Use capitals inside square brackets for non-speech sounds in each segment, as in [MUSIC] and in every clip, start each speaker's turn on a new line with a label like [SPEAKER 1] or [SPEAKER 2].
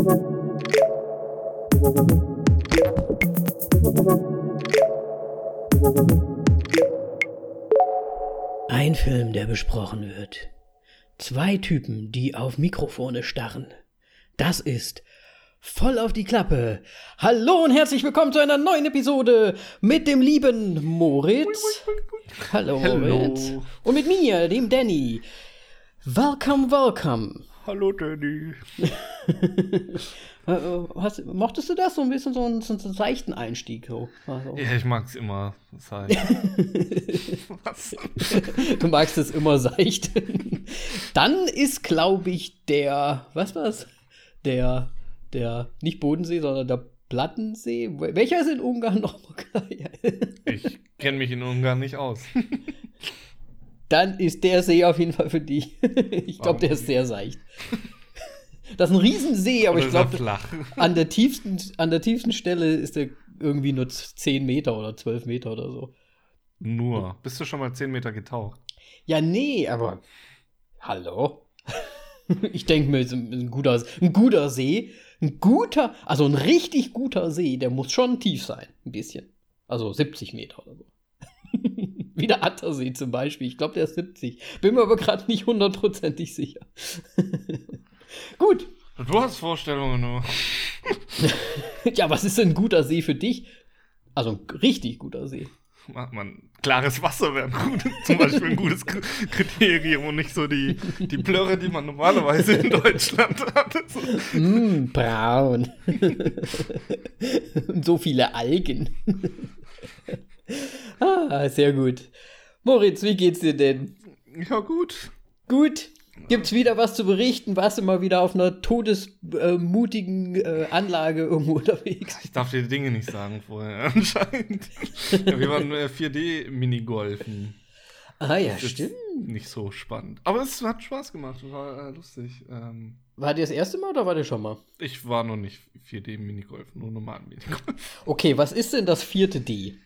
[SPEAKER 1] Ein Film, der besprochen wird. Zwei Typen, die auf Mikrofone starren. Das ist voll auf die Klappe. Hallo und herzlich willkommen zu einer neuen Episode mit dem lieben Moritz. Hallo Moritz. Und mit mir, dem Danny. Welcome, welcome.
[SPEAKER 2] Hallo Danny. [LAUGHS]
[SPEAKER 1] Äh, hast, mochtest du das so ein bisschen so einen, so einen seichten Einstieg? So. Also.
[SPEAKER 2] Ja, ich mag's immer sein. [LAUGHS] Was?
[SPEAKER 1] Du magst es immer seicht. Dann ist, glaube ich, der, was war's? Der, der, nicht Bodensee, sondern der Plattensee. Welcher ist in Ungarn nochmal?
[SPEAKER 2] Ich kenne mich in Ungarn nicht aus. [LAUGHS]
[SPEAKER 1] Dann ist der See auf jeden Fall für dich. [LAUGHS] Ich glaube, der ist sehr seicht. Das ist ein Riesensee, aber
[SPEAKER 2] Oder
[SPEAKER 1] ich glaube, [LAUGHS] an, der tiefsten, an der tiefsten Stelle ist der irgendwie nur 10 Meter oder 12 Meter oder so.
[SPEAKER 2] Nur. Bist du schon mal 10 Meter getaucht?
[SPEAKER 1] Ja, nee, aber. Hallo? [LAUGHS] Ich denke mir, es ist ein, ein, guter, ein guter See, ein guter, also ein richtig guter See, der muss schon tief sein, ein bisschen. Also 70 Meter oder so. [LAUGHS] Wie der Attersee zum Beispiel. Ich glaube, der ist 70. Bin mir aber gerade nicht hundertprozentig sicher. [LAUGHS] Gut.
[SPEAKER 2] Du hast Vorstellungen nur. [LAUGHS]
[SPEAKER 1] Ja, was ist denn ein guter See für dich? Also ein richtig guter See.
[SPEAKER 2] Man, man, klares Wasser wäre zum Beispiel ein gutes Kriterium und nicht so die, die Plörre, die man normalerweise in Deutschland hat. So.
[SPEAKER 1] Mm, braun. Und so viele Algen. [LAUGHS] ah, sehr gut. Moritz, wie geht's dir denn?
[SPEAKER 2] Ja, gut.
[SPEAKER 1] Gut. Gibt's wieder was zu berichten? Warst du mal wieder auf einer todesmutigen äh, Anlage irgendwo [LAUGHS] unterwegs?
[SPEAKER 2] Ich darf dir Dinge nicht sagen vorher, [LAUGHS] anscheinend. Ja, wir waren äh, 4D-Minigolfen.
[SPEAKER 1] Ah ja, stimmt.
[SPEAKER 2] Nicht so spannend. Aber es hat Spaß gemacht, war äh, lustig. Ähm,
[SPEAKER 1] War der das erste Mal oder war der schon mal?
[SPEAKER 2] ich war noch nicht 4D-Minigolf, nur normal Minigolf.
[SPEAKER 1] Okay, was ist denn das vierte D?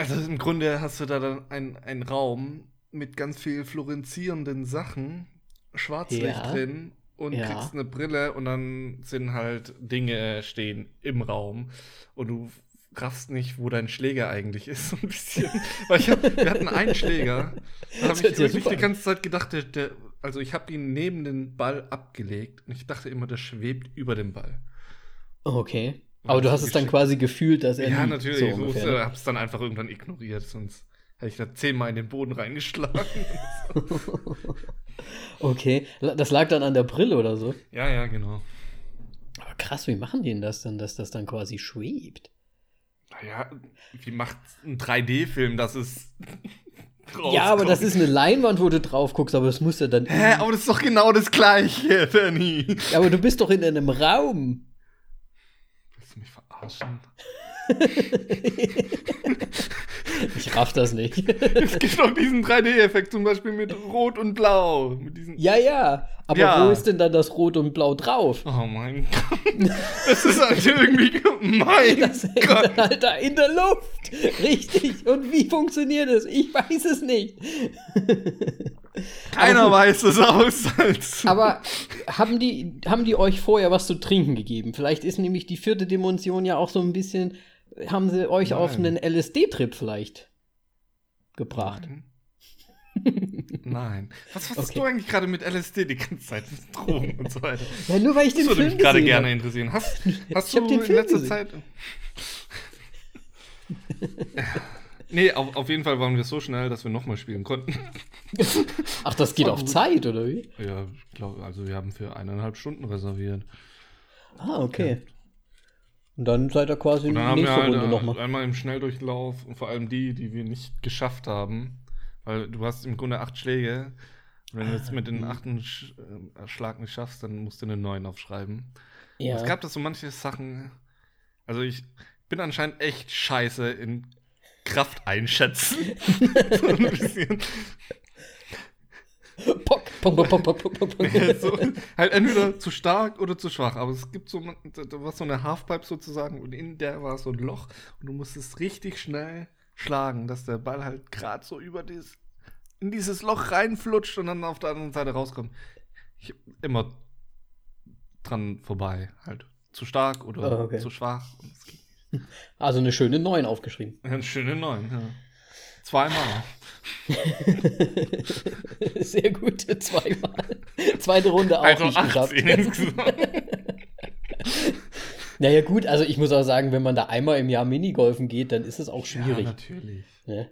[SPEAKER 2] Also im Grunde hast du da dann einen Raum mit ganz viel fluoreszierenden Sachen, Schwarzlicht
[SPEAKER 1] Ja.
[SPEAKER 2] drin und
[SPEAKER 1] Ja.
[SPEAKER 2] kriegst eine Brille und dann sind halt Dinge stehen im Raum und du raffst nicht, wo dein Schläger eigentlich ist, [LAUGHS] so ein bisschen. Weil ich hab, wir hatten einen Schläger, da habe ich wirklich die ganze Zeit gedacht, der, der, also ich habe ihn neben den Ball abgelegt und ich dachte immer, der schwebt über dem Ball.
[SPEAKER 1] Okay. Aber du
[SPEAKER 2] das
[SPEAKER 1] hast
[SPEAKER 2] ist
[SPEAKER 1] es dann quasi gefühlt, dass er.
[SPEAKER 2] Ja,
[SPEAKER 1] liegt,
[SPEAKER 2] natürlich.
[SPEAKER 1] So
[SPEAKER 2] ich
[SPEAKER 1] ungefähr,
[SPEAKER 2] wusste,
[SPEAKER 1] ne?
[SPEAKER 2] hab's dann einfach irgendwann ignoriert, sonst hätte ich da zehnmal in den Boden reingeschlagen. [LAUGHS]
[SPEAKER 1] Okay. Das lag dann an der Brille oder so.
[SPEAKER 2] ja, ja, genau.
[SPEAKER 1] Aber krass, wie machen die denn das dann, dass das dann quasi schwebt?
[SPEAKER 2] Naja, wie macht ein 3D-Film, dass es. [LAUGHS]
[SPEAKER 1] Ja, aber das ist eine Leinwand, wo du drauf guckst, aber das muss ja dann.
[SPEAKER 2] Hä, aber das ist doch genau das Gleiche, [LAUGHS] Danny.
[SPEAKER 1] Ja, aber du bist doch in einem Raum.
[SPEAKER 2] Willst du mich verarschen?
[SPEAKER 1] Ich raff das nicht. [LAUGHS]
[SPEAKER 2] Es gibt doch diesen 3D-Effekt zum Beispiel mit Rot und Blau. Mit diesen
[SPEAKER 1] ja, ja. Aber
[SPEAKER 2] Ja.
[SPEAKER 1] wo ist denn dann das Rot und Blau drauf?
[SPEAKER 2] Oh mein Gott. Das ist halt irgendwie. Mein [LAUGHS]
[SPEAKER 1] Das hängt
[SPEAKER 2] Gott.
[SPEAKER 1] halt da in der Luft. Richtig. Und wie funktioniert es? Ich weiß es nicht.
[SPEAKER 2] Keiner
[SPEAKER 1] Aber-
[SPEAKER 2] weiß es aus als.
[SPEAKER 1] Aber haben die, haben die euch vorher was zu trinken gegeben? Vielleicht ist nämlich die vierte Dimension ja auch so ein bisschen. Haben sie euch auf
[SPEAKER 2] Nein.
[SPEAKER 1] einen LSD-Trip vielleicht gebracht?
[SPEAKER 2] Nein. [LAUGHS] Was hast
[SPEAKER 1] Okay.
[SPEAKER 2] du eigentlich gerade mit LSD die ganze Zeit? [LAUGHS] Drogen und so weiter.
[SPEAKER 1] Ja, nur weil ich den
[SPEAKER 2] Das würde mich gerade gerne interessieren. Hast, [LAUGHS] hast du
[SPEAKER 1] den
[SPEAKER 2] in letzter
[SPEAKER 1] gesehen.
[SPEAKER 2] Zeit. nee, auf, auf jeden Fall waren wir so schnell, dass wir nochmal spielen konnten.
[SPEAKER 1] Ach, das geht auf. Zeit, oder wie?
[SPEAKER 2] ja, ich glaube, also wir haben für eineinhalb Stunden reserviert.
[SPEAKER 1] Ah, okay. Und dann seid ihr quasi
[SPEAKER 2] Und dann
[SPEAKER 1] in
[SPEAKER 2] haben wir
[SPEAKER 1] nächste
[SPEAKER 2] halt
[SPEAKER 1] Runde
[SPEAKER 2] äh,
[SPEAKER 1] nochmal.
[SPEAKER 2] einmal im Schnelldurchlauf und vor allem die, die wir nicht geschafft haben. Weil du hast im Grunde acht Schläge. Und wenn du jetzt mit den achten Sch äh, Schlag nicht schaffst, dann musst du einen neuen aufschreiben.
[SPEAKER 1] Ja.
[SPEAKER 2] Es gab da so manche Sachen. Also ich bin anscheinend echt scheiße in Kraft einschätzen. [LAUGHS] so ein bisschen.
[SPEAKER 1] Pong, pong, pong, pong, pong, pong,
[SPEAKER 2] so, halt entweder zu stark oder zu schwach. Aber es gibt so, da war so eine Halfpipe sozusagen und in der war so ein Loch und du musstest richtig schnell schlagen, dass der Ball halt gerade so über dieses, in dieses Loch reinflutscht und dann auf der anderen Seite rauskommt. Ich immer dran vorbei halt. zu stark oder
[SPEAKER 1] Oh, okay.
[SPEAKER 2] zu schwach.
[SPEAKER 1] Also eine schöne 9 aufgeschrieben.
[SPEAKER 2] Eine schöne 9, ja. Zweimal. [LAUGHS]
[SPEAKER 1] Sehr gut, zweimal. Zweite Runde auch
[SPEAKER 2] Also
[SPEAKER 1] nicht geschafft.
[SPEAKER 2] 18 insgesamt. [LAUGHS]
[SPEAKER 1] Naja, gut, also ich muss auch sagen, wenn man da einmal im Jahr Minigolfen geht, dann ist es auch
[SPEAKER 2] Ja,
[SPEAKER 1] schwierig.
[SPEAKER 2] natürlich.
[SPEAKER 1] ne?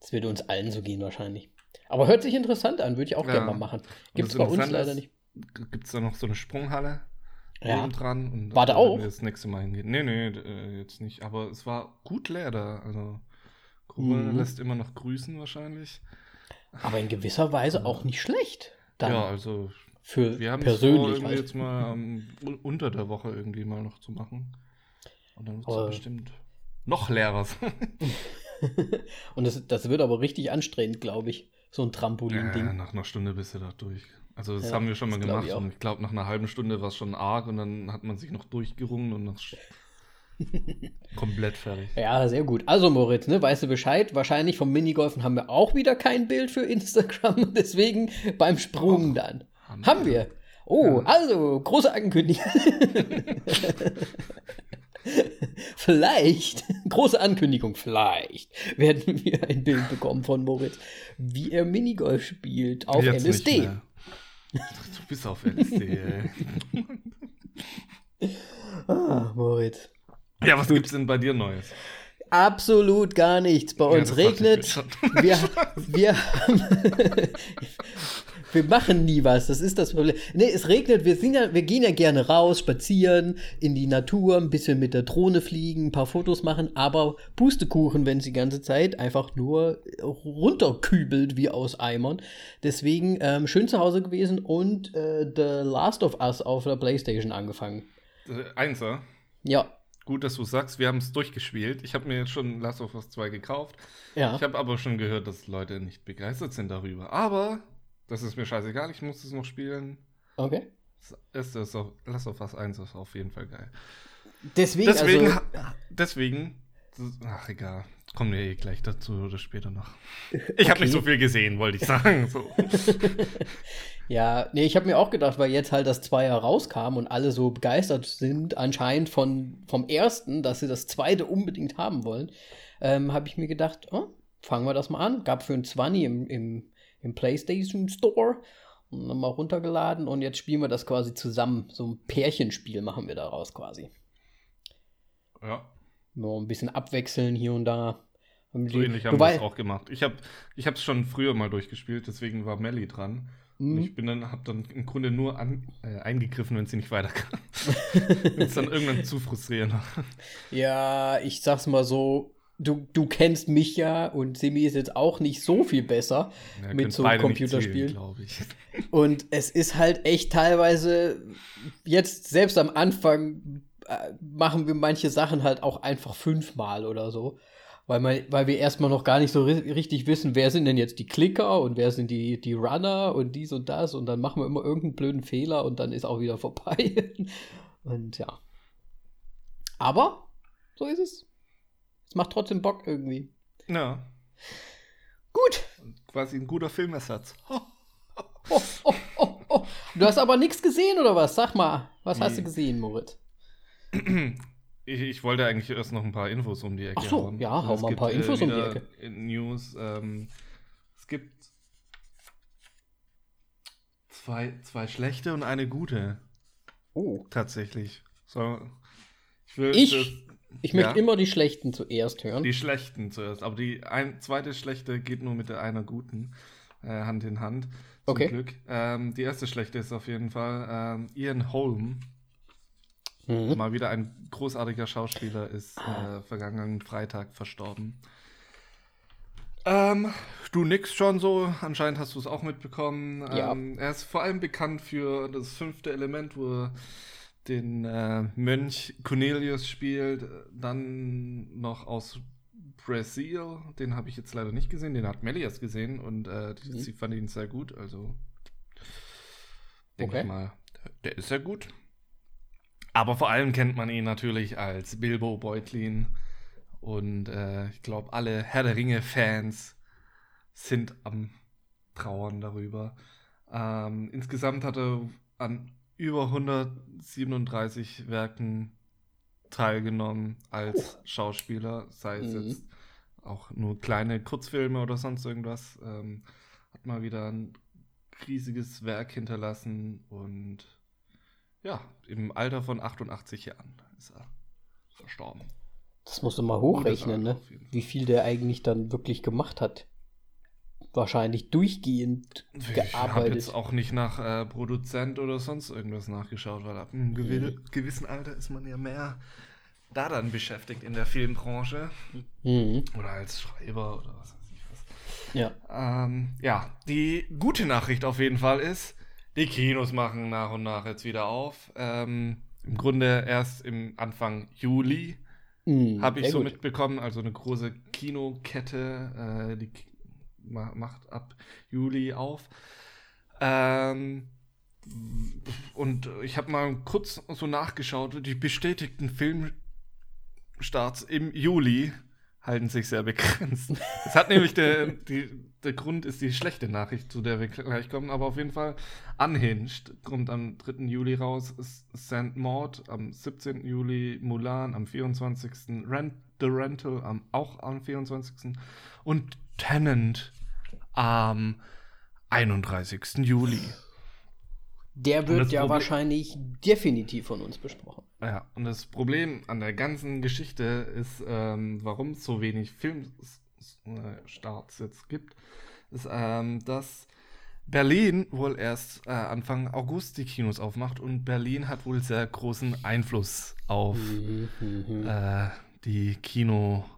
[SPEAKER 1] Das wird uns allen so gehen wahrscheinlich. Aber hört sich interessant an, würde ich auch
[SPEAKER 2] Ja.
[SPEAKER 1] gerne mal machen. Gibt es bei uns leider
[SPEAKER 2] ist,
[SPEAKER 1] nicht.
[SPEAKER 2] Gibt es da noch so eine Sprunghalle
[SPEAKER 1] Ja.
[SPEAKER 2] nebendran? Und
[SPEAKER 1] War da auch?
[SPEAKER 2] wir Das nächste Mal hingehen. Nee, nee, äh, jetzt nicht. Aber es war gut leer da. Also, Gruppe
[SPEAKER 1] Mhm.
[SPEAKER 2] lässt immer noch grüßen wahrscheinlich.
[SPEAKER 1] Aber in gewisser Weise auch nicht schlecht. Dann
[SPEAKER 2] ja, also
[SPEAKER 1] für
[SPEAKER 2] wir haben es vor,
[SPEAKER 1] persönlich halt.
[SPEAKER 2] jetzt mal un- unter der Woche irgendwie mal noch zu machen. Und dann wird es bestimmt noch leerer sein. [LAUGHS]
[SPEAKER 1] Und das, das wird aber richtig anstrengend, glaube ich. So ein
[SPEAKER 2] Ja,
[SPEAKER 1] Trampolin-Ding.
[SPEAKER 2] nach einer Stunde bist du da durch. Also das
[SPEAKER 1] Ja,
[SPEAKER 2] haben wir schon mal gemacht
[SPEAKER 1] ich
[SPEAKER 2] und ich glaube nach einer halben Stunde war es schon arg und dann hat man sich noch durchgerungen und noch komplett fertig.
[SPEAKER 1] Ja, sehr gut. Also Moritz, ne, weißt du Bescheid? Wahrscheinlich vom Minigolfen haben wir auch wieder kein Bild für Instagram. [LAUGHS] Deswegen beim Sprung
[SPEAKER 2] Doch.
[SPEAKER 1] dann. Haben wir. Oh,
[SPEAKER 2] Ja.
[SPEAKER 1] also, große Ankündigung. [LAUGHS] vielleicht, große Ankündigung, vielleicht werden wir ein Bild bekommen von Moritz, wie er Minigolf spielt auf
[SPEAKER 2] Jetzt
[SPEAKER 1] LSD.
[SPEAKER 2] Du bist auf LSD, ey. [LAUGHS]
[SPEAKER 1] Ah, Moritz.
[SPEAKER 2] Ja, was gibt's denn bei dir Neues?
[SPEAKER 1] Absolut gar nichts. Bei uns regnet. [LAUGHS] Wir, wir, [LAUGHS] wir machen nie was. Das ist das Problem. Nee, es regnet. Wir, sind ja, wir gehen ja gerne raus, spazieren, in die Natur, ein bisschen mit der Drohne fliegen, ein paar Fotos machen, aber Pustekuchen, wenn es die ganze Zeit einfach nur runterkübelt wie aus Eimern. Deswegen ähm, schön zu Hause gewesen und äh, The Last of Us auf der Playstation angefangen.
[SPEAKER 2] Äh, Einser.
[SPEAKER 1] Ja,
[SPEAKER 2] Gut, dass du sagst, wir haben es durchgespielt. Ich habe mir jetzt schon Last of Us 2 gekauft.
[SPEAKER 1] ja.
[SPEAKER 2] Ich habe aber schon gehört, dass Leute nicht begeistert sind darüber. Aber das ist mir scheißegal, ich muss es noch spielen.
[SPEAKER 1] Okay.
[SPEAKER 2] Es ist Last of Us 1 ist auf jeden Fall geil.
[SPEAKER 1] Deswegen,
[SPEAKER 2] Deswegen,
[SPEAKER 1] also,
[SPEAKER 2] deswegen, ach egal, kommen wir eh gleich dazu oder später noch. [LAUGHS] Ich habe nicht so viel gesehen, wollte ich sagen. So. [LAUGHS]
[SPEAKER 1] Ja, nee, ich habe mir auch gedacht, weil jetzt halt das Zweier rauskam und alle so begeistert sind, anscheinend von, vom ersten, dass sie das zweite unbedingt haben wollen, ähm, habe ich mir gedacht, oh, fangen wir das mal an. Gab für ein 20 im, im, im PlayStation Store und dann mal runtergeladen und jetzt spielen wir das quasi zusammen. So ein Pärchenspiel machen wir daraus quasi.
[SPEAKER 2] Ja,
[SPEAKER 1] Nur ein bisschen abwechseln hier und da.
[SPEAKER 2] so ähnlich haben wir es auch gemacht. Ich habe es schon früher mal durchgespielt, deswegen war Melly dran. Und
[SPEAKER 1] Mhm.
[SPEAKER 2] ich bin dann, habe dann im Grunde nur an, äh, eingegriffen, wenn sie nicht weiterkam. [LAUGHS] wenn es dann irgendwann zu frustrierend war.
[SPEAKER 1] Ja, ich sag's mal so, du, du kennst mich ja und Simi ist jetzt auch nicht so viel besser
[SPEAKER 2] Ja,
[SPEAKER 1] mit so Computerspielen.
[SPEAKER 2] glaube ich.
[SPEAKER 1] Und es ist halt echt teilweise, jetzt selbst am Anfang äh, machen wir manche Sachen halt auch einfach fünfmal oder so. Weil, man, weil wir erstmal noch gar nicht so ri richtig wissen, wer sind denn jetzt die Klicker und wer sind die, die Runner und dies und das. Und dann machen wir immer irgendeinen blöden Fehler und dann ist auch wieder vorbei. [LAUGHS] und ja. Aber so ist es. Es macht trotzdem Bock irgendwie.
[SPEAKER 2] Ja,
[SPEAKER 1] Gut.
[SPEAKER 2] quasi ein guter Filmersatz.
[SPEAKER 1] Oh, oh, oh, oh. Du hast aber nichts gesehen oder was? Sag mal, was hast
[SPEAKER 2] Nee.
[SPEAKER 1] du gesehen, Moritz?
[SPEAKER 2] Ich, ich wollte eigentlich erst noch ein paar Infos um die Ecke
[SPEAKER 1] Ach so,
[SPEAKER 2] hauen.
[SPEAKER 1] ja, hau
[SPEAKER 2] Es
[SPEAKER 1] mal ein
[SPEAKER 2] gibt,
[SPEAKER 1] paar Infos um die Ecke.
[SPEAKER 2] News. Ähm, es gibt zwei, zwei schlechte und eine gute,
[SPEAKER 1] Oh.
[SPEAKER 2] tatsächlich. So, ich will
[SPEAKER 1] Ich?
[SPEAKER 2] das-
[SPEAKER 1] Ich möchte
[SPEAKER 2] Ja.
[SPEAKER 1] immer die schlechten zuerst hören.
[SPEAKER 2] die schlechten zuerst, aber die ein, zweite schlechte geht nur mit der einer guten äh, Hand in Hand. Zum
[SPEAKER 1] Okay.
[SPEAKER 2] Glück. Ähm, die erste schlechte ist auf jeden Fall ähm, Ian Holm.
[SPEAKER 1] Mhm.
[SPEAKER 2] Mal wieder ein großartiger Schauspieler ist äh, vergangenen Freitag verstorben. Ähm, du nix schon so, anscheinend hast du es auch mitbekommen.
[SPEAKER 1] Ja.
[SPEAKER 2] Ähm, er ist vor allem bekannt für das fünfte Element, wo er den äh, Mönch Cornelius spielt. Dann noch aus Brasil, den habe ich jetzt leider nicht gesehen, den hat Melias gesehen und äh, die,
[SPEAKER 1] Mhm.
[SPEAKER 2] sie fand ihn sehr gut, also denke
[SPEAKER 1] Okay.
[SPEAKER 2] ich mal, der ist sehr gut. Aber vor allem kennt man ihn natürlich als Bilbo Beutlin. Und äh, ich glaube, alle Herr der Ringe-Fans sind am Trauern darüber. Ähm, insgesamt hat er an über 137 Werken teilgenommen als Schauspieler, sei es
[SPEAKER 1] Mhm.
[SPEAKER 2] jetzt auch nur kleine Kurzfilme oder sonst irgendwas. Ähm, hat mal wieder ein riesiges Werk hinterlassen und ja, im Alter von 88 Jahren ist er verstorben.
[SPEAKER 1] Das musst du mal hochrechnen, ne? Wie viel der eigentlich dann wirklich gemacht hat. Wahrscheinlich durchgehend
[SPEAKER 2] Ich habe
[SPEAKER 1] gearbeitet.
[SPEAKER 2] jetzt auch nicht nach äh, Produzent oder sonst irgendwas nachgeschaut, weil ab einem gewi gewissen Alter ist man ja mehr da dann beschäftigt in der Filmbranche
[SPEAKER 1] Mhm.
[SPEAKER 2] oder als Schreiber oder was weiß ich was.
[SPEAKER 1] Ja.
[SPEAKER 2] Ähm, ja, die gute Nachricht auf jeden Fall ist, die Kinos machen nach und nach jetzt wieder auf. Ähm, Im Grunde erst im Anfang Juli
[SPEAKER 1] Mhm.
[SPEAKER 2] habe ich so
[SPEAKER 1] gut.
[SPEAKER 2] mitbekommen, also eine große Kinokette, äh, die macht ab Juli auf. Ähm, und ich habe mal kurz so nachgeschaut, die bestätigten Filmstarts im Juli halten sich sehr begrenzt. Es hat nämlich der, [LAUGHS] die, der Grund ist die schlechte Nachricht, zu der wir gleich kommen, aber auf jeden Fall Unhinged kommt am 3. Juli raus, S- St. Maud am 17. Juli, Mulan am 24. Rent, The Rental am, auch am 24. und Tenant am 31. Juli.
[SPEAKER 1] Der wird ja
[SPEAKER 2] Problem-
[SPEAKER 1] wahrscheinlich definitiv von uns besprochen.
[SPEAKER 2] Ja, und das Problem an der ganzen Geschichte ist, ähm, warum es so wenig Filmstarts jetzt gibt, ist, ähm, dass Berlin wohl erst äh, Anfang August die Kinos aufmacht und Berlin hat wohl sehr großen Einfluss auf
[SPEAKER 1] Mhm,
[SPEAKER 2] äh, die Kinobranche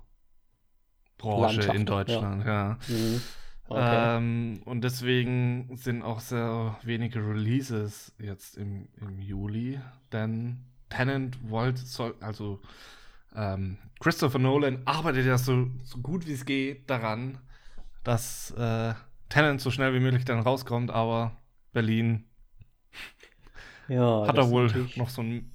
[SPEAKER 2] in Deutschland, ja.
[SPEAKER 1] mhm. Okay.
[SPEAKER 2] Ähm, und deswegen sind auch sehr wenige Releases jetzt im, im Juli, denn Tenant wollte, soll, also ähm, Christopher Nolan arbeitet ja so, so gut wie es geht daran, dass äh, Tenant so schnell wie möglich dann rauskommt, aber Berlin
[SPEAKER 1] ja,
[SPEAKER 2] hat er wohl noch so ein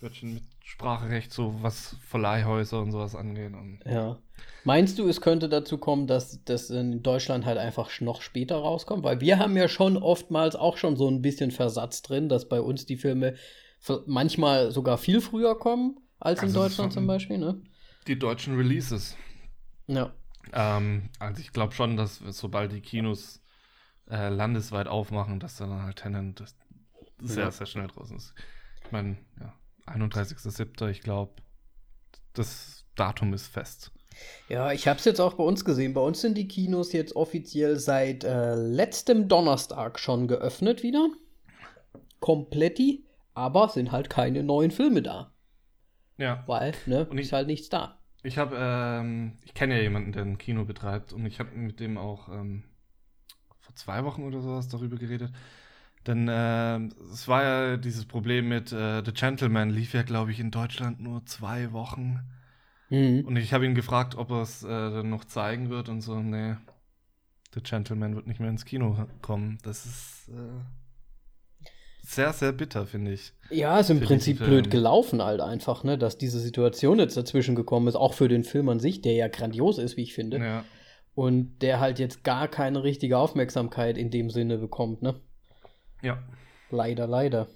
[SPEAKER 2] Wörtchen mit Spracherecht, so was Verleihhäuser und sowas angeht. Und
[SPEAKER 1] Ja. Meinst du, es könnte dazu kommen, dass das in Deutschland halt einfach noch später rauskommt? Weil wir haben ja schon oftmals auch schon so ein bisschen Versatz drin, dass bei uns die Filme manchmal sogar viel früher kommen als in
[SPEAKER 2] Also das
[SPEAKER 1] Deutschland zum Beispiel, ne?
[SPEAKER 2] die deutschen Releases.
[SPEAKER 1] Ja.
[SPEAKER 2] Ähm, also ich glaube schon, dass sobald die Kinos äh, landesweit aufmachen, dass dann halt Tenant sehr,
[SPEAKER 1] Ja.
[SPEAKER 2] sehr schnell draußen ist. Ich meine, ja, 31.07., ich glaube, das Datum ist fest.
[SPEAKER 1] Ja, ich habe es jetzt auch bei uns gesehen. Bei uns sind die Kinos jetzt offiziell seit äh, letztem Donnerstag schon geöffnet wieder. Kompletti, aber sind halt keine neuen Filme da.
[SPEAKER 2] Ja,
[SPEAKER 1] Weil, ne,
[SPEAKER 2] Und ich-
[SPEAKER 1] ist halt nichts da.
[SPEAKER 2] ich habe, ähm, ich kenne ja jemanden, der ein Kino betreibt und ich habe mit dem auch ähm, vor zwei Wochen oder sowas darüber geredet. Denn ähm, es war ja dieses Problem mit äh, The Gentleman, lief ja, glaube ich, in Deutschland nur zwei Wochen.
[SPEAKER 1] Mhm.
[SPEAKER 2] Und ich habe ihn gefragt, ob er es äh, dann noch zeigen wird und so, nee, The Gentleman wird nicht mehr ins Kino kommen. Das ist äh, sehr, sehr bitter, finde ich.
[SPEAKER 1] Ja, ist im Prinzip blöd gelaufen halt einfach, ne, dass diese Situation jetzt dazwischen gekommen ist, auch für den Film an sich, der ja grandios ist, wie ich finde.
[SPEAKER 2] Ja,
[SPEAKER 1] Und der halt jetzt gar keine richtige Aufmerksamkeit in dem Sinne bekommt, ne?
[SPEAKER 2] ja.
[SPEAKER 1] Leider, leider.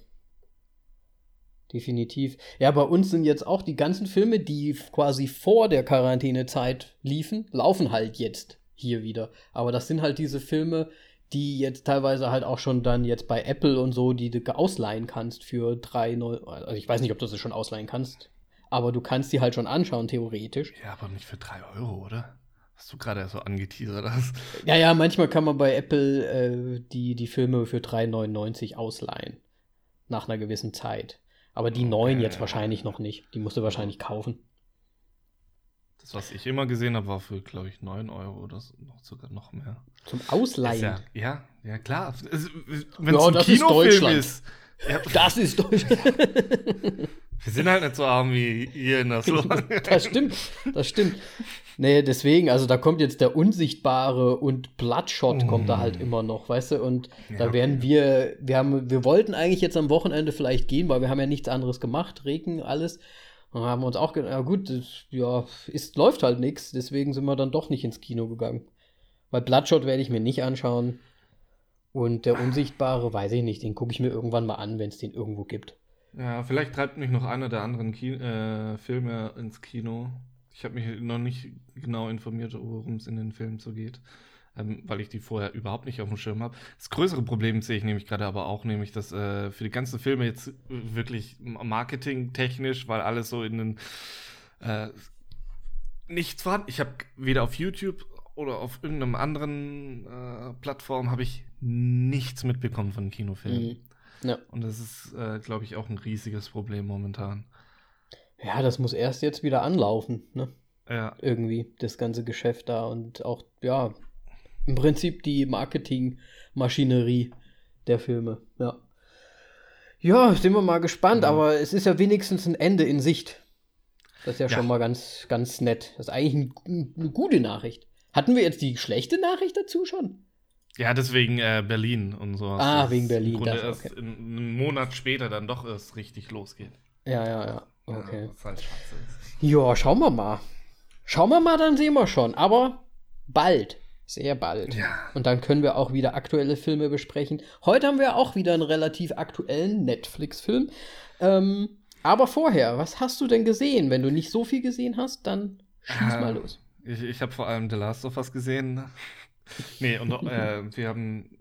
[SPEAKER 1] Definitiv. Ja, bei uns sind jetzt auch die ganzen Filme, die quasi vor der Quarantänezeit liefen, laufen halt jetzt hier wieder. Aber das sind halt diese Filme, die jetzt teilweise halt auch schon dann jetzt bei Apple und so, die du ausleihen kannst für drei, neu also ich weiß nicht, ob du sie schon ausleihen kannst, aber du kannst die halt schon anschauen, theoretisch.
[SPEAKER 2] Ja, aber nicht für drei Euro, oder? Was du gerade so angeteasert hast. [LAUGHS]
[SPEAKER 1] Ja, ja, manchmal kann man bei Apple äh, die, die Filme für 3,99 ausleihen. Nach einer gewissen Zeit. Aber die neuen jetzt wahrscheinlich noch nicht. Die musst du wahrscheinlich kaufen.
[SPEAKER 2] Das, was ich immer gesehen habe, war für, glaube ich, 9 Euro oder so, noch sogar noch mehr.
[SPEAKER 1] Zum
[SPEAKER 2] Ist
[SPEAKER 1] Ausleihen.
[SPEAKER 2] ja, ja, ja, klar. Wenn es
[SPEAKER 1] Ja,
[SPEAKER 2] ein
[SPEAKER 1] das ist
[SPEAKER 2] Kinofilm
[SPEAKER 1] Deutschland.
[SPEAKER 2] ist. Ja,
[SPEAKER 1] Das ist Deutsch.
[SPEAKER 2] wir sind halt nicht so arm wie ihr in der Slowakei.
[SPEAKER 1] das stimmt. Das stimmt. Nee, deswegen, also da kommt jetzt der Unsichtbare und Bloodshot kommt da halt immer noch, weißt du? Und
[SPEAKER 2] Ja,
[SPEAKER 1] da werden wir, wir haben, wir wollten eigentlich jetzt am Wochenende vielleicht gehen, weil wir haben ja nichts anderes gemacht, Regen, alles. Und haben uns auch gedacht, ja gut, das, ja, ist, läuft halt nichts, deswegen sind wir dann doch nicht ins Kino gegangen. Weil Bloodshot werde ich mir nicht anschauen. Und der Unsichtbare, weiß ich nicht, den gucke ich mir irgendwann mal an, wenn es den irgendwo gibt.
[SPEAKER 2] Ja, vielleicht treibt mich noch einer der anderen Ki äh, Filme ins Kino. Ich habe mich noch nicht genau informiert, worum es in den Filmen so geht, ähm, weil ich die vorher überhaupt nicht auf dem Schirm habe. Das größere Problem sehe ich nämlich gerade aber auch, nämlich, dass äh, für die ganzen Filme jetzt wirklich marketingtechnisch, weil alles so in den äh, nichts vorhanden. Ich habe weder auf YouTube oder auf irgendeinem anderen äh, Plattform habe ich nichts mitbekommen von Kinofilmen.
[SPEAKER 1] Mhm. Ja.
[SPEAKER 2] Und das ist, äh, glaube ich, auch ein riesiges Problem momentan.
[SPEAKER 1] ja, das muss erst jetzt wieder anlaufen, ne?
[SPEAKER 2] Ja,
[SPEAKER 1] Irgendwie, das ganze Geschäft da und auch, ja, im Prinzip die Marketingmaschinerie der Filme, ja. Ja, sind wir mal gespannt,
[SPEAKER 2] Ja.
[SPEAKER 1] aber es ist ja wenigstens ein Ende in Sicht. Das ist ja,
[SPEAKER 2] Ja.
[SPEAKER 1] schon mal ganz, ganz nett. Das ist eigentlich ein, eine gute Nachricht. Hatten wir jetzt die schlechte Nachricht dazu schon?
[SPEAKER 2] ja deswegen äh, Berlin und so.
[SPEAKER 1] Ah, wegen Berlin,
[SPEAKER 2] Im Grunde
[SPEAKER 1] das,
[SPEAKER 2] erst
[SPEAKER 1] okay.
[SPEAKER 2] in, einen Monat später dann doch erst richtig losgeht.
[SPEAKER 1] Ja, ja, ja. Okay.
[SPEAKER 2] Ja, was halt scheiße ist.
[SPEAKER 1] Ja, schauen wir mal. Schauen wir mal, dann sehen wir schon. Aber bald. Sehr bald.
[SPEAKER 2] Ja.
[SPEAKER 1] Und dann können wir auch wieder aktuelle Filme besprechen. Heute haben wir auch wieder einen relativ aktuellen Netflix-Film. Ähm, aber vorher, was hast du denn gesehen? Wenn du nicht so viel gesehen hast, dann schieß mal los.
[SPEAKER 2] Ich, ich habe vor allem The Last of Us gesehen. [LAUGHS] nee, und äh, wir haben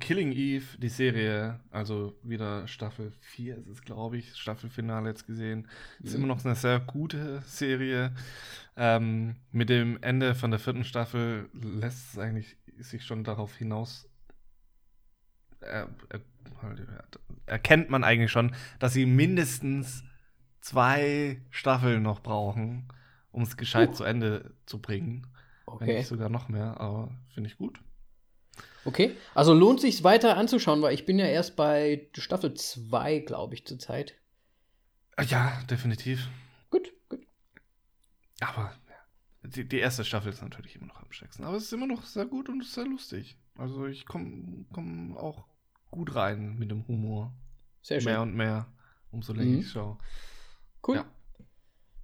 [SPEAKER 2] Killing Eve, die Serie, also wieder Staffel 4 ist es, glaube ich, Staffelfinale jetzt gesehen. Ist
[SPEAKER 1] Mhm.
[SPEAKER 2] immer noch eine sehr gute Serie. Ähm, mit dem Ende von der vierten Staffel lässt es eigentlich sich schon darauf hinaus. Äh, äh, erkennt man eigentlich schon, dass sie mindestens zwei Staffeln noch brauchen, um es gescheit
[SPEAKER 1] Uh.
[SPEAKER 2] zu Ende zu bringen. Wenn
[SPEAKER 1] Okay.
[SPEAKER 2] nicht sogar noch mehr, aber finde ich gut.
[SPEAKER 1] Okay. Also lohnt sich weiter anzuschauen, weil ich bin ja erst bei Staffel 2, glaube ich, zurzeit.
[SPEAKER 2] Ja, definitiv. Aber ja, die, die erste Staffel ist natürlich immer noch am stärksten. Aber es ist immer noch sehr gut und sehr lustig. Also ich komme komm auch gut rein mit dem Humor.
[SPEAKER 1] Sehr schön.
[SPEAKER 2] Mehr und mehr, umso länger
[SPEAKER 1] Mhm.
[SPEAKER 2] ich schaue.
[SPEAKER 1] cool.
[SPEAKER 2] Ja.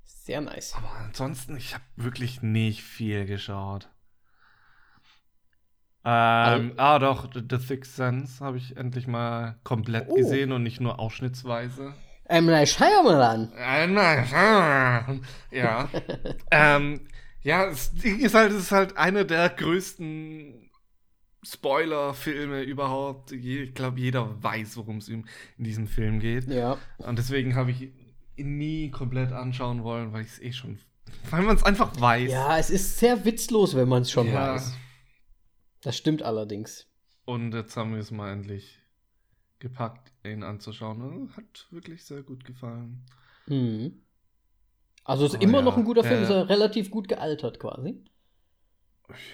[SPEAKER 1] Sehr nice.
[SPEAKER 2] Aber ansonsten, ich habe wirklich nicht viel geschaut. Ähm, ah doch, The, The Sixth Sense habe ich endlich mal komplett
[SPEAKER 1] Oh.
[SPEAKER 2] gesehen und nicht nur ausschnittsweise.
[SPEAKER 1] Ähm, Night Shyamalan.
[SPEAKER 2] Äh, nein, ja. [LAUGHS] ähm, ja, das Ding ist halt, es ist halt einer der größten Spoiler-Filme überhaupt. Ich glaube, jeder weiß, worum es in, in diesem Film geht.
[SPEAKER 1] Ja.
[SPEAKER 2] Und deswegen habe ich ihn nie komplett anschauen wollen, weil ich es eh schon. Weil man es einfach weiß.
[SPEAKER 1] Ja, es ist sehr witzlos, wenn man es schon
[SPEAKER 2] Ja.
[SPEAKER 1] weiß. Das stimmt allerdings.
[SPEAKER 2] Und jetzt haben wir es mal endlich gepackt, ihn anzuschauen. Hat wirklich sehr gut gefallen.
[SPEAKER 1] Mhm. Also ist
[SPEAKER 2] Aber
[SPEAKER 1] immer
[SPEAKER 2] ja,
[SPEAKER 1] noch ein guter Film,
[SPEAKER 2] ja,
[SPEAKER 1] ist
[SPEAKER 2] ja.
[SPEAKER 1] er relativ gut gealtert quasi.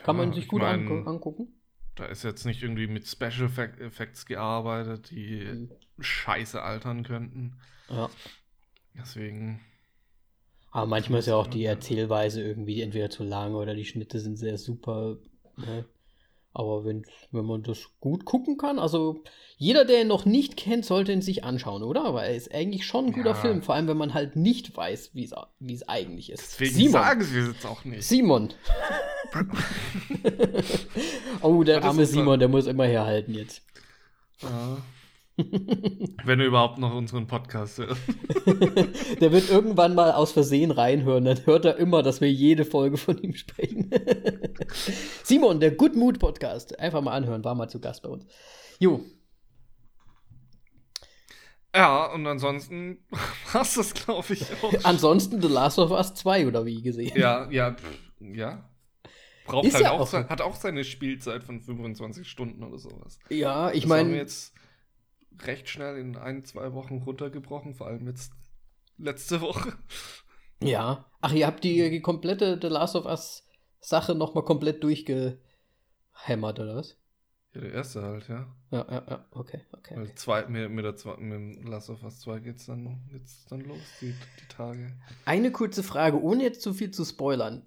[SPEAKER 1] Kann man
[SPEAKER 2] Ja,
[SPEAKER 1] sich
[SPEAKER 2] ich
[SPEAKER 1] gut
[SPEAKER 2] mein,
[SPEAKER 1] angu angucken.
[SPEAKER 2] Da ist jetzt nicht irgendwie mit Special Effect- Effects gearbeitet, die
[SPEAKER 1] Mhm.
[SPEAKER 2] scheiße altern könnten.
[SPEAKER 1] Ja.
[SPEAKER 2] Deswegen.
[SPEAKER 1] Aber manchmal ist ja auch die Erzählweise irgendwie entweder zu lang oder die Schnitte sind sehr super. Ne? Aber wenn, wenn man das gut gucken kann, also jeder, der ihn noch nicht kennt, sollte ihn sich anschauen, oder? Weil er ist eigentlich schon ein guter
[SPEAKER 2] Ja.
[SPEAKER 1] Film, vor allem wenn man halt nicht weiß, wie es eigentlich ist.
[SPEAKER 2] Deswegen
[SPEAKER 1] Simon.
[SPEAKER 2] sagen sie es jetzt auch nicht.
[SPEAKER 1] Simon. [LAUGHS] oh, der arme
[SPEAKER 2] so-
[SPEAKER 1] Simon, der muss immer herhalten jetzt.
[SPEAKER 2] Ja. [LAUGHS] Wenn er überhaupt noch unseren Podcast hört. [LAUGHS]
[SPEAKER 1] Der wird irgendwann mal aus Versehen reinhören, dann hört er immer, dass wir jede Folge von ihm sprechen. [LAUGHS] Simon, der Good Mood Podcast. Einfach mal anhören, war mal zu Gast bei uns. Jo,
[SPEAKER 2] Ja, und ansonsten war es das, glaube ich, auch.
[SPEAKER 1] ansonsten The Last of Us 2 oder wie gesehen.
[SPEAKER 2] Ja, ja, pff, ja. Braucht
[SPEAKER 1] Ist
[SPEAKER 2] halt
[SPEAKER 1] ja
[SPEAKER 2] auch,
[SPEAKER 1] auch
[SPEAKER 2] sein- hat auch seine Spielzeit von 25 Stunden oder sowas.
[SPEAKER 1] Ja, ich meine,
[SPEAKER 2] jetzt recht schnell in ein, zwei Wochen runtergebrochen, vor allem jetzt letzte Woche.
[SPEAKER 1] ja. Ach, ihr habt die, die komplette The Last of Us Sache nochmal komplett durchgehämmert, oder was?
[SPEAKER 2] Ja, der erste halt, ja.
[SPEAKER 1] Ja, ja, ja, okay, okay.
[SPEAKER 2] Weil
[SPEAKER 1] okay.
[SPEAKER 2] zwei, mit, mit, der zwei, mit dem Last of Us 2 geht's dann, geht's dann los, die, die Tage.
[SPEAKER 1] Eine kurze Frage, ohne jetzt zu viel zu spoilern.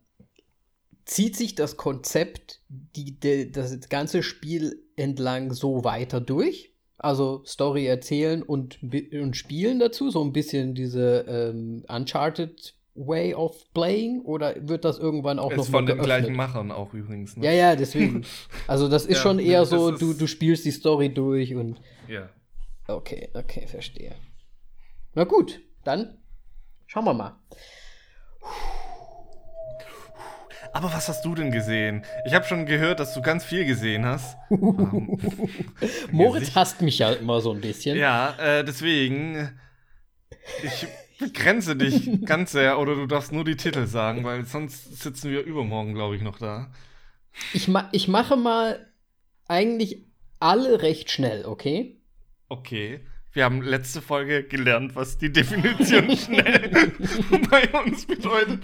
[SPEAKER 1] Zieht sich das Konzept, die, de, das ganze Spiel entlang so weiter durch? Also Story erzählen und, und spielen dazu, so ein bisschen diese ähm, Uncharted Way of Playing oder wird das irgendwann auch
[SPEAKER 2] Ist
[SPEAKER 1] noch
[SPEAKER 2] von den gleichen Machern auch übrigens. Ne?
[SPEAKER 1] Ja, ja, deswegen. [LAUGHS] Also das ist
[SPEAKER 2] Ja,
[SPEAKER 1] schon
[SPEAKER 2] nee,
[SPEAKER 1] eher so, du, du spielst die Story durch und
[SPEAKER 2] ja.
[SPEAKER 1] okay, okay, verstehe. Na gut, dann schauen wir mal.
[SPEAKER 2] Aber was hast du denn gesehen? Ich habe schon gehört, dass du ganz viel gesehen hast. Ähm, [LAUGHS]
[SPEAKER 1] Moritz
[SPEAKER 2] Gesicht-
[SPEAKER 1] hasst mich ja immer so ein bisschen.
[SPEAKER 2] Ja, äh, deswegen. Ich begrenze dich [LAUGHS] ganz sehr, oder du darfst nur die Titel sagen, weil sonst sitzen wir übermorgen, glaube ich, noch da.
[SPEAKER 1] Ich, ma ich mache mal eigentlich alle recht schnell, okay?
[SPEAKER 2] Okay. Wir haben letzte Folge gelernt, was die Definition [LAUGHS] schnell bei uns bedeutet.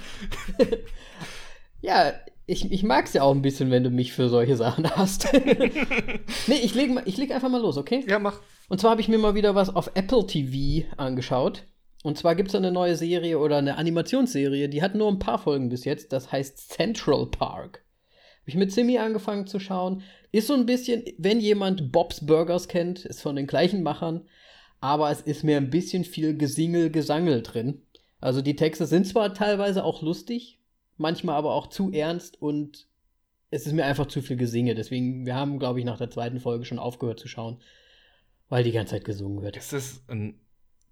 [SPEAKER 1] Ja, ich, ich mag es ja auch ein bisschen, wenn du mich für solche Sachen [LAUGHS] hast. [LAUGHS] nee, ich leg, ich leg einfach mal los, okay?
[SPEAKER 2] Ja, mach.
[SPEAKER 1] Und zwar habe ich mir mal wieder was auf Apple TV angeschaut. Und zwar gibt es eine neue Serie oder eine Animationsserie, die hat nur ein paar Folgen bis jetzt. Das heißt Central Park. Habe ich mit Simi angefangen zu schauen. Ist so ein bisschen, wenn jemand Bob's Burgers kennt, ist von den gleichen Machern. Aber es ist mir ein bisschen viel Gesingel, Gesangel drin. Also die Texte sind zwar teilweise auch lustig, manchmal aber auch zu ernst und es ist mir einfach zu viel Gesinge. Deswegen, wir haben, glaube ich, nach der zweiten Folge schon aufgehört zu schauen, weil die ganze Zeit gesungen wird.
[SPEAKER 2] Ist das ein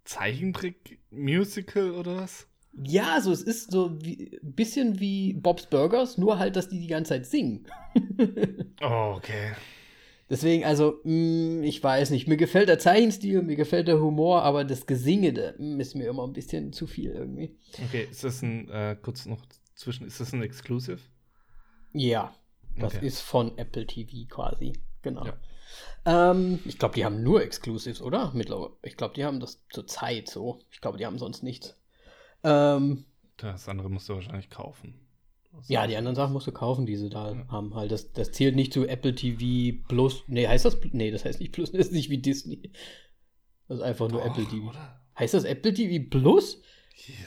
[SPEAKER 2] Zeichentrick-Musical oder was?
[SPEAKER 1] Ja, also es ist so ein bisschen wie Bob's Burgers, nur halt, dass die die ganze Zeit singen. [LAUGHS]
[SPEAKER 2] Oh, okay.
[SPEAKER 1] Deswegen, also, mh, ich weiß nicht, mir gefällt der Zeichenstil, mir gefällt der Humor, aber das Gesinge da, mh, ist mir immer ein bisschen zu viel irgendwie.
[SPEAKER 2] Okay, ist das ein, äh, kurz noch zwischen, ist das ein Exclusive?
[SPEAKER 1] Ja, das
[SPEAKER 2] Okay.
[SPEAKER 1] ist von Apple TV quasi, genau.
[SPEAKER 2] Ja.
[SPEAKER 1] Ähm, ich glaube, die haben nur Exclusives, oder? Mittlerweile. Ich glaube, die haben das zur Zeit so. Ich glaube, die haben sonst nichts. Ähm,
[SPEAKER 2] Das andere musst du wahrscheinlich kaufen.
[SPEAKER 1] Ja, die anderen Sachen musst du kaufen, die sie da
[SPEAKER 2] Ja.
[SPEAKER 1] haben. Halt, das, das zählt nicht zu Apple TV Plus. Nee, heißt das? Nee, das heißt nicht Plus. [LAUGHS] Das ist nicht wie Disney. Das ist einfach nur
[SPEAKER 2] Doch,
[SPEAKER 1] Apple TV.
[SPEAKER 2] Oder?
[SPEAKER 1] Heißt das Apple TV Plus?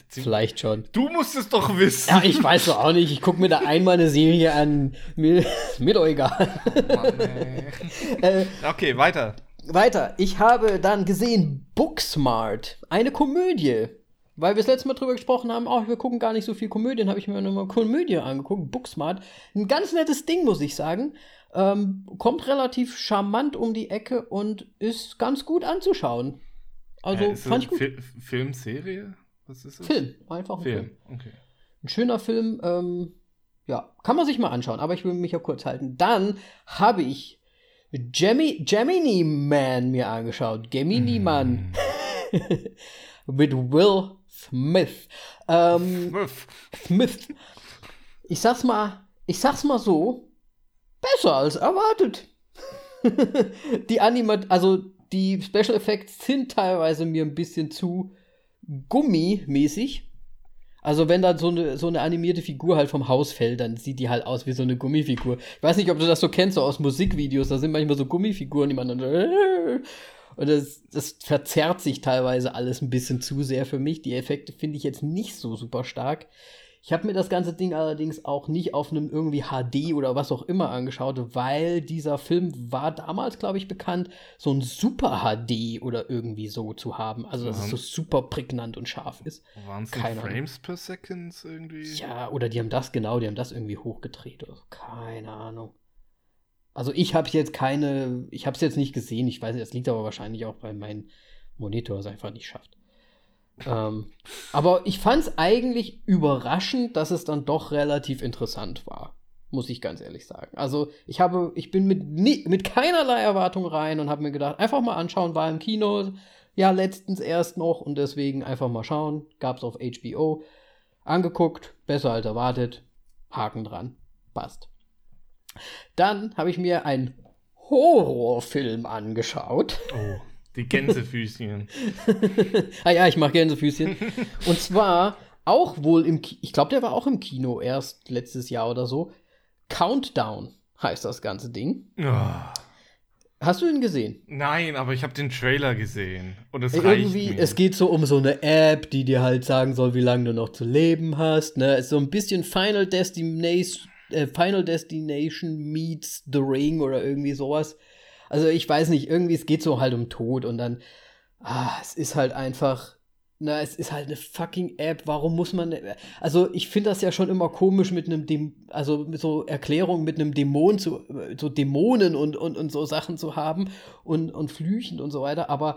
[SPEAKER 1] Vielleicht schon.
[SPEAKER 2] Du musst es doch wissen.
[SPEAKER 1] Ja, ich weiß doch auch nicht. Ich gucke mir da einmal eine Serie an. Mir, mir doch egal.
[SPEAKER 2] Mann, [LAUGHS]
[SPEAKER 1] äh,
[SPEAKER 2] okay, weiter.
[SPEAKER 1] weiter. Ich habe dann gesehen Booksmart. Eine Komödie. Weil wir das letzte Mal drüber gesprochen haben, oh, wir gucken gar nicht so viel Komödien, habe ich mir nochmal Komödie angeguckt. Booksmart. Ein ganz nettes Ding, muss ich sagen. Ähm, kommt relativ charmant um die Ecke und ist ganz gut anzuschauen. Also
[SPEAKER 2] Äh,
[SPEAKER 1] fand ich gut.
[SPEAKER 2] Fil Filmserie? Was ist das?
[SPEAKER 1] Film, einfach ein Film.
[SPEAKER 2] Film, okay.
[SPEAKER 1] Ein schöner Film, ähm, ja, kann man sich mal anschauen, aber ich will mich ja kurz halten. Dann habe ich Gemini, Gemini Man mir angeschaut. Gemini Man. Mit [LAUGHS] Will Smith. Ähm,
[SPEAKER 2] Smith.
[SPEAKER 1] Smith. Ich sag's mal, ich sag's mal so, besser als erwartet. [LAUGHS] die Animat, also die Special Effects sind teilweise mir ein bisschen zu gummimäßig. Also wenn dann so eine, so eine animierte Figur halt vom Haus fällt, dann sieht die halt aus wie so eine Gummifigur. Ich weiß nicht, ob du das so kennst, so aus Musikvideos, da sind manchmal so Gummifiguren, die man dann und das, das verzerrt sich teilweise alles ein bisschen zu sehr für mich. Die Effekte finde ich jetzt nicht so super stark. Ich habe mir das ganze Ding allerdings auch nicht auf einem irgendwie HD oder was auch immer angeschaut, weil dieser Film war damals, glaube ich, bekannt, so ein Super HD oder irgendwie so zu haben. Also, dass es
[SPEAKER 2] Mhm.
[SPEAKER 1] so super prägnant und scharf ist.
[SPEAKER 2] Waren es
[SPEAKER 1] Keine Ahnung.
[SPEAKER 2] Frames per Second irgendwie?
[SPEAKER 1] Ja, oder die haben das genau, die haben das irgendwie hochgedreht oder so. Keine Ahnung. Also ich habe jetzt keine, ich habe es jetzt nicht gesehen. Ich weiß nicht, das liegt aber wahrscheinlich auch, weil mein Monitor es einfach nicht schafft. Ähm, aber ich fand es eigentlich überraschend, dass es dann doch relativ interessant war. Muss ich ganz ehrlich sagen. Also ich habe, ich bin mit, nie, mit keinerlei Erwartung rein und habe mir gedacht, einfach mal anschauen, war im Kino, ja letztens erst noch und deswegen einfach mal schauen. Gab es auf HBO. Angeguckt, besser als erwartet, Haken dran, passt. Dann habe ich mir einen Horrorfilm angeschaut.
[SPEAKER 2] Oh, die Gänsefüßchen. [LAUGHS]
[SPEAKER 1] ah ja, ich mache Gänsefüßchen. Und zwar auch wohl im, Ki ich glaube, der war auch im Kino erst letztes Jahr oder so. Countdown heißt das ganze Ding.
[SPEAKER 2] oh.
[SPEAKER 1] Hast du ihn gesehen?
[SPEAKER 2] Nein, aber ich habe den Trailer gesehen. Und es reicht
[SPEAKER 1] Irgendwie, es geht so um so eine App, die dir halt sagen soll, wie lange du noch zu leben hast. Ne? Es ist so ein bisschen Final Destination, äh, Final Destination meets The Ring oder irgendwie sowas. Also ich weiß nicht, irgendwie, es geht so halt um Tod und dann, ah, es ist halt einfach na, es ist halt eine fucking App. Warum muss man. Also, ich finde das ja schon immer komisch mit einem Däm also mit so Erklärungen mit einem Dämon zu, so Dämonen und, und, und so Sachen zu haben und, und Flüchen und so weiter. Aber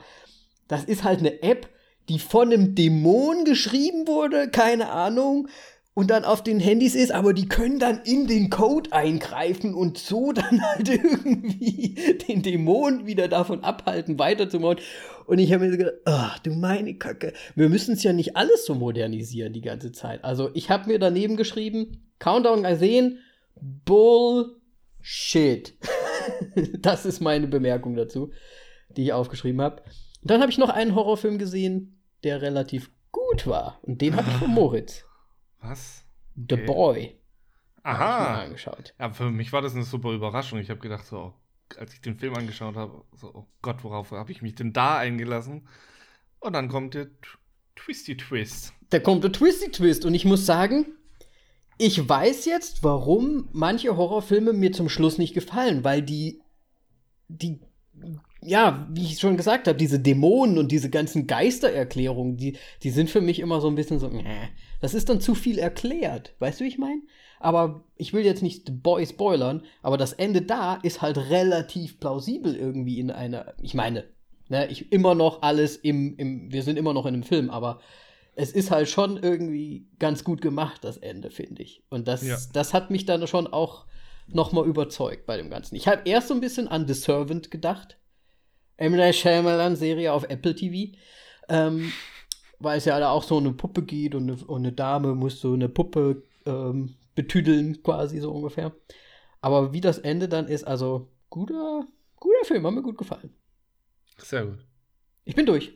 [SPEAKER 1] das ist halt eine App, die von einem Dämon geschrieben wurde, keine Ahnung, und dann auf den Handys ist, aber die können dann in den Code eingreifen und so [LAUGHS] dann halt irgendwie den Dämon wieder davon abhalten, weiterzumachen. Und ich habe mir gedacht, ach du meine Kacke, wir müssen es ja nicht alles so modernisieren die ganze Zeit. Also ich habe mir daneben geschrieben, Countdown gesehen, Bullshit. [LAUGHS] das ist meine Bemerkung dazu, die ich aufgeschrieben habe. Dann habe ich noch einen Horrorfilm gesehen, der relativ gut war. Und den habe ich von Moritz.
[SPEAKER 2] Was?
[SPEAKER 1] The okay. Boy.
[SPEAKER 2] Aha. Angeschaut. Ja, für mich war das eine super Überraschung. Ich habe gedacht, so, als ich den Film angeschaut habe, so, oh Gott, worauf habe ich mich denn da eingelassen? Und dann kommt der Twisty Twist.
[SPEAKER 1] Da kommt der Twisty Twist. Und ich muss sagen, ich weiß jetzt, warum manche Horrorfilme mir zum Schluss nicht gefallen, weil die, die, ja, wie ich schon gesagt habe, diese Dämonen und diese ganzen Geistererklärungen, die, die sind für mich immer so ein bisschen so, äh, das ist dann zu viel erklärt. Weißt du, wie ich meine? Aber ich will jetzt nicht The Boy spoilern, aber das Ende da ist halt relativ plausibel irgendwie in einer. Ich meine, ne, ich immer noch alles im, im. Wir sind immer noch in einem Film, aber es ist halt schon irgendwie ganz gut gemacht, das Ende, finde ich. Und das, ja. das hat mich dann schon auch nochmal überzeugt bei dem Ganzen. Ich habe erst so ein bisschen an The Servant gedacht. M. Night Shyamalan-Serie auf Apple TV. Ähm, weil es ja da auch so eine Puppe geht und eine, und eine Dame muss so eine Puppe ähm, betüdeln, quasi so ungefähr. Aber wie das Ende dann ist, also guter, guter Film, hat mir gut gefallen.
[SPEAKER 2] Sehr gut.
[SPEAKER 1] Ich bin durch.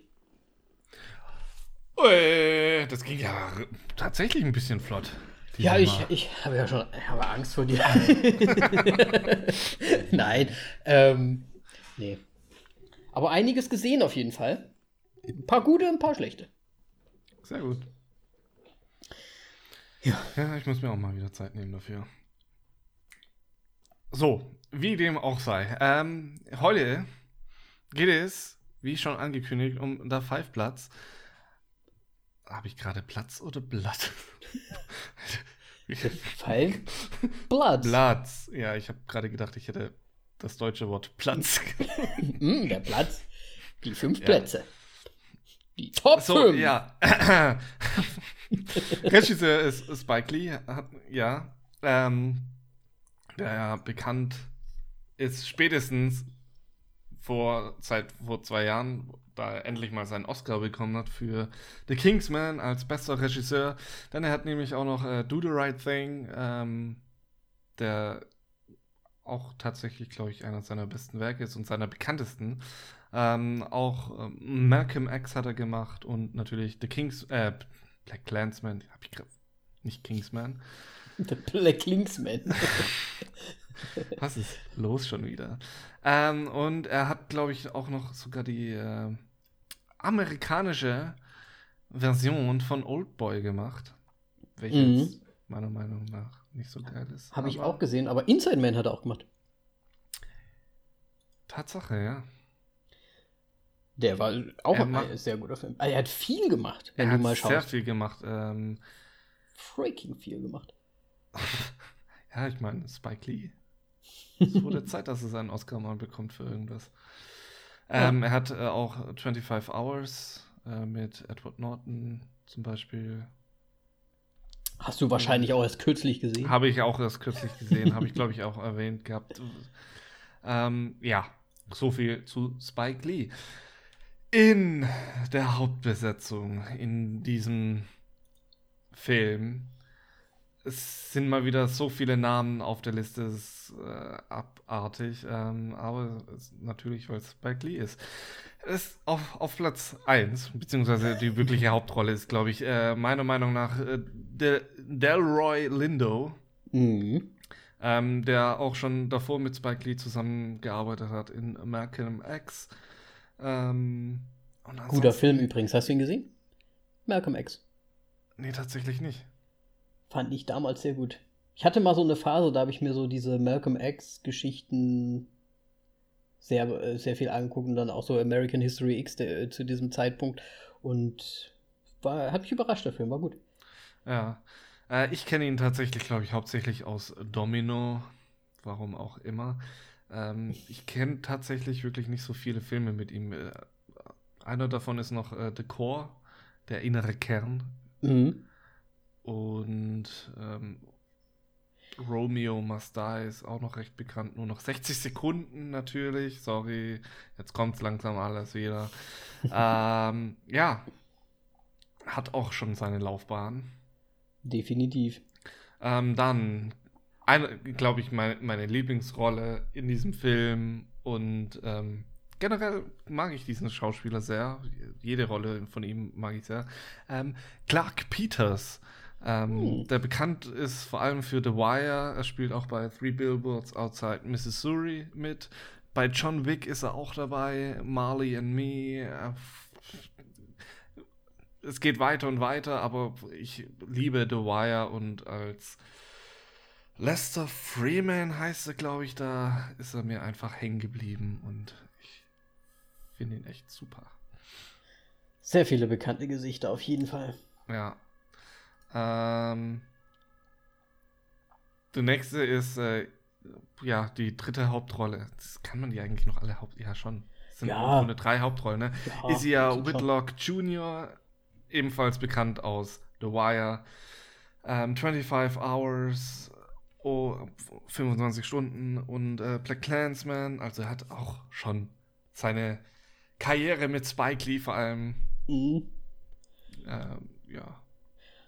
[SPEAKER 2] Das ging ja tatsächlich ein bisschen flott.
[SPEAKER 1] Ja, ich, ich habe ja schon habe Angst vor dir. [LAUGHS] [LAUGHS] Nein. Ähm, nee. Aber einiges gesehen auf jeden Fall. Ein paar gute, ein paar schlechte.
[SPEAKER 2] Sehr gut. Ja. Ja, ich muss mir auch mal wieder Zeit nehmen dafür. So, wie dem auch sei. Ähm, heute geht es, wie schon angekündigt, um der Five Platz. Habe ich gerade Platz oder Blatt?
[SPEAKER 1] Five Platz.
[SPEAKER 2] Platz. Ja, ich habe gerade gedacht, ich hätte das deutsche Wort Platz.
[SPEAKER 1] mm, der Platz. Die fünf ja. Plätze. Die Top so, 5.
[SPEAKER 2] Ja. [LAUGHS] Regisseur ist Spike Lee, hat, ja. Ähm, der ja bekannt ist spätestens vor, seit vor zwei Jahren, da er endlich mal seinen Oscar bekommen hat für The Kingsman als bester Regisseur. Dann er hat nämlich auch noch äh, Do the Right Thing, ähm, der auch tatsächlich, glaube ich, einer seiner besten Werke ist und seiner bekanntesten. Ähm, auch äh, Malcolm X hat er gemacht und natürlich The Kings, äh, Black Clansman, hab ich grad, nicht Kingsman. [LAUGHS]
[SPEAKER 1] The Black Kingsman. [LAUGHS]
[SPEAKER 2] Was ist los schon wieder? Ähm, und er hat, glaube ich, auch noch sogar die äh, amerikanische Version von Oldboy gemacht. Welche mhm. meiner Meinung nach nicht so geil ist.
[SPEAKER 1] Habe ich auch gesehen, aber Inside Man hat er auch gemacht.
[SPEAKER 2] Tatsache, ja.
[SPEAKER 1] Der war auch er ein sehr guter Film. Also er hat viel gemacht, wenn er du mal schaust.
[SPEAKER 2] sehr viel gemacht. Ähm,
[SPEAKER 1] Freaking viel gemacht. [LAUGHS]
[SPEAKER 2] ja, ich meine, Spike Lee. Es wurde [LAUGHS] Zeit, dass er seinen Oscar mal bekommt für irgendwas. Ähm, ja. Er hat äh, auch 25 Hours äh, mit Edward Norton zum Beispiel.
[SPEAKER 1] Hast du wahrscheinlich auch erst kürzlich gesehen?
[SPEAKER 2] Habe ich auch erst kürzlich gesehen, habe ich glaube ich auch erwähnt gehabt. Ähm, ja, so viel zu Spike Lee in der Hauptbesetzung in diesem Film. Es sind mal wieder so viele Namen auf der Liste, es ist äh, abartig, ähm, aber natürlich, weil es Spike Lee ist. Ist auf, auf Platz 1, beziehungsweise die wirkliche Hauptrolle ist, glaube ich, äh, meiner Meinung nach äh, Del Delroy Lindo. Mhm. Ähm, der auch schon davor mit Spike Lee zusammengearbeitet hat in American X. Ähm,
[SPEAKER 1] Guter Film übrigens. Hast du ihn gesehen? Malcolm X.
[SPEAKER 2] Nee, tatsächlich nicht.
[SPEAKER 1] Fand ich damals sehr gut. Ich hatte mal so eine Phase, da habe ich mir so diese Malcolm X-Geschichten sehr, sehr viel angeguckt und dann auch so American History X der, zu diesem Zeitpunkt. Und war, hat mich überrascht, der Film, war gut.
[SPEAKER 2] Ja. Äh, ich kenne ihn tatsächlich, glaube ich, hauptsächlich aus Domino. Warum auch immer. Ähm, ich kenne tatsächlich wirklich nicht so viele Filme mit ihm. Äh, einer davon ist noch äh, The Core, der innere Kern.
[SPEAKER 1] Mhm.
[SPEAKER 2] Und ähm, Romeo Must Die ist auch noch recht bekannt. Nur noch 60 Sekunden natürlich. Sorry, jetzt kommt langsam alles wieder. [LAUGHS] ähm, ja, hat auch schon seine Laufbahn.
[SPEAKER 1] Definitiv.
[SPEAKER 2] Ähm, dann, glaube ich, mein, meine Lieblingsrolle in diesem Film und ähm, generell mag ich diesen Schauspieler sehr. Jede Rolle von ihm mag ich sehr. Ähm, Clark Peters. Ähm, hm. Der bekannt ist vor allem für The Wire. Er spielt auch bei Three Billboards Outside Missouri mit. Bei John Wick ist er auch dabei. Marley and Me. Es geht weiter und weiter, aber ich liebe The Wire und als Lester Freeman heißt er, glaube ich, da ist er mir einfach hängen geblieben und ich finde ihn echt super.
[SPEAKER 1] Sehr viele bekannte Gesichter auf jeden Fall.
[SPEAKER 2] Ja, ähm, der nächste ist äh, ja die dritte Hauptrolle. Das kann man die eigentlich noch alle Haupt. Ja, schon. Das sind ja. nur drei Hauptrollen, ne? Ja, ist ja Whitlock schon. Jr., ebenfalls bekannt aus The Wire. Ähm, 25 Hours, oh, 25 Stunden und äh, Black Clansman. Also er hat auch schon seine Karriere mit Spike Lee vor allem. Mhm. Ähm, ja,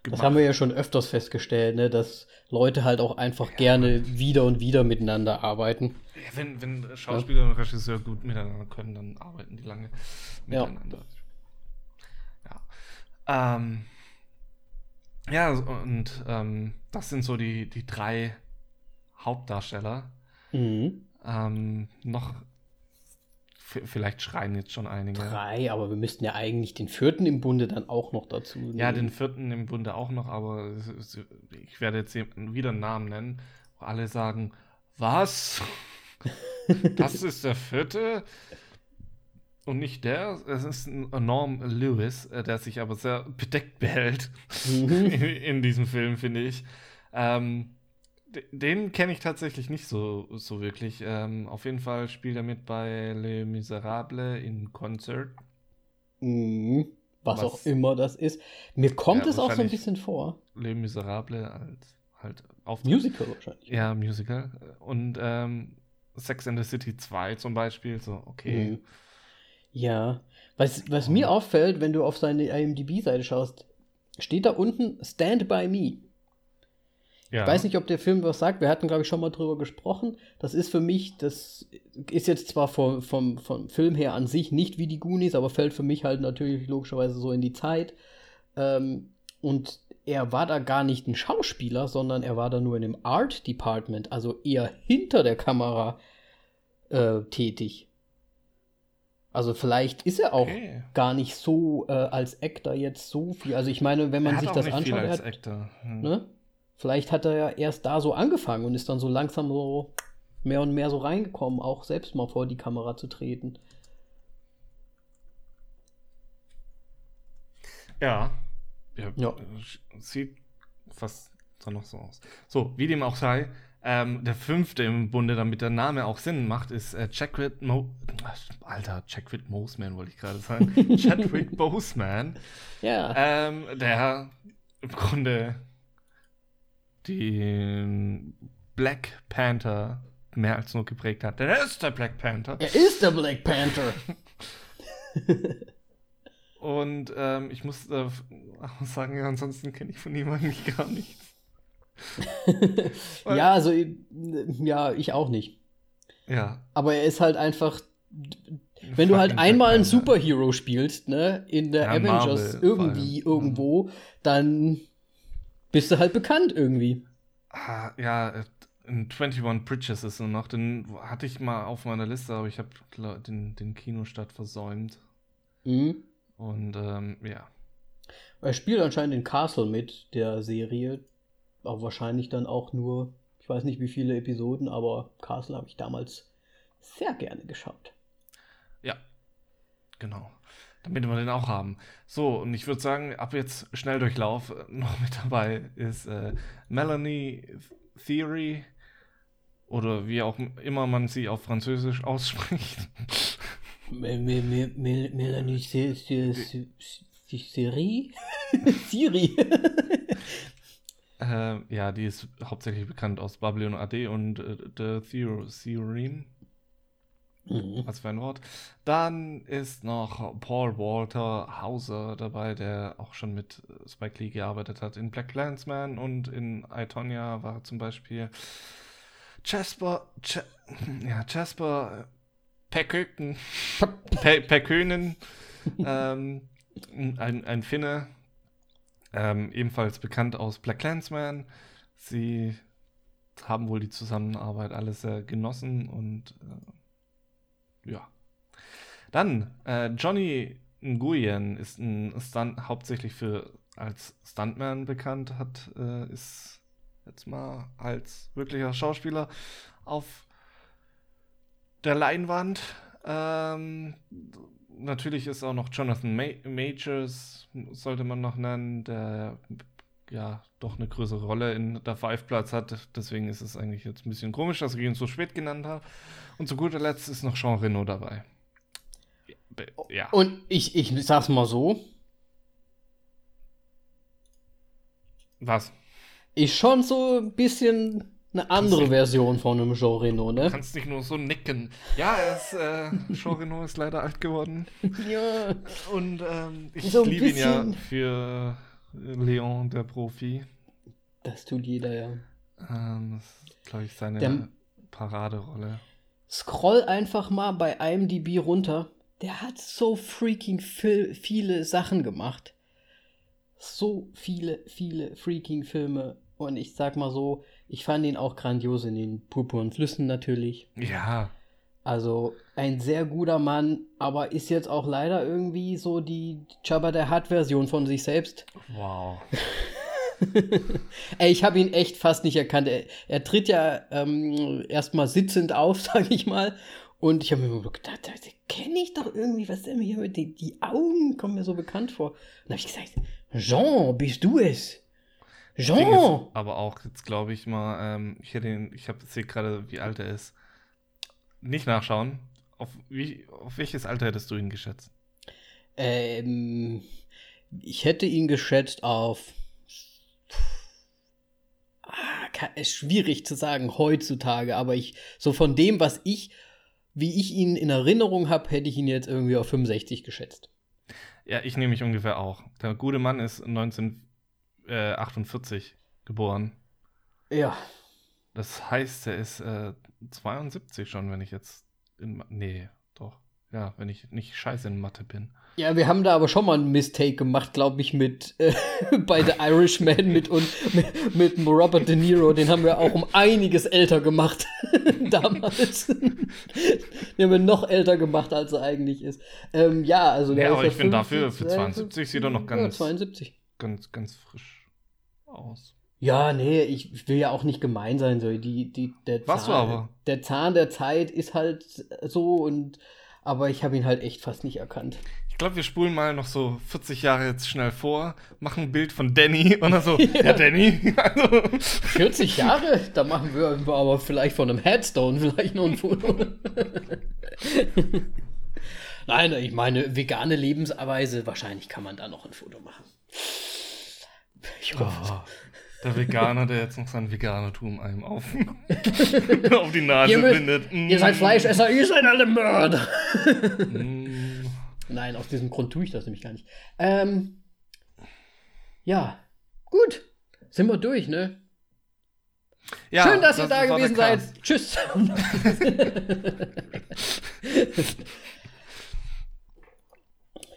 [SPEAKER 1] gemacht. Das haben wir ja schon öfters festgestellt, ne, dass Leute halt auch einfach ja. gerne wieder und wieder miteinander arbeiten.
[SPEAKER 2] Ja, wenn, wenn Schauspieler ja. und Regisseur gut miteinander können, dann arbeiten die lange miteinander. Ja. Ja, ähm, ja und ähm, das sind so die, die drei Hauptdarsteller. Mhm. Ähm, noch vielleicht schreien jetzt schon einige.
[SPEAKER 1] Drei, aber wir müssten ja eigentlich den vierten im Bunde dann auch noch dazu
[SPEAKER 2] nehmen. Ja, den vierten im Bunde auch noch, aber ich werde jetzt wieder einen Namen nennen, wo alle sagen, was? [LAUGHS] das ist der vierte? Und nicht der, es ist ein Norm Lewis, äh, der sich aber sehr bedeckt behält mhm. in, [LAUGHS] in, diesem Film, finde ich. Ähm, den kenne ich tatsächlich nicht so, so wirklich. Ähm, auf jeden Fall spielt er mit bei Les Miserables in Concert.
[SPEAKER 1] Mhm. Was, Was, auch immer das ist. Mir kommt ja, es auch so ein bisschen vor.
[SPEAKER 2] Les Miserables als halt auf.
[SPEAKER 1] Musical wahrscheinlich.
[SPEAKER 2] Ja, Musical. Und ähm, Sex in the City 2 zum Beispiel. So, okay. Mhm.
[SPEAKER 1] Ja. Was, was oh. mir auffällt, wenn du auf seine IMDb-Seite schaust, steht da unten Stand by Me. Ja. Ich weiß nicht, ob der Film was sagt. Wir hatten, glaube ich, schon mal drüber gesprochen. Das ist für mich, das ist jetzt zwar vom, vom, vom Film her an sich nicht wie die Goonies, aber fällt für mich halt natürlich logischerweise so in die Zeit. Ähm, und er war da gar nicht ein Schauspieler, sondern er war da nur in dem Art Department, also eher hinter der Kamera äh, tätig. Also vielleicht ist er auch okay. gar nicht so äh, als Actor jetzt so viel. Also ich meine, wenn man sich das anschaut, er hat, hm. ne? Vielleicht hat er ja erst da so angefangen und ist dann so langsam so mehr und mehr so reingekommen, auch selbst mal vor die Kamera zu treten.
[SPEAKER 2] Ja. ja. ja. Sieht fast so noch so aus. So, wie dem auch sei, ähm, der fünfte im Bunde, damit der Name auch Sinn macht, ist äh, Chadwick Mo Alter, Chadwick Moseman wollte ich gerade sagen. [LAUGHS] Chadwick Boseman.
[SPEAKER 1] Ja.
[SPEAKER 2] Ähm, der im Grunde den Black Panther mehr als nur geprägt hat. Denn er ist der Black Panther.
[SPEAKER 1] Er ist der Black Panther. [LAUGHS] [LAUGHS]
[SPEAKER 2] Und ähm, ich muss äh, [LAUGHS] sagen, ansonsten kenne ich von ihm eigentlich gar nichts.
[SPEAKER 1] ja, also ja, ich auch nicht.
[SPEAKER 2] Ja.
[SPEAKER 1] Aber er ist halt einfach. Wenn du halt einmal einen Superhero spielst, ne, in der ja, Avengers Marvel irgendwie irgendwo, mhm. dann bist du halt bekannt irgendwie.
[SPEAKER 2] Ah, ja, äh, in 21 Bridges ist nur noch. Den hatte ich mal auf meiner Liste, aber ich habe den, den Kinostart versäumt. Mhm. Und ähm, ja.
[SPEAKER 1] Er spielt anscheinend in Castle mit, der Serie. Aber wahrscheinlich dann auch nur, ich weiß nicht wie viele Episoden, aber Castle habe ich damals sehr gerne geschaut.
[SPEAKER 2] Ja, genau. Damit wir den auch haben. So, und ich würde sagen, ab jetzt Schnelldurchlauf äh, [LAUGHS] noch mit dabei ist äh, Melanie Theory oder wie auch immer man sie auf Französisch ausspricht.
[SPEAKER 1] Melanie Siri? Siri?
[SPEAKER 2] äh, ja, die ist hauptsächlich bekannt aus Babylon AD und äh, The Theorem. Mhm. Was für ein Wort. Dann ist noch Paul Walter Hauser dabei, der auch schon mit Spike Lee gearbeitet hat. In Black Landsman und in I, war zum Beispiel Jasper, Ch ja, Jasper Perköken, [LAUGHS] Perkönen, ähm, ein, ein Finne, ähm, ebenfalls bekannt aus Black Landsman. Sie haben wohl die Zusammenarbeit alles sehr genossen und äh, ja. Dann, äh, Johnny Nguyen ist ein Stunt, hauptsächlich für als Stuntman bekannt, hat, äh, ist jetzt mal als wirklicher Schauspieler auf der Leinwand. Ähm, natürlich ist auch noch Jonathan Ma Majors, sollte man noch nennen, der ja doch eine größere Rolle in der Five Platz hat. Deswegen ist es eigentlich jetzt ein bisschen komisch, dass ich ihn so spät genannt habe. Und zu guter Letzt ist noch Jean Reno dabei.
[SPEAKER 1] Ja. Und ich, ich sag's mal so.
[SPEAKER 2] Was?
[SPEAKER 1] Ist schon so ein bisschen eine andere kannst Version von einem Jean Reno, ne?
[SPEAKER 2] Du kannst nicht nur so nicken. Ja, ist, äh, [LAUGHS] Jean Reno ist leider alt geworden.
[SPEAKER 1] ja.
[SPEAKER 2] Und ähm, ich so liebe ihn ja für Leon, der Profi.
[SPEAKER 1] Das tut jeder, ja.
[SPEAKER 2] Ähm, das ist, glaube ich, seine der, Paraderolle.
[SPEAKER 1] Scroll einfach mal bei IMDb runter. Der hat so freaking viel, viele Sachen gemacht. So viele, viele freaking Filme. Und ich sag mal so, ich fand ihn auch grandios in den Purpurnen Flüssen natürlich.
[SPEAKER 2] Ja.
[SPEAKER 1] Also ein sehr guter Mann, aber ist jetzt auch leider irgendwie so die Jabba der Hutt-Version von sich selbst.
[SPEAKER 2] Wow. [LAUGHS]
[SPEAKER 1] Ey, ich habe ihn echt fast nicht erkannt. Er, er tritt ja ähm, erstmal sitzend auf, [LAUGHS] sag ich mal. Und ich habe mir gedacht, kenne ich doch irgendwie, was denn hier mit die, die Augen kommen mir so bekannt vor. Und dann habe ich gesagt, Jean, bist du es? Jean!
[SPEAKER 2] aber auch jetzt glaube ich mal, ähm, ich hätte ich habe sehe gerade, wie alt er ist nicht nachschauen. Auf, wie, auf welches Alter hättest du ihn geschätzt?
[SPEAKER 1] Ähm, ich hätte ihn geschätzt auf. Ah, ist schwierig zu sagen heutzutage, aber ich so von dem, was ich, wie ich ihn in Erinnerung habe, hätte ich ihn jetzt irgendwie auf 65 geschätzt.
[SPEAKER 2] Ja, ich nehme mich ungefähr auch. Der gute Mann ist 1948 geboren.
[SPEAKER 1] Ja.
[SPEAKER 2] Das heißt, er ist äh, 72 schon, wenn ich jetzt in. Nee, doch. Ja, wenn ich nicht scheiße in Mathe bin.
[SPEAKER 1] Ja, wir haben da aber schon mal einen Mistake gemacht, glaube ich, mit äh, [LAUGHS] bei The Irishman mit und mit, mit, Robert De Niro. Den haben wir auch um einiges älter gemacht [LAUGHS] damals. Den haben wir noch älter gemacht, als er eigentlich ist. Ähm, ja, also
[SPEAKER 2] der ja, aber ich finde dafür für 72 sieht er noch ganz,
[SPEAKER 1] ja, 72.
[SPEAKER 2] ganz, ganz frisch aus.
[SPEAKER 1] Ja, nee, ich will ja auch nicht gemein sein. So. Die, die, der,
[SPEAKER 2] Zahn, du aber?
[SPEAKER 1] der Zahn der Zeit ist halt so und aber ich habe ihn halt echt fast nicht erkannt.
[SPEAKER 2] Ich glaube, wir spulen mal noch so 40 Jahre jetzt schnell vor, machen ein Bild von Danny [LAUGHS] und dann so, ja, ja Danny.
[SPEAKER 1] 40 Jahre? Da machen wir aber vielleicht von einem Headstone vielleicht noch ein Foto. [LAUGHS] Nein, ich meine, vegane Lebensweise, wahrscheinlich kann man da noch ein Foto machen.
[SPEAKER 2] Ich hoffe. Oh. Der Veganer, der jetzt noch sein Veganertum einem auf, [LAUGHS] auf die Nase ihr bindet.
[SPEAKER 1] Mm. Ihr seid Fleischesser, ihr seid alle Mörder. mm. Nein, aus diesem Grund tue ich das nämlich gar nicht. Ähm, ja, gut. Sind wir durch, ne? Ja, Schön, dass das ihr da gewesen seid. Tschüss. [LAUGHS]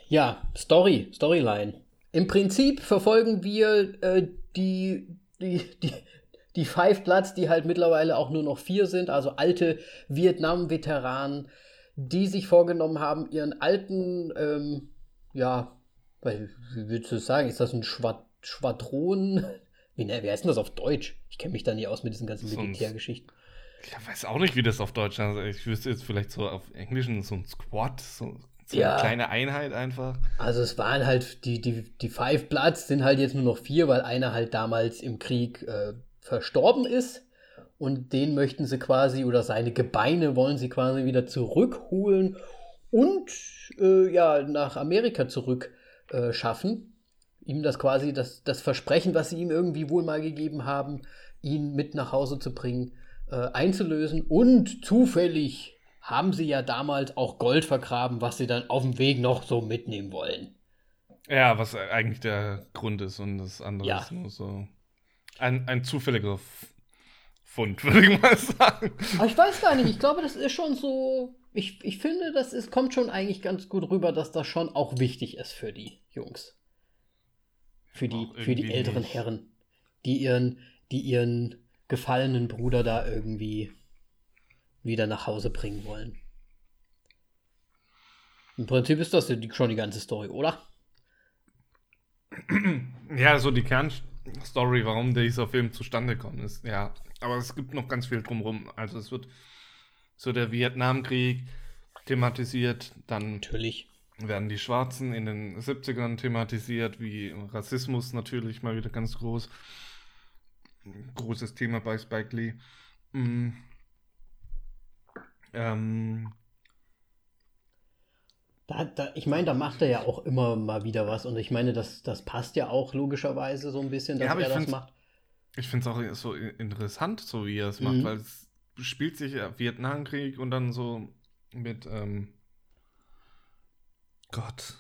[SPEAKER 1] ja, Story, Storyline. Im Prinzip verfolgen wir äh, die, die, die, die Five Bloods, die halt mittlerweile auch nur noch vier sind, also alte Vietnam-Veteranen, die sich vorgenommen haben, ihren alten, ähm, ja, wie würdest du sagen, ist das ein Schwad Schwadron? [LAUGHS] Wie, ne, wie heißt denn das auf Deutsch? Ich kenne mich da nie aus mit diesen ganzen Militärgeschichten.
[SPEAKER 2] Ich weiß auch nicht, wie das auf Deutsch ist. Also ich wüsste jetzt vielleicht so auf Englisch so ein Squad, so so ja. eine kleine Einheit einfach.
[SPEAKER 1] Also es waren halt, die, die, die Five Bloods sind halt jetzt nur noch vier, weil einer halt damals im Krieg äh, verstorben ist. Und den möchten sie quasi, oder seine Gebeine wollen sie quasi wieder zurückholen und äh, ja, nach Amerika zurück äh, schaffen. Ihm das quasi, das, das Versprechen, was sie ihm irgendwie wohl mal gegeben haben, ihn mit nach Hause zu bringen, äh, einzulösen. Und zufällig haben sie ja damals auch Gold vergraben, was sie dann auf dem Weg noch so mitnehmen wollen.
[SPEAKER 2] Ja, was eigentlich der Grund ist und das andere ja. ist nur so ein, ein zufälliger Fund, [LAUGHS] würde ich mal sagen.
[SPEAKER 1] Aber ich weiß gar nicht, ich glaube, das ist schon so. Ich, ich finde, das ist, kommt schon eigentlich ganz gut rüber, dass das schon auch wichtig ist für die Jungs. Für die, für die älteren nicht. Herren, die ihren, die ihren gefallenen Bruder da irgendwie wieder nach Hause bringen wollen. Im Prinzip ist das schon die ganze Story, oder?
[SPEAKER 2] Ja, so die Kernstory, warum dieser Film zustande kommt, ist, ja. Aber es gibt noch ganz viel drumherum. Also es wird so der Vietnamkrieg thematisiert, dann
[SPEAKER 1] natürlich
[SPEAKER 2] werden die Schwarzen in den 70ern thematisiert, wie Rassismus natürlich mal wieder ganz groß. Großes Thema bei Spike Lee. Mhm. Ähm,
[SPEAKER 1] da, da, ich meine, da macht er ja auch immer mal wieder was und ich meine, das, das passt ja auch logischerweise so ein bisschen, dass ja, er das macht.
[SPEAKER 2] Ich finde es auch so interessant, so wie er es macht, mhm. weil es spielt sich ja Vietnamkrieg und dann so mit ähm, Gott.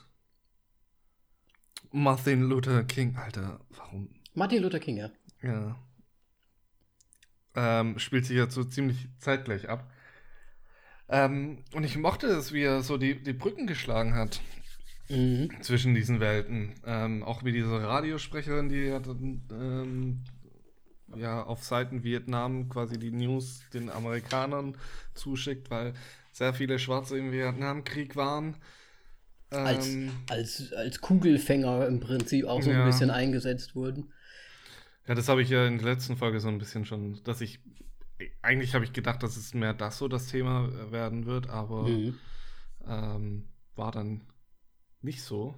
[SPEAKER 2] Martin Luther King, Alter, warum?
[SPEAKER 1] Martin Luther King, ja.
[SPEAKER 2] Ja. Ähm, spielt sich ja so ziemlich zeitgleich ab. Ähm, und ich mochte es, wie er so die, die Brücken geschlagen hat mhm. zwischen diesen Welten. Ähm, auch wie diese Radiosprecherin, die ja, ähm, ja auf Seiten Vietnam quasi die News den Amerikanern zuschickt, weil sehr viele Schwarze im Vietnamkrieg waren.
[SPEAKER 1] Als, ähm, als, als Kugelfänger im Prinzip auch so ja. ein bisschen eingesetzt wurden.
[SPEAKER 2] Ja, das habe ich ja in der letzten Folge so ein bisschen schon, dass ich eigentlich habe ich gedacht, dass es mehr das so das Thema äh, werden wird, aber mhm. ähm, war dann nicht so.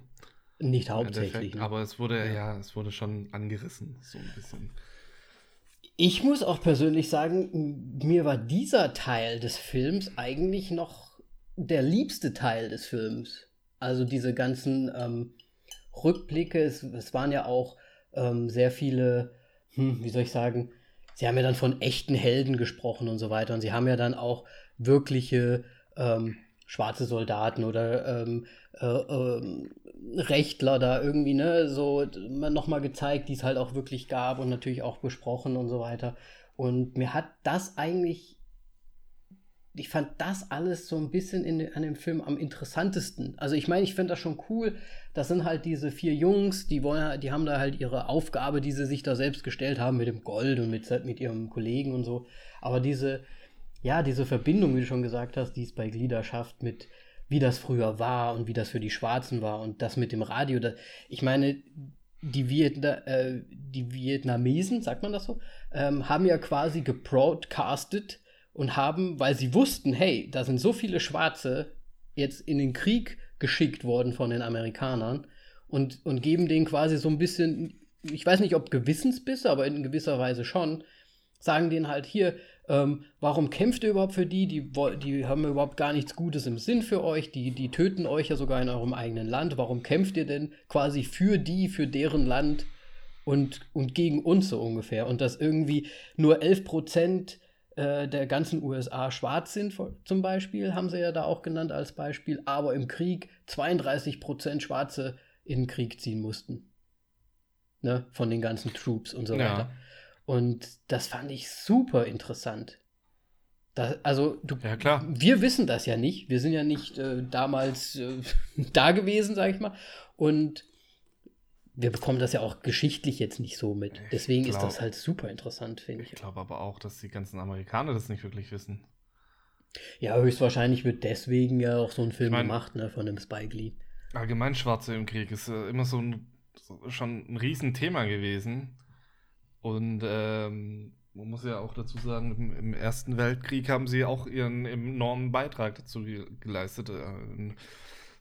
[SPEAKER 1] Nicht hauptsächlich.
[SPEAKER 2] Ne? Aber es wurde ja. ja, es wurde schon angerissen, so ein bisschen.
[SPEAKER 1] Ich muss auch persönlich sagen, mir war dieser Teil des Films eigentlich noch der liebste Teil des Films. Also diese ganzen ähm, Rückblicke, es, es, waren ja auch ähm, sehr viele, hm, wie soll ich sagen, sie haben ja dann von echten Helden gesprochen und so weiter. Und sie haben ja dann auch wirkliche ähm, schwarze Soldaten oder ähm, äh, äh, Rechtler da irgendwie, ne, so nochmal gezeigt, die es halt auch wirklich gab und natürlich auch besprochen und so weiter. Und mir hat das eigentlich ich fand das alles so ein bisschen in, an dem Film am interessantesten. Also ich meine, ich finde das schon cool. Das sind halt diese vier Jungs, die wollen, die haben da halt ihre Aufgabe, die sie sich da selbst gestellt haben mit dem Gold und mit, mit ihrem Kollegen und so. Aber diese, ja, diese Verbindung, wie du schon gesagt hast, die es bei Glieder schafft mit, wie das früher war und wie das für die Schwarzen war und das mit dem Radio. Das, ich meine, die, Vietna, äh, die Vietnamesen, sagt man das so, ähm, haben ja quasi gebroadcastet, und haben, weil sie wussten, hey, da sind so viele Schwarze jetzt in den Krieg geschickt worden von den Amerikanern und, und geben denen quasi so ein bisschen, ich weiß nicht, ob Gewissensbisse, aber in gewisser Weise schon, sagen denen halt hier, ähm, warum kämpft ihr überhaupt für die? die? Die haben überhaupt gar nichts Gutes im Sinn für euch, die, die töten euch ja sogar in eurem eigenen Land. Warum kämpft ihr denn quasi für die, für deren Land und, und gegen uns so ungefähr? Und dass irgendwie nur 11 Prozent äh, der ganzen USA schwarz sind, zum Beispiel, haben sie ja da auch genannt als Beispiel, aber im Krieg 32 Prozent Schwarze in den Krieg ziehen mussten. Ne, von den ganzen Troops und so ja. weiter. Und das fand ich super interessant. Das, also, du,
[SPEAKER 2] ja,
[SPEAKER 1] wir wissen das ja nicht. Wir sind ja nicht äh, damals äh, [LAUGHS] da gewesen, sag ich mal. Und wir bekommen das ja auch geschichtlich jetzt nicht so mit. Deswegen glaub, ist das halt super interessant, finde ich.
[SPEAKER 2] Ich glaube aber auch, dass die ganzen Amerikaner das nicht wirklich wissen.
[SPEAKER 1] Ja, höchstwahrscheinlich wird deswegen ja auch so ein Film ich mein, gemacht, ne, von dem Spike Lee.
[SPEAKER 2] Allgemein Schwarze im Krieg ist äh, immer so, ein, so schon ein Riesenthema gewesen. Und ähm, man muss ja auch dazu sagen, im, im, Ersten Weltkrieg haben sie auch ihren enormen Beitrag dazu geleistet. Äh,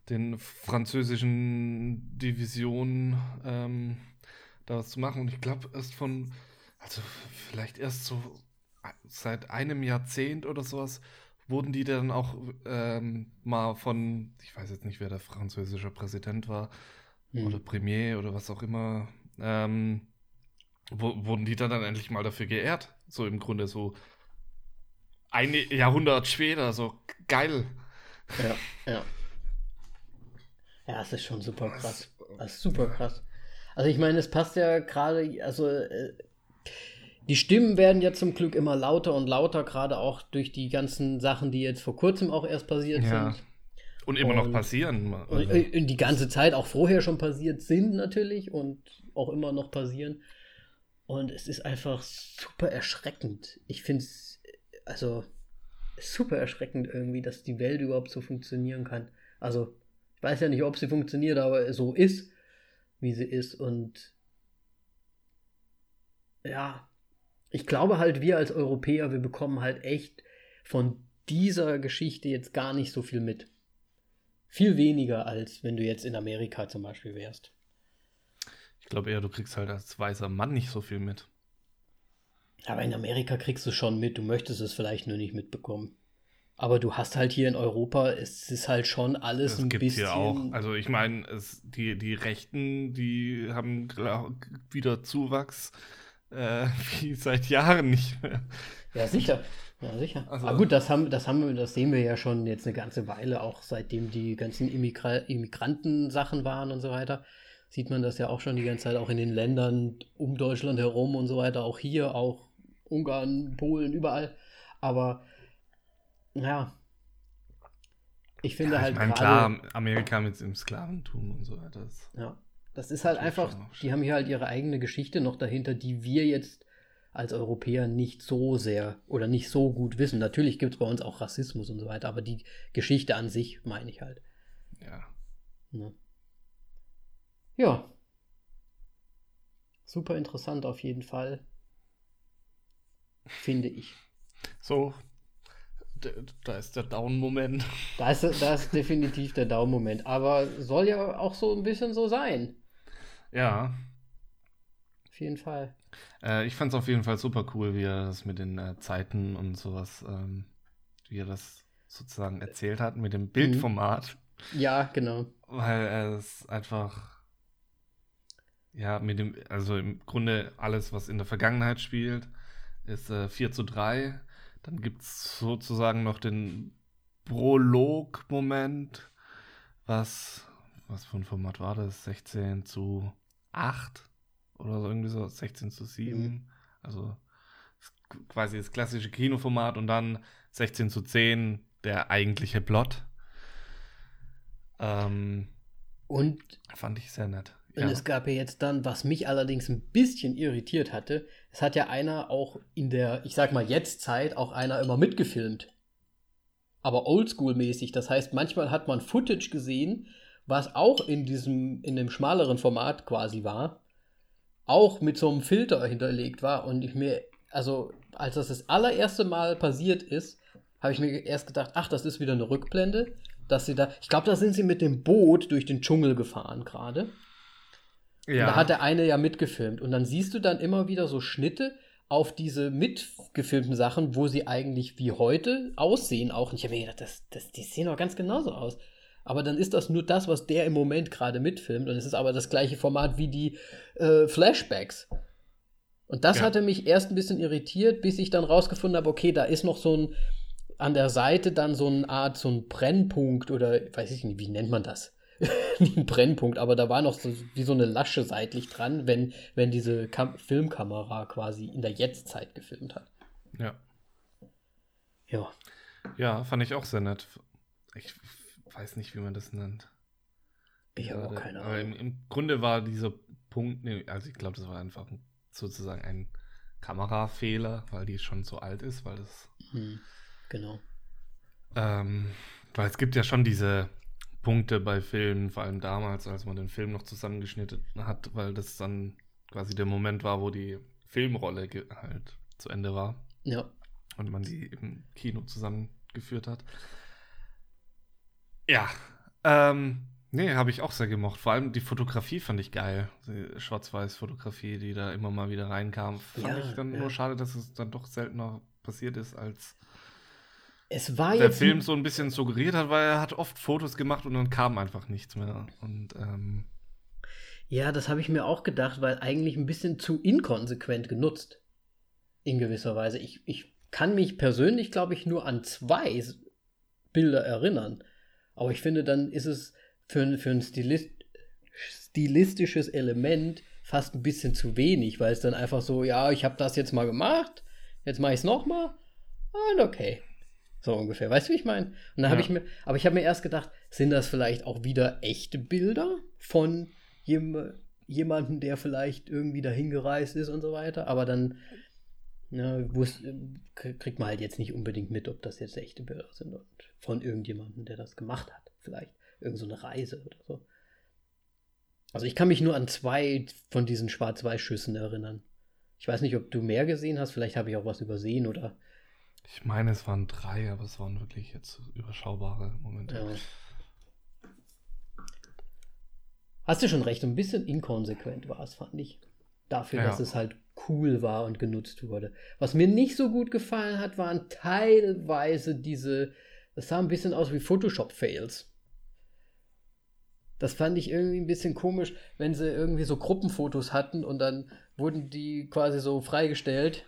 [SPEAKER 2] den französischen Divisionen ähm, da was zu machen. Und ich glaube, erst von, also vielleicht erst so seit einem Jahrzehnt oder sowas, wurden die dann auch ähm, mal von, ich weiß jetzt nicht, wer der französische Präsident war, hm. oder Premier oder was auch immer, ähm, wo, wurden die dann, dann endlich mal dafür geehrt. So im Grunde so ein Jahrhundert später, so geil.
[SPEAKER 1] Ja, ja. Ja, es ist schon super krass. Das ist super krass. Also ich meine, es passt ja gerade, also äh, die Stimmen werden ja zum Glück immer lauter und lauter, gerade auch durch die ganzen Sachen, die jetzt vor kurzem auch erst passiert ja. sind.
[SPEAKER 2] Und immer und, noch passieren.
[SPEAKER 1] Also. Und, und die ganze Zeit auch vorher schon passiert sind natürlich und auch immer noch passieren. Und es ist einfach super erschreckend. Ich finde es, also super erschreckend irgendwie, dass die Welt überhaupt so funktionieren kann. Also, weiß ja nicht, ob sie funktioniert, aber so ist, wie sie ist. Und ja, ich glaube halt, wir als Europäer, wir bekommen halt echt von dieser Geschichte jetzt gar nicht so viel mit. Viel weniger, als wenn du jetzt in Amerika zum Beispiel wärst.
[SPEAKER 2] Ich glaube eher, du kriegst halt als weißer Mann nicht so viel mit.
[SPEAKER 1] Aber in Amerika kriegst du schon mit, du möchtest es vielleicht nur nicht mitbekommen. Aber du hast halt hier in Europa, es ist halt schon alles das ein gibt's bisschen. Hier auch.
[SPEAKER 2] Also ich meine, die, die Rechten, die haben wieder Zuwachs äh, [LAUGHS] wie seit Jahren nicht mehr.
[SPEAKER 1] Ja, sicher. Ja, sicher. Also, Aber gut, das haben, das haben das sehen wir ja schon jetzt eine ganze Weile, auch seitdem die ganzen Immigra Immigranten-Sachen waren und so weiter sieht man das ja auch schon die ganze Zeit, auch in den Ländern um Deutschland herum und so weiter, auch hier, auch Ungarn, Polen, überall. Aber ja, ich finde ja, halt. Ich
[SPEAKER 2] meine, klar, Amerika mit dem Sklaventum und so weiter.
[SPEAKER 1] Ja, das ist halt einfach, die haben hier halt ihre eigene Geschichte noch dahinter, die wir jetzt als Europäer nicht so sehr oder nicht so gut wissen. Natürlich gibt es bei uns auch Rassismus und so weiter, aber die Geschichte an sich meine ich halt.
[SPEAKER 2] Ja.
[SPEAKER 1] ja. Ja. Super interessant auf jeden Fall. Finde ich.
[SPEAKER 2] So, da ist der Down-Moment. [LAUGHS]
[SPEAKER 1] Da ist, da ist definitiv der Down-Moment. Aber soll ja auch so ein bisschen so sein.
[SPEAKER 2] Ja.
[SPEAKER 1] Auf jeden Fall.
[SPEAKER 2] Äh, ich fand es auf jeden Fall super cool, wie er das mit den äh, Zeiten und sowas, ähm, wie er das sozusagen erzählt hat, mit dem Bildformat.
[SPEAKER 1] Ja, genau.
[SPEAKER 2] Weil er es einfach ja, mit dem, also im Grunde alles, was in der Vergangenheit spielt, ist äh, 4 zu 3. Dann gibt es sozusagen noch den Prolog-Moment, was, was für ein Format war das? 16 zu 8 oder so irgendwie so, 16 zu 7. Mhm. Also quasi das klassische Kinoformat und dann 16 zu 10 der eigentliche Plot. Ähm,
[SPEAKER 1] und
[SPEAKER 2] fand ich sehr nett.
[SPEAKER 1] Und ja. es gab ja jetzt dann, was mich allerdings ein bisschen irritiert hatte, es hat ja einer auch in der, ich sag mal jetzt Zeit, auch einer immer mitgefilmt. Aber oldschool-mäßig. Das heißt, manchmal hat man Footage gesehen, was auch in diesem, in dem schmaleren Format quasi war, auch mit so einem Filter hinterlegt war. Und ich mir, also, als das das allererste Mal passiert ist, habe ich mir erst gedacht, ach, das ist wieder eine Rückblende. Dass sie da, ich glaube, da sind sie mit dem Boot durch den Dschungel gefahren gerade. Ja. Da hat der eine ja mitgefilmt. Und dann siehst du dann immer wieder so Schnitte auf diese mitgefilmten Sachen, wo sie eigentlich wie heute aussehen auch. Und ich habe mir gedacht, das, das, die sehen doch ganz genauso aus. Aber dann ist das nur das, was der im Moment gerade mitfilmt. Und es ist aber das gleiche Format wie die äh, Flashbacks. Und das ja. hatte mich erst ein bisschen irritiert, bis ich dann rausgefunden habe, okay, da ist noch so ein an der Seite dann so eine Art, so ein Brennpunkt oder weiß ich nicht, wie nennt man das? [LAUGHS] wie ein Brennpunkt, aber da war noch so, wie so eine Lasche seitlich dran, wenn, wenn diese Kam Filmkamera quasi in der Jetztzeit gefilmt hat.
[SPEAKER 2] Ja.
[SPEAKER 1] Ja.
[SPEAKER 2] Ja, fand ich auch sehr nett. Ich weiß nicht, wie man das nennt.
[SPEAKER 1] Ich habe auch keine Ahnung.
[SPEAKER 2] Aber im, im, Grunde war dieser Punkt, also ich glaube, das war einfach sozusagen ein Kamerafehler, weil die schon so alt ist, weil das.
[SPEAKER 1] Hm, genau.
[SPEAKER 2] Ähm, weil es gibt ja schon diese Punkte bei Filmen, vor allem damals, als man den Film noch zusammengeschnitten hat, weil das dann quasi der Moment war, wo die Filmrolle halt zu Ende war.
[SPEAKER 1] Ja.
[SPEAKER 2] Und man die im Kino zusammengeführt hat. Ja, Ähm, nee, habe ich auch sehr gemocht. Vor allem die Fotografie fand ich geil. Die Schwarz-Weiß-Fotografie, die da immer mal wieder reinkam. Fand
[SPEAKER 1] Ja,
[SPEAKER 2] ich dann
[SPEAKER 1] ja.
[SPEAKER 2] nur schade, dass es dann doch seltener passiert ist, als
[SPEAKER 1] Es war
[SPEAKER 2] der
[SPEAKER 1] jetzt.
[SPEAKER 2] Film so ein bisschen suggeriert hat, weil er hat oft Fotos gemacht und dann kam einfach nichts mehr. Und ähm,
[SPEAKER 1] Ja, das habe ich mir auch gedacht, weil eigentlich ein bisschen zu inkonsequent genutzt. In gewisser Weise. Ich, ich kann mich persönlich, glaube ich, nur an zwei Bilder erinnern. Aber ich finde, dann ist es für, ein- für ein Stilist, stilistisches Element fast ein bisschen zu wenig, weil es dann einfach so, ja, ich habe das jetzt mal gemacht, jetzt mache ich es nochmal und okay. So ungefähr. Weißt du, wie ich meine? Und dann habe
[SPEAKER 2] Ja.
[SPEAKER 1] ich mir, aber ich habe mir erst gedacht, sind das vielleicht auch wieder echte Bilder von jem, jemandem, der vielleicht irgendwie dahin gereist ist und so weiter. Aber dann ne, kriegt man halt jetzt nicht unbedingt mit, ob das jetzt echte Bilder sind und von irgendjemandem, der das gemacht hat. Vielleicht irgend so eine Reise oder so. Also ich kann mich nur an zwei von diesen Schwarz-Weiß-Schüssen erinnern. Ich weiß nicht, ob du mehr gesehen hast, vielleicht habe ich auch was übersehen oder.
[SPEAKER 2] Ich meine, es waren drei, aber es waren wirklich jetzt überschaubare Momente.
[SPEAKER 1] Ja. Hast du schon recht, ein bisschen inkonsequent war es, fand ich. Dafür,
[SPEAKER 2] Ja.
[SPEAKER 1] dass es halt cool war und genutzt wurde. Was mir nicht so gut gefallen hat, waren teilweise diese, das sah ein bisschen aus wie Photoshop-Fails. Das fand ich irgendwie ein bisschen komisch, wenn sie irgendwie so Gruppenfotos hatten und dann wurden die quasi so freigestellt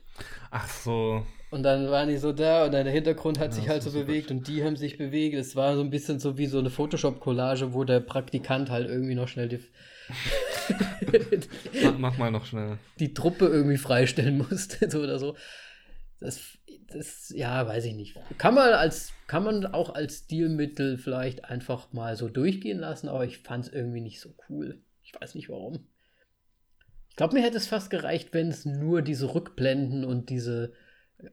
[SPEAKER 2] Ach so.
[SPEAKER 1] und dann waren die so da und dann der Hintergrund hat
[SPEAKER 2] Ja,
[SPEAKER 1] sich halt so bewegt und die haben sich bewegt. Es war so ein bisschen so wie so eine Photoshop-Collage, wo der Praktikant halt irgendwie noch schnell die, [LAUGHS]
[SPEAKER 2] Mach, mach mal noch schnell.
[SPEAKER 1] die Truppe irgendwie freistellen [LAUGHS] musste, so oder so. Das, das, ja, weiß ich nicht. Kann man als, kann man auch als Stilmittel vielleicht einfach mal so durchgehen lassen, aber ich fand es irgendwie nicht so cool. Ich weiß nicht warum. Ich glaube, mir hätte es fast gereicht, wenn es nur diese Rückblenden und diese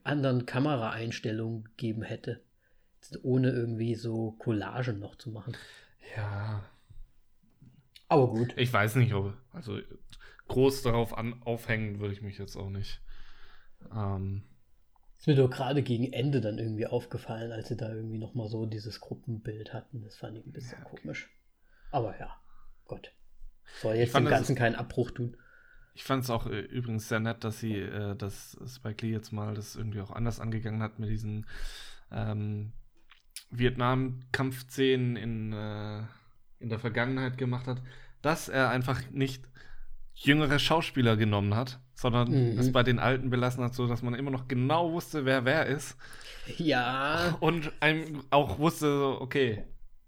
[SPEAKER 1] anderen Kameraeinstellungen gegeben hätte. Ohne irgendwie so Collagen noch zu machen.
[SPEAKER 2] Ja.
[SPEAKER 1] Aber gut.
[SPEAKER 2] Ich weiß nicht, ob. Also groß darauf an, aufhängen würde ich mich jetzt auch nicht. Ähm,
[SPEAKER 1] Ist mir doch gerade gegen Ende dann irgendwie aufgefallen, als sie da irgendwie nochmal so dieses Gruppenbild hatten. Das fand ich ein bisschen
[SPEAKER 2] Ja, okay.
[SPEAKER 1] komisch. Aber ja, Gott. Soll jetzt
[SPEAKER 2] fand
[SPEAKER 1] dem Ganzen keinen Abbruch tun.
[SPEAKER 2] ich fand es auch äh, übrigens sehr nett, dass sie, äh, dass Spike Lee jetzt mal das irgendwie auch anders angegangen hat mit diesen ähm, Vietnam-Kampfszenen in, äh, in der Vergangenheit gemacht hat, dass er einfach nicht jüngere Schauspieler genommen hat, sondern
[SPEAKER 1] Mhm.
[SPEAKER 2] es bei den Alten belassen hat, so dass man immer noch genau wusste, wer wer ist
[SPEAKER 1] Ja,
[SPEAKER 2] und einem auch wusste, so, okay,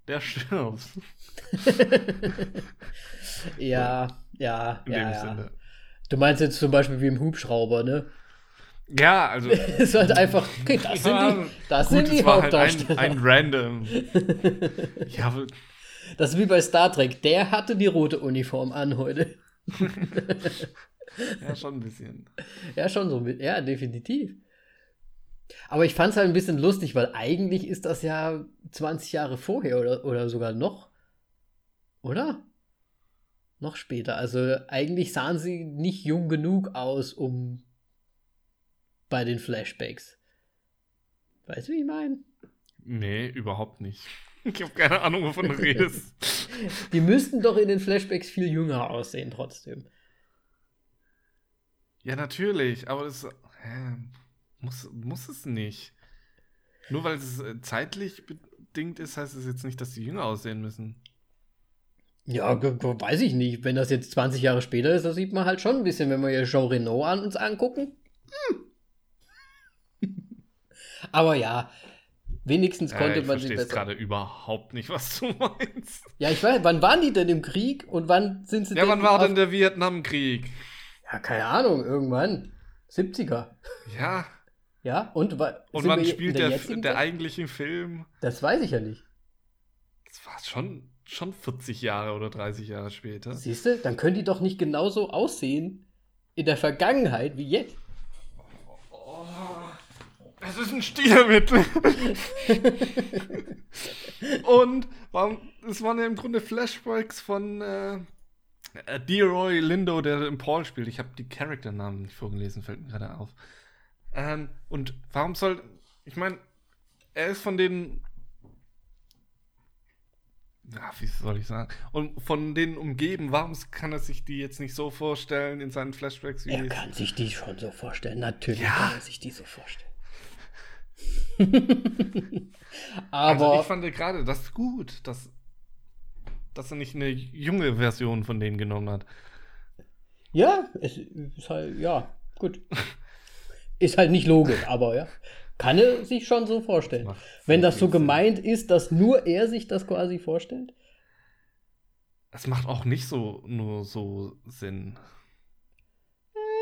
[SPEAKER 2] der stirbt. [LAUGHS]
[SPEAKER 1] ja, ja,
[SPEAKER 2] In
[SPEAKER 1] ja,
[SPEAKER 2] dem
[SPEAKER 1] ja.
[SPEAKER 2] Sinne.
[SPEAKER 1] Du meinst jetzt zum Beispiel wie im Hubschrauber, ne?
[SPEAKER 2] Ja, also. [LAUGHS]
[SPEAKER 1] Es ist halt einfach, okay, das sind
[SPEAKER 2] Ja,
[SPEAKER 1] die, das
[SPEAKER 2] gut,
[SPEAKER 1] sind die
[SPEAKER 2] war halt ein,
[SPEAKER 1] Hauptdarsteller.
[SPEAKER 2] ein random. [LAUGHS] Ja,
[SPEAKER 1] Das ist wie bei Star Trek. Der hatte die rote Uniform an heute.
[SPEAKER 2] Ja, schon ein bisschen. [LAUGHS]
[SPEAKER 1] Ja, schon so. Ja, definitiv. Aber ich fand es halt ein bisschen lustig, weil eigentlich ist das ja 20 Jahre vorher oder, oder sogar noch. Oder? Noch später. Also eigentlich sahen sie nicht jung genug aus, um bei den Flashbacks. Weißt du, wie ich meine?
[SPEAKER 2] Nee, überhaupt nicht. Ich habe keine Ahnung, wovon du redest. [LAUGHS]
[SPEAKER 1] Die müssten doch in den Flashbacks viel jünger aussehen, trotzdem.
[SPEAKER 2] Ja, natürlich, aber das hä, muss, muss es nicht. Nur weil es äh, zeitlich bedingt ist, heißt es jetzt nicht, dass die jünger aussehen müssen.
[SPEAKER 1] Ja, weiß ich nicht. Wenn das jetzt 20 Jahre später ist, das sieht man halt schon ein bisschen, wenn wir hier Jean Reno an uns angucken. Hm. [LAUGHS] Aber ja, wenigstens konnte
[SPEAKER 2] Äh, ich
[SPEAKER 1] man sie
[SPEAKER 2] verstehe
[SPEAKER 1] besser.
[SPEAKER 2] gerade überhaupt nicht, was du [LAUGHS] meinst.
[SPEAKER 1] Ja, ich weiß, wann waren die denn im Krieg und wann sind sie
[SPEAKER 2] Ja, wann war denn der Vietnamkrieg?
[SPEAKER 1] Ja, keine Ahnung, irgendwann. 70er.
[SPEAKER 2] Ja,
[SPEAKER 1] Ja, und,
[SPEAKER 2] und wann spielt der, der
[SPEAKER 1] Zeit?
[SPEAKER 2] eigentliche Film?
[SPEAKER 1] Das weiß ich ja nicht.
[SPEAKER 2] Das war schon, schon 40 Jahre oder 30 Jahre später.
[SPEAKER 1] Siehst du, dann können die doch nicht genauso aussehen in der Vergangenheit wie jetzt.
[SPEAKER 2] Es ist ein Stilmittel. Und warum, es waren ja im Grunde Flashbacks von äh, äh, Deroy Lindo, der im Paul spielt. Ich habe die Charakternamen nicht vorgelesen, fällt mir gerade auf. Ähm, und warum soll. Ich meine, er ist von den. ja, wie soll ich sagen? Und von denen umgeben, warum kann er sich die jetzt nicht so vorstellen in seinen Flashbacks?
[SPEAKER 1] Wie er kann sich die schon so vorstellen. Natürlich
[SPEAKER 2] Ja.
[SPEAKER 1] kann er sich die so vorstellen. [LAUGHS] Aber
[SPEAKER 2] also ich fand gerade das gut, dass, dass er nicht eine junge Version von denen genommen hat.
[SPEAKER 1] ja, es ist halt, ja, gut. Ist halt nicht logisch, aber ja. Kann er sich schon so vorstellen.
[SPEAKER 2] Macht
[SPEAKER 1] Wenn das so
[SPEAKER 2] viel Sinn.
[SPEAKER 1] gemeint ist, dass nur er sich das quasi vorstellt.
[SPEAKER 2] Es macht auch nicht so nur so Sinn.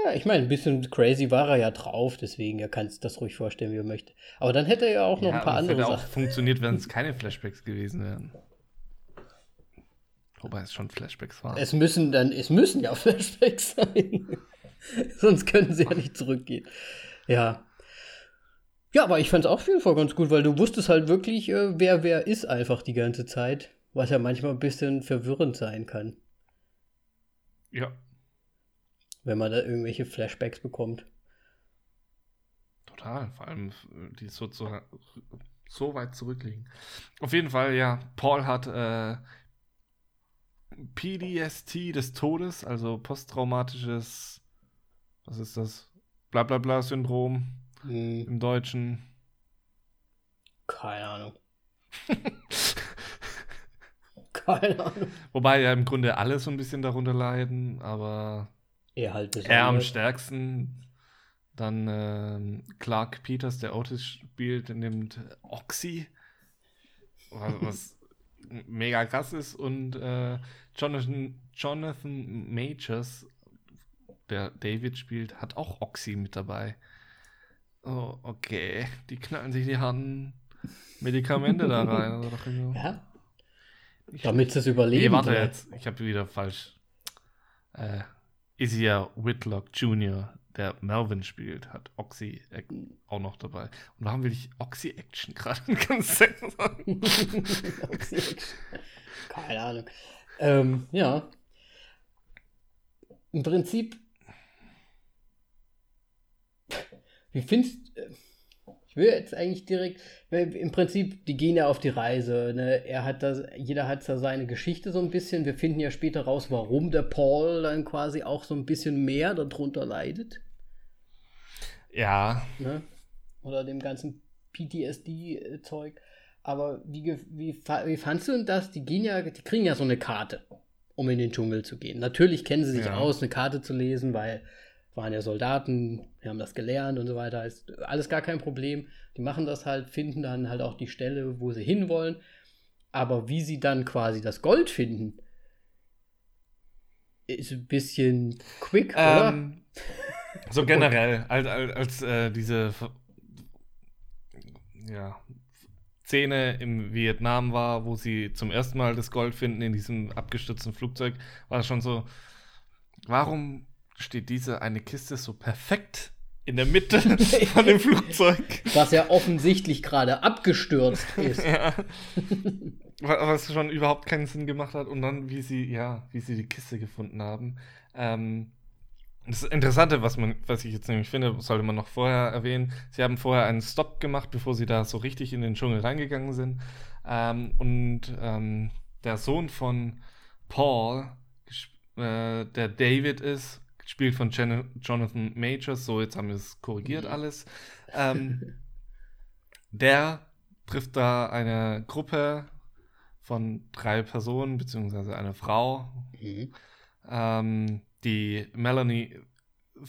[SPEAKER 1] Ja, ich meine, ein bisschen crazy war er ja drauf, deswegen er kann sich das ruhig vorstellen, wie er möchte. Aber dann hätte er ja auch noch
[SPEAKER 2] ja,
[SPEAKER 1] ein paar
[SPEAKER 2] aber es
[SPEAKER 1] andere
[SPEAKER 2] hätte auch
[SPEAKER 1] Sachen.
[SPEAKER 2] funktioniert, wenn es [LAUGHS] keine Flashbacks gewesen wären. Wobei es schon Flashbacks waren.
[SPEAKER 1] Es müssen dann, es müssen ja [LAUGHS] Flashbacks sein. [LAUGHS] Sonst können sie ja nicht zurückgehen. Ja. Ja, aber ich fand es auf jeden Fall ganz gut, weil du wusstest halt wirklich, äh, wer wer ist einfach die ganze Zeit. Was ja manchmal ein bisschen verwirrend sein kann,
[SPEAKER 2] ja,
[SPEAKER 1] wenn man da irgendwelche Flashbacks bekommt.
[SPEAKER 2] total. Vor allem, die so, so, so weit zurückliegen. Auf jeden Fall, ja, Paul hat äh, PDST des Todes, also posttraumatisches, was ist das? Blablabla-Syndrom
[SPEAKER 1] Hm,
[SPEAKER 2] im Deutschen.
[SPEAKER 1] keine Ahnung. [LAUGHS] keine Ahnung.
[SPEAKER 2] Wobei ja im Grunde alle so ein bisschen darunter leiden, aber
[SPEAKER 1] Er halt
[SPEAKER 2] er am
[SPEAKER 1] besonders.
[SPEAKER 2] stärksten. Dann ähm, Clark Peters, der Otis spielt, nimmt Oxy, was, was [LAUGHS] mega krass ist. Und äh, Jonathan, Jonathan Majors, der David spielt, hat auch Oxy mit dabei. Oh, okay. Die knallen sich die harten Medikamente da rein. Also, irgendwie- [LAUGHS]
[SPEAKER 1] Ja, damit sie es überleben.
[SPEAKER 2] Nee, warte jetzt. Ich habe wieder falsch. Äh, Isia Whitlock Jr., der Melvin spielt, hat Oxy auch noch dabei. Und warum will ich Oxy Action gerade ganz sagen?
[SPEAKER 1] Keine Ahnung. Ähm, ja. Im Prinzip. Wie findest äh, Ich will jetzt eigentlich direkt. weil Im Prinzip, die gehen ja auf die Reise. Ne? Er hat das, jeder hat da seine Geschichte so ein bisschen. Wir finden ja später raus, warum der Paul dann quasi auch so ein bisschen mehr darunter leidet.
[SPEAKER 2] Ja,
[SPEAKER 1] ne? Oder dem ganzen PTSD-Zeug. Aber wie, wie, wie fandst du denn das? Die gehen ja, die kriegen ja so eine Karte, um in den Dschungel zu gehen. Natürlich kennen sie sich
[SPEAKER 2] Ja.
[SPEAKER 1] aus, eine Karte zu lesen, weil waren ja Soldaten, wir haben das gelernt und so weiter. Ist alles gar kein Problem. Die machen das halt, finden dann halt auch die Stelle, wo sie hinwollen. Aber wie sie dann quasi das Gold finden, ist ein bisschen quick, oder?
[SPEAKER 2] ähm, so [LAUGHS] generell, als, als, als äh, diese ja, Szene im Vietnam war, wo sie zum ersten Mal das Gold finden in diesem abgestürzten Flugzeug, war es schon so, warum steht diese eine Kiste so perfekt in der [LAUGHS] Mitte von dem Flugzeug?
[SPEAKER 1] Was ja offensichtlich gerade abgestürzt [LAUGHS] ist.
[SPEAKER 2] ja. Wa- Was schon überhaupt keinen Sinn gemacht hat. Und dann, wie sie, ja, wie sie die Kiste gefunden haben. Ähm, das Interessante, was man, was ich jetzt nämlich finde, sollte man noch vorher erwähnen. Sie haben vorher einen Stop gemacht, bevor sie da so richtig in den Dschungel reingegangen sind. Ähm, und ähm, der Sohn von Paul, äh, der David ist, gespielt von Jan Jonathan Majors, so jetzt haben wir es korrigiert
[SPEAKER 1] Mhm.
[SPEAKER 2] alles. Ähm, [LAUGHS] der trifft da eine Gruppe von drei Personen, beziehungsweise eine Frau,
[SPEAKER 1] Mhm.
[SPEAKER 2] ähm, die Melanie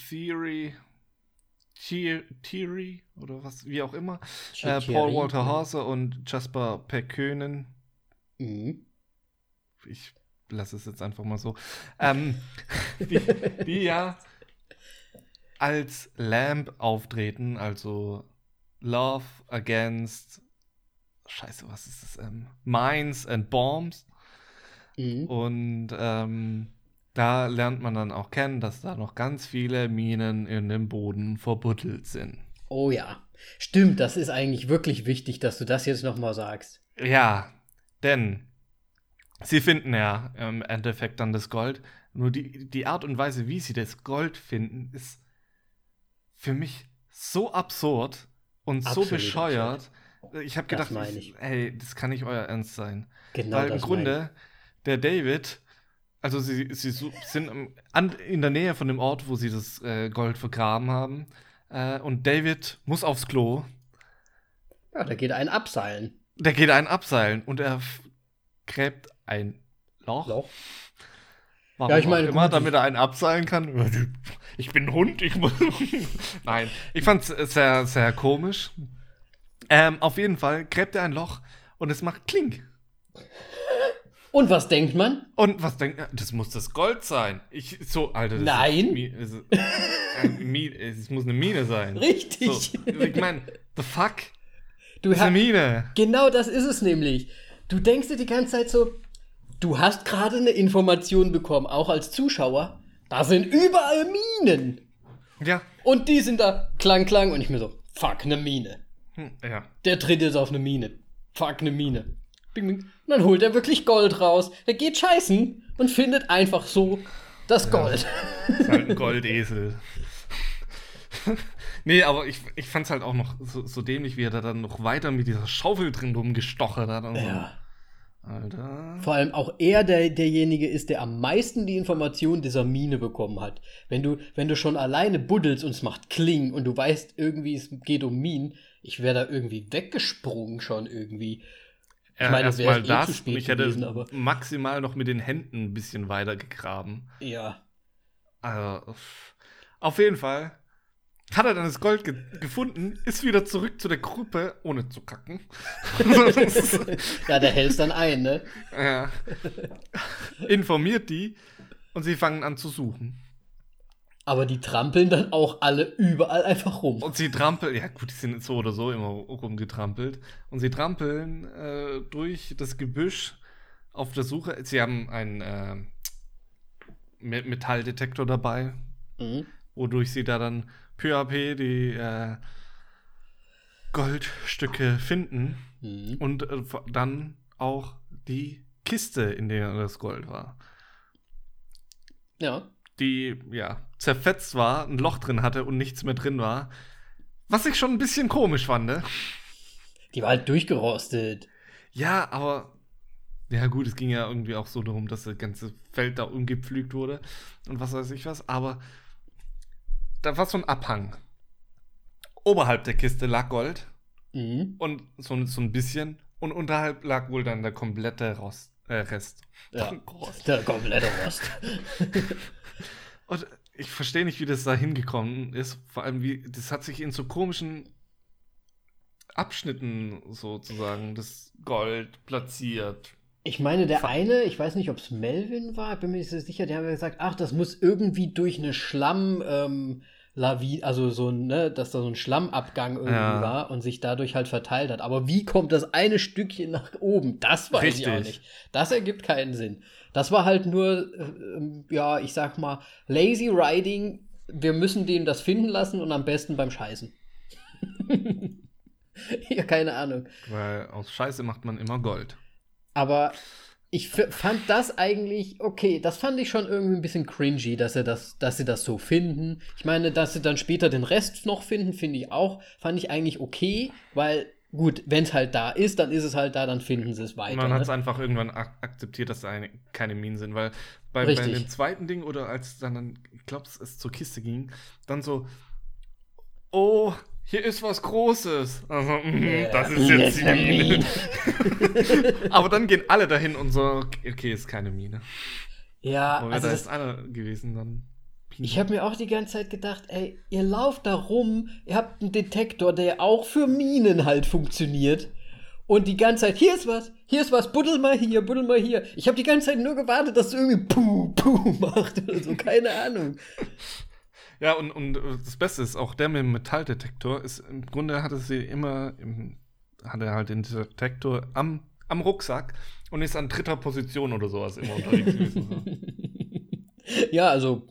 [SPEAKER 2] Theory, Theory oder was, wie auch immer, äh, Paul. Walter Hase und Jasper Perkönen.
[SPEAKER 1] Mhm.
[SPEAKER 2] Ich lasse es jetzt einfach mal so. Ähm, [LAUGHS] die, die ja als Lamp auftreten, also Love Against Scheiße, was ist das? Ähm, Mines and Bombs.
[SPEAKER 1] Mhm.
[SPEAKER 2] Und ähm, da lernt man dann auch kennen, dass da noch ganz viele Minen in dem Boden verbuddelt sind.
[SPEAKER 1] Oh ja. Stimmt, das ist eigentlich wirklich wichtig, dass du das jetzt nochmal sagst.
[SPEAKER 2] Ja, denn sie finden ja im Endeffekt dann das Gold. Nur die, die Art und Weise, wie sie das Gold finden, ist für mich so absurd und so
[SPEAKER 1] Absolut
[SPEAKER 2] bescheuert. Ich habe gedacht, ich,
[SPEAKER 1] ich.
[SPEAKER 2] ey, das kann nicht euer Ernst sein.
[SPEAKER 1] Genau
[SPEAKER 2] Weil im Grunde, der David, also sie, sie sind an, in der Nähe von dem Ort, wo sie das äh, Gold vergraben haben. Äh, und David muss aufs Klo.
[SPEAKER 1] Ja, da geht ein Abseilen.
[SPEAKER 2] Der geht einen abseilen und er gräbt ein Loch.
[SPEAKER 1] Loch.
[SPEAKER 2] Warum
[SPEAKER 1] Ja, ich meine,
[SPEAKER 2] immer,
[SPEAKER 1] gut,
[SPEAKER 2] damit er einen abseilen kann. [LAUGHS] Ich bin ein Hund, ich muss. [LAUGHS] Nein, ich fand es sehr, sehr komisch. Ähm, auf jeden Fall gräbt er ein Loch und es macht Klink.
[SPEAKER 1] Und was denkt man?
[SPEAKER 2] Und was denkt er? Das muss das Gold sein. Ich, so, Alter. Das
[SPEAKER 1] Nein.
[SPEAKER 2] Ist, es, äh, es muss eine Mine sein. [LAUGHS]
[SPEAKER 1] Richtig.
[SPEAKER 2] So, ich meine, the fuck?
[SPEAKER 1] Du
[SPEAKER 2] Das ist eine Mine.
[SPEAKER 1] genau das ist es nämlich. Du denkst dir die ganze Zeit so, du hast gerade eine Information bekommen, auch als Zuschauer. Da sind überall Minen.
[SPEAKER 2] Ja.
[SPEAKER 1] Und die sind da klang, klang. Und ich mir so, fuck, eine Mine.
[SPEAKER 2] Hm, ja.
[SPEAKER 1] Der tritt jetzt auf eine Mine. Fuck, eine Mine. Bing, bing. Und dann holt er wirklich Gold raus. Er geht scheißen und findet einfach so das Gold.
[SPEAKER 2] Ist halt ein Goldesel. [LAUGHS] nee, aber ich, ich fand's halt auch noch so, so dämlich, wie er da dann noch weiter mit dieser Schaufel drin rumgestochert hat. Und so. Alter.
[SPEAKER 1] Vor allem auch er der, derjenige ist, der am meisten die Information dieser Mine bekommen hat. Wenn du, wenn du schon alleine buddelst und es macht Kling und du weißt irgendwie, es geht um Minen, ich wäre da irgendwie weggesprungen schon irgendwie.
[SPEAKER 2] Ja,
[SPEAKER 1] meine,
[SPEAKER 2] erstmal
[SPEAKER 1] eh zu
[SPEAKER 2] das.
[SPEAKER 1] spät
[SPEAKER 2] ich hätte
[SPEAKER 1] gewesen, aber-
[SPEAKER 2] maximal noch mit den Händen ein bisschen weiter gegraben.
[SPEAKER 1] Ja.
[SPEAKER 2] Also, auf jeden Fall hat er dann das Gold ge gefunden, ist wieder zurück zu der Gruppe, ohne zu kacken. [LAUGHS]
[SPEAKER 1] Ja, der hältst dann ein, ne?
[SPEAKER 2] ja. Informiert die und sie fangen an zu suchen.
[SPEAKER 1] Aber die trampeln dann auch alle überall einfach rum.
[SPEAKER 2] Und sie trampeln, ja gut, die sind so oder so immer rumgetrampelt. Und sie trampeln äh, durch das Gebüsch auf der Suche. Sie haben einen äh, Me- Metalldetektor dabei,
[SPEAKER 1] Mhm.
[SPEAKER 2] wodurch sie da dann peu à peu die äh, Goldstücke finden
[SPEAKER 1] Mhm.
[SPEAKER 2] und äh, dann auch die Kiste, in der das Gold war.
[SPEAKER 1] Ja.
[SPEAKER 2] Die, ja, zerfetzt war, ein Loch drin hatte und nichts mehr drin war. Was ich schon ein bisschen komisch fand, ne?
[SPEAKER 1] Die war halt durchgerostet.
[SPEAKER 2] Ja, aber. Ja, gut, es ging ja irgendwie auch so darum, dass das ganze Feld da umgepflügt wurde und was weiß ich was, aber da war so ein Abhang. Oberhalb der Kiste lag Gold
[SPEAKER 1] Mhm.
[SPEAKER 2] und so, so ein bisschen und unterhalb lag wohl dann der komplette Rost, äh, Rest.
[SPEAKER 1] Ja.
[SPEAKER 2] Rost.
[SPEAKER 1] Der komplette Rost. [LAUGHS]
[SPEAKER 2] Und ich verstehe nicht, wie das da hingekommen ist. Vor allem, wie, das hat sich in so komischen Abschnitten sozusagen das Gold platziert.
[SPEAKER 1] Ich meine, der eine, ich weiß nicht, ob es Melvin war, bin mir nicht so sicher, der hat gesagt, ach, das muss irgendwie durch eine Schlamm, ähm, Lavi, also so, ein, ne, dass da so ein Schlammabgang irgendwie
[SPEAKER 2] Ja.
[SPEAKER 1] war und sich dadurch halt verteilt hat. Aber wie kommt das eine Stückchen nach oben? Das weiß ich auch
[SPEAKER 2] Richtig.
[SPEAKER 1] nicht. Das ergibt keinen Sinn. Das war halt nur, äh, ja, ich sag mal, lazy riding. Wir müssen denen das finden lassen und am besten beim Scheißen. [LAUGHS] ja, keine Ahnung.
[SPEAKER 2] Weil aus Scheiße macht man immer Gold.
[SPEAKER 1] Aber ich fand das eigentlich okay. Das fand ich schon irgendwie ein bisschen cringy, dass sie das, dass sie das so finden. Ich meine, dass sie dann später den Rest noch finden, finde ich auch, fand ich eigentlich okay, weil gut, wenn es halt da ist, dann ist es halt da, dann finden sie es weiter.
[SPEAKER 2] Man hat es
[SPEAKER 1] ne?
[SPEAKER 2] einfach irgendwann ak akzeptiert, dass da eine, keine Minen sind, weil bei, bei dem zweiten Ding oder als dann, ich glaube, es zur Kiste ging, dann so, oh, hier ist was Großes. Also, mhm,
[SPEAKER 1] Ja,
[SPEAKER 2] das ist jetzt die
[SPEAKER 1] eine
[SPEAKER 2] Mine. [LAUGHS] [LAUGHS] Aber dann gehen alle dahin und so, okay, ist keine Mine.
[SPEAKER 1] Ja,
[SPEAKER 2] Aber
[SPEAKER 1] also
[SPEAKER 2] da
[SPEAKER 1] das,
[SPEAKER 2] jetzt einer gewesen, dann.
[SPEAKER 1] ich habe mir auch die ganze Zeit gedacht, ey, ihr lauft da rum, ihr habt einen Detektor, der auch für Minen halt funktioniert. Und die ganze Zeit, hier ist was, hier ist was, buddel mal hier, buddel mal hier. Ich habe die ganze Zeit nur gewartet, dass es irgendwie puh, puh [LAUGHS] macht oder so, keine Ahnung.
[SPEAKER 2] Ja, und, und äh, das Beste ist, auch der mit dem Metalldetektor ist, im Grunde hatte sie immer, im, hatte halt den Detektor am, am Rucksack und ist an dritter Position oder sowas immer unterwegs [LAUGHS] gewesen.
[SPEAKER 1] Ja, also,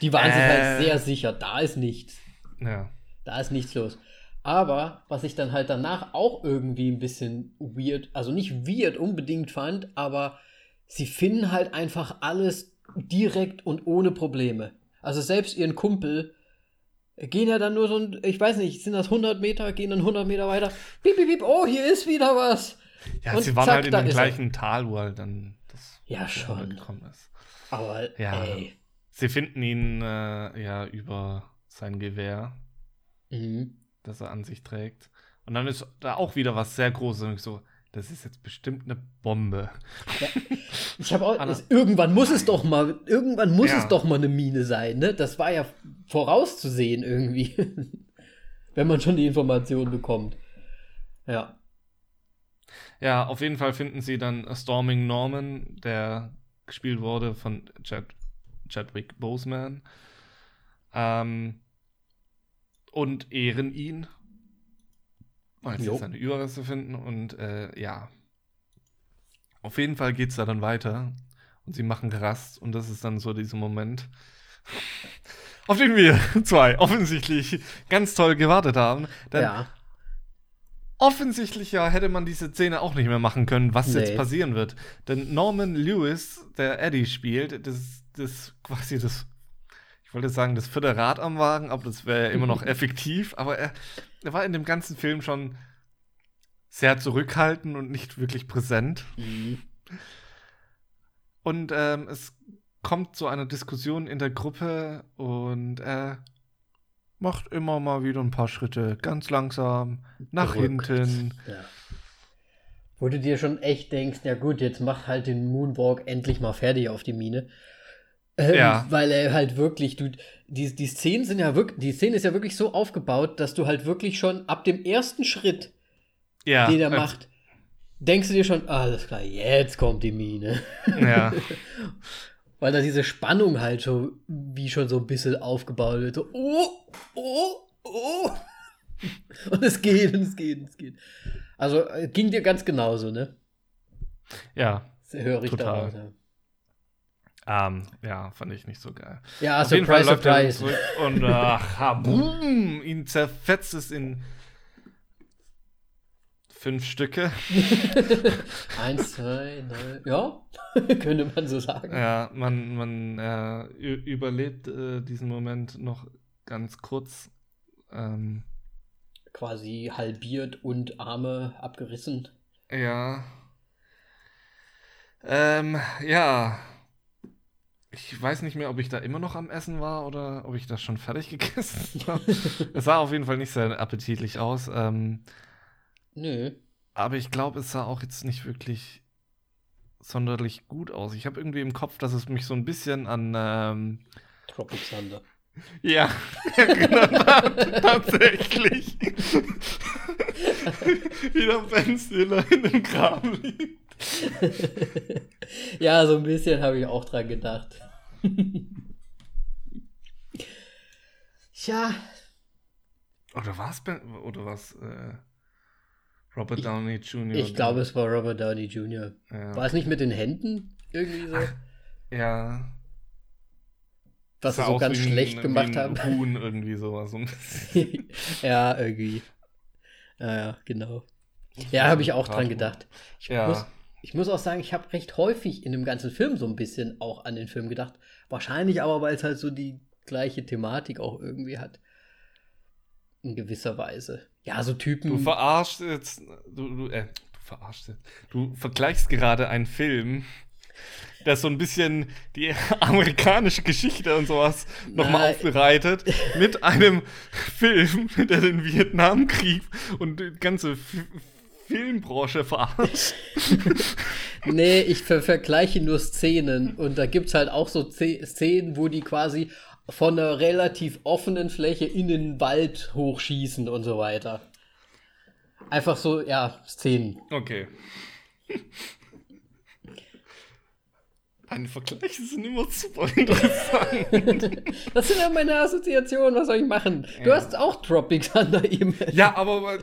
[SPEAKER 1] die waren sich
[SPEAKER 2] Äh.
[SPEAKER 1] halt sehr sicher, da ist nichts.
[SPEAKER 2] Ja.
[SPEAKER 1] Da ist nichts los. Aber was ich dann halt danach auch irgendwie ein bisschen weird, also nicht weird unbedingt fand, aber sie finden halt einfach alles direkt und ohne Probleme. Also selbst ihren Kumpel gehen ja dann nur so ein, ich weiß nicht, sind das 100 Meter, gehen dann 100 Meter weiter. Piep, piep, piep, oh, hier ist wieder was.
[SPEAKER 2] Ja,
[SPEAKER 1] Und
[SPEAKER 2] sie waren
[SPEAKER 1] zack,
[SPEAKER 2] halt in dem
[SPEAKER 1] ist er.
[SPEAKER 2] gleichen Tal, wo halt dann das
[SPEAKER 1] Ja, schon.
[SPEAKER 2] gekommen ist.
[SPEAKER 1] Aber,
[SPEAKER 2] Ja.
[SPEAKER 1] ey.
[SPEAKER 2] Sie finden ihn äh, ja über sein Gewehr,
[SPEAKER 1] Mhm.
[SPEAKER 2] das er an sich trägt. Und dann ist da auch wieder was sehr Großes. Und ich so, das ist jetzt bestimmt eine Bombe.
[SPEAKER 1] Ich habe auch, [LAUGHS] es, irgendwann muss es doch mal, irgendwann muss
[SPEAKER 2] Ja.
[SPEAKER 1] es doch mal eine Mine sein, ne? Das war ja vorauszusehen irgendwie. [LAUGHS] Wenn man schon die Information bekommt. Ja.
[SPEAKER 2] Ja, auf jeden Fall finden sie dann Storming Norman, der gespielt wurde von Chad, Chadwick Boseman. Ähm, und ehren ihn, weil sie
[SPEAKER 1] Jo.
[SPEAKER 2] seine Überreste finden. Und äh, ja, auf jeden Fall geht es da dann weiter. Und sie machen Rast. Und das ist dann so dieser Moment, [LAUGHS] auf den wir [LAUGHS] zwei offensichtlich ganz toll gewartet haben. Denn
[SPEAKER 1] ja.
[SPEAKER 2] Offensichtlich ja hätte man diese Szene auch nicht mehr machen können, was
[SPEAKER 1] Nee.
[SPEAKER 2] jetzt passieren wird. Denn Norman Lewis, der Eddie spielt, das das quasi das, ich wollte sagen, das vierte Rad am Wagen, aber das wäre ja immer noch [LAUGHS] effektiv. Aber er, er war in dem ganzen Film schon sehr zurückhaltend und nicht wirklich präsent.
[SPEAKER 1] Mhm.
[SPEAKER 2] Und ähm, es kommt zu einer Diskussion in der Gruppe und er macht immer mal wieder ein paar Schritte ganz langsam nach
[SPEAKER 1] Verrückt.
[SPEAKER 2] hinten.
[SPEAKER 1] Ja. Wo du dir schon echt denkst, ja gut, jetzt mach halt den Moonwalk endlich mal fertig auf die Mine. Ähm,
[SPEAKER 2] Ja.
[SPEAKER 1] Weil er halt wirklich, du, die, die Szenen sind ja wirklich, die Szene ist ja wirklich so aufgebaut, dass du halt wirklich schon ab dem ersten Schritt,
[SPEAKER 2] Ja,
[SPEAKER 1] den er
[SPEAKER 2] äh,
[SPEAKER 1] macht, denkst du dir schon, ah, alles klar, jetzt kommt die Mine.
[SPEAKER 2] Ja, [LAUGHS]
[SPEAKER 1] Weil da diese Spannung halt schon, wie schon so ein bisschen aufgebaut wird. So, oh, oh, oh. [LAUGHS] Und es geht, und es geht, und es geht. Also äh, ging dir ganz genauso, ne?
[SPEAKER 2] ja,
[SPEAKER 1] Das höre ich
[SPEAKER 2] Total.
[SPEAKER 1] daraus. Ja,
[SPEAKER 2] ähm, ja, fand ich nicht so geil.
[SPEAKER 1] ja
[SPEAKER 2] Auf jeden Fall
[SPEAKER 1] surprise,
[SPEAKER 2] läuft er
[SPEAKER 1] surprise.
[SPEAKER 2] zurück und ach, [LAUGHS] ha, boom, ihn zerfetzt es in fünf Stücke. [LAUGHS]
[SPEAKER 1] Eins, zwei, drei. Ja, [LAUGHS] könnte man so sagen.
[SPEAKER 2] Ja, man, man äh, überlebt äh, diesen Moment noch ganz kurz. Ähm,
[SPEAKER 1] Quasi halbiert und Arme abgerissen.
[SPEAKER 2] ja. Ähm, ja. Ich weiß nicht mehr, ob ich da immer noch am Essen war oder ob ich das schon fertig [LAUGHS] gegessen habe. es sah auf jeden Fall nicht sehr appetitlich aus. Ähm,
[SPEAKER 1] Nö.
[SPEAKER 2] aber ich glaube, es sah auch jetzt nicht wirklich sonderlich gut aus. Ich habe irgendwie im Kopf, dass es mich so ein bisschen an ähm,
[SPEAKER 1] Tropic Thunder. [LAUGHS]
[SPEAKER 2] Ja, [LAUGHS] genau, tatsächlich. Wie der Ben Stiller in dem Graben liegt.
[SPEAKER 1] ja, so ein bisschen habe ich auch dran gedacht. Tja,
[SPEAKER 2] Oder was Ben? Oder was? Äh, Robert Downey Jr.
[SPEAKER 1] ich glaube, es war Robert Downey Jr.
[SPEAKER 2] ja.
[SPEAKER 1] War es nicht mit den Händen irgendwie so?
[SPEAKER 2] ja.
[SPEAKER 1] Was sie so ganz
[SPEAKER 2] wie ein-
[SPEAKER 1] schlecht
[SPEAKER 2] wie
[SPEAKER 1] gemacht
[SPEAKER 2] ein
[SPEAKER 1] haben.
[SPEAKER 2] Huhn irgendwie sowas. [LAUGHS]
[SPEAKER 1] Ja, irgendwie. Ja, ja, genau. Ja, habe ich auch dran gedacht. Ich,
[SPEAKER 2] Ja.
[SPEAKER 1] muss, ich muss auch sagen, ich habe recht häufig in dem ganzen Film so ein bisschen auch an den Film gedacht. Wahrscheinlich aber, weil es halt so die gleiche Thematik auch irgendwie hat. In gewisser Weise. Ja, so Typen.
[SPEAKER 2] Du verarschst jetzt. Du, du, äh, du verarschst jetzt. Du vergleichst gerade einen Film, der so ein bisschen die [LAUGHS] amerikanische Geschichte und sowas nochmal aufbereitet, mit einem [LAUGHS] Film, der den Vietnamkrieg und die ganze Filmbranche verarscht. [LAUGHS]
[SPEAKER 1] Nee, ich ver vergleiche nur Szenen und da gibt es halt auch so Ze- Szenen, wo die quasi von einer relativ offenen Fläche in den Wald hochschießen und so weiter. Einfach so, ja, Szenen.
[SPEAKER 2] Okay. Deine Vergleiche sind immer super interessant. [LAUGHS]
[SPEAKER 1] Das sind ja meine Assoziationen, was soll ich machen? Du
[SPEAKER 2] Ja.
[SPEAKER 1] hast auch Tropic Thunder eben.
[SPEAKER 2] ja, aber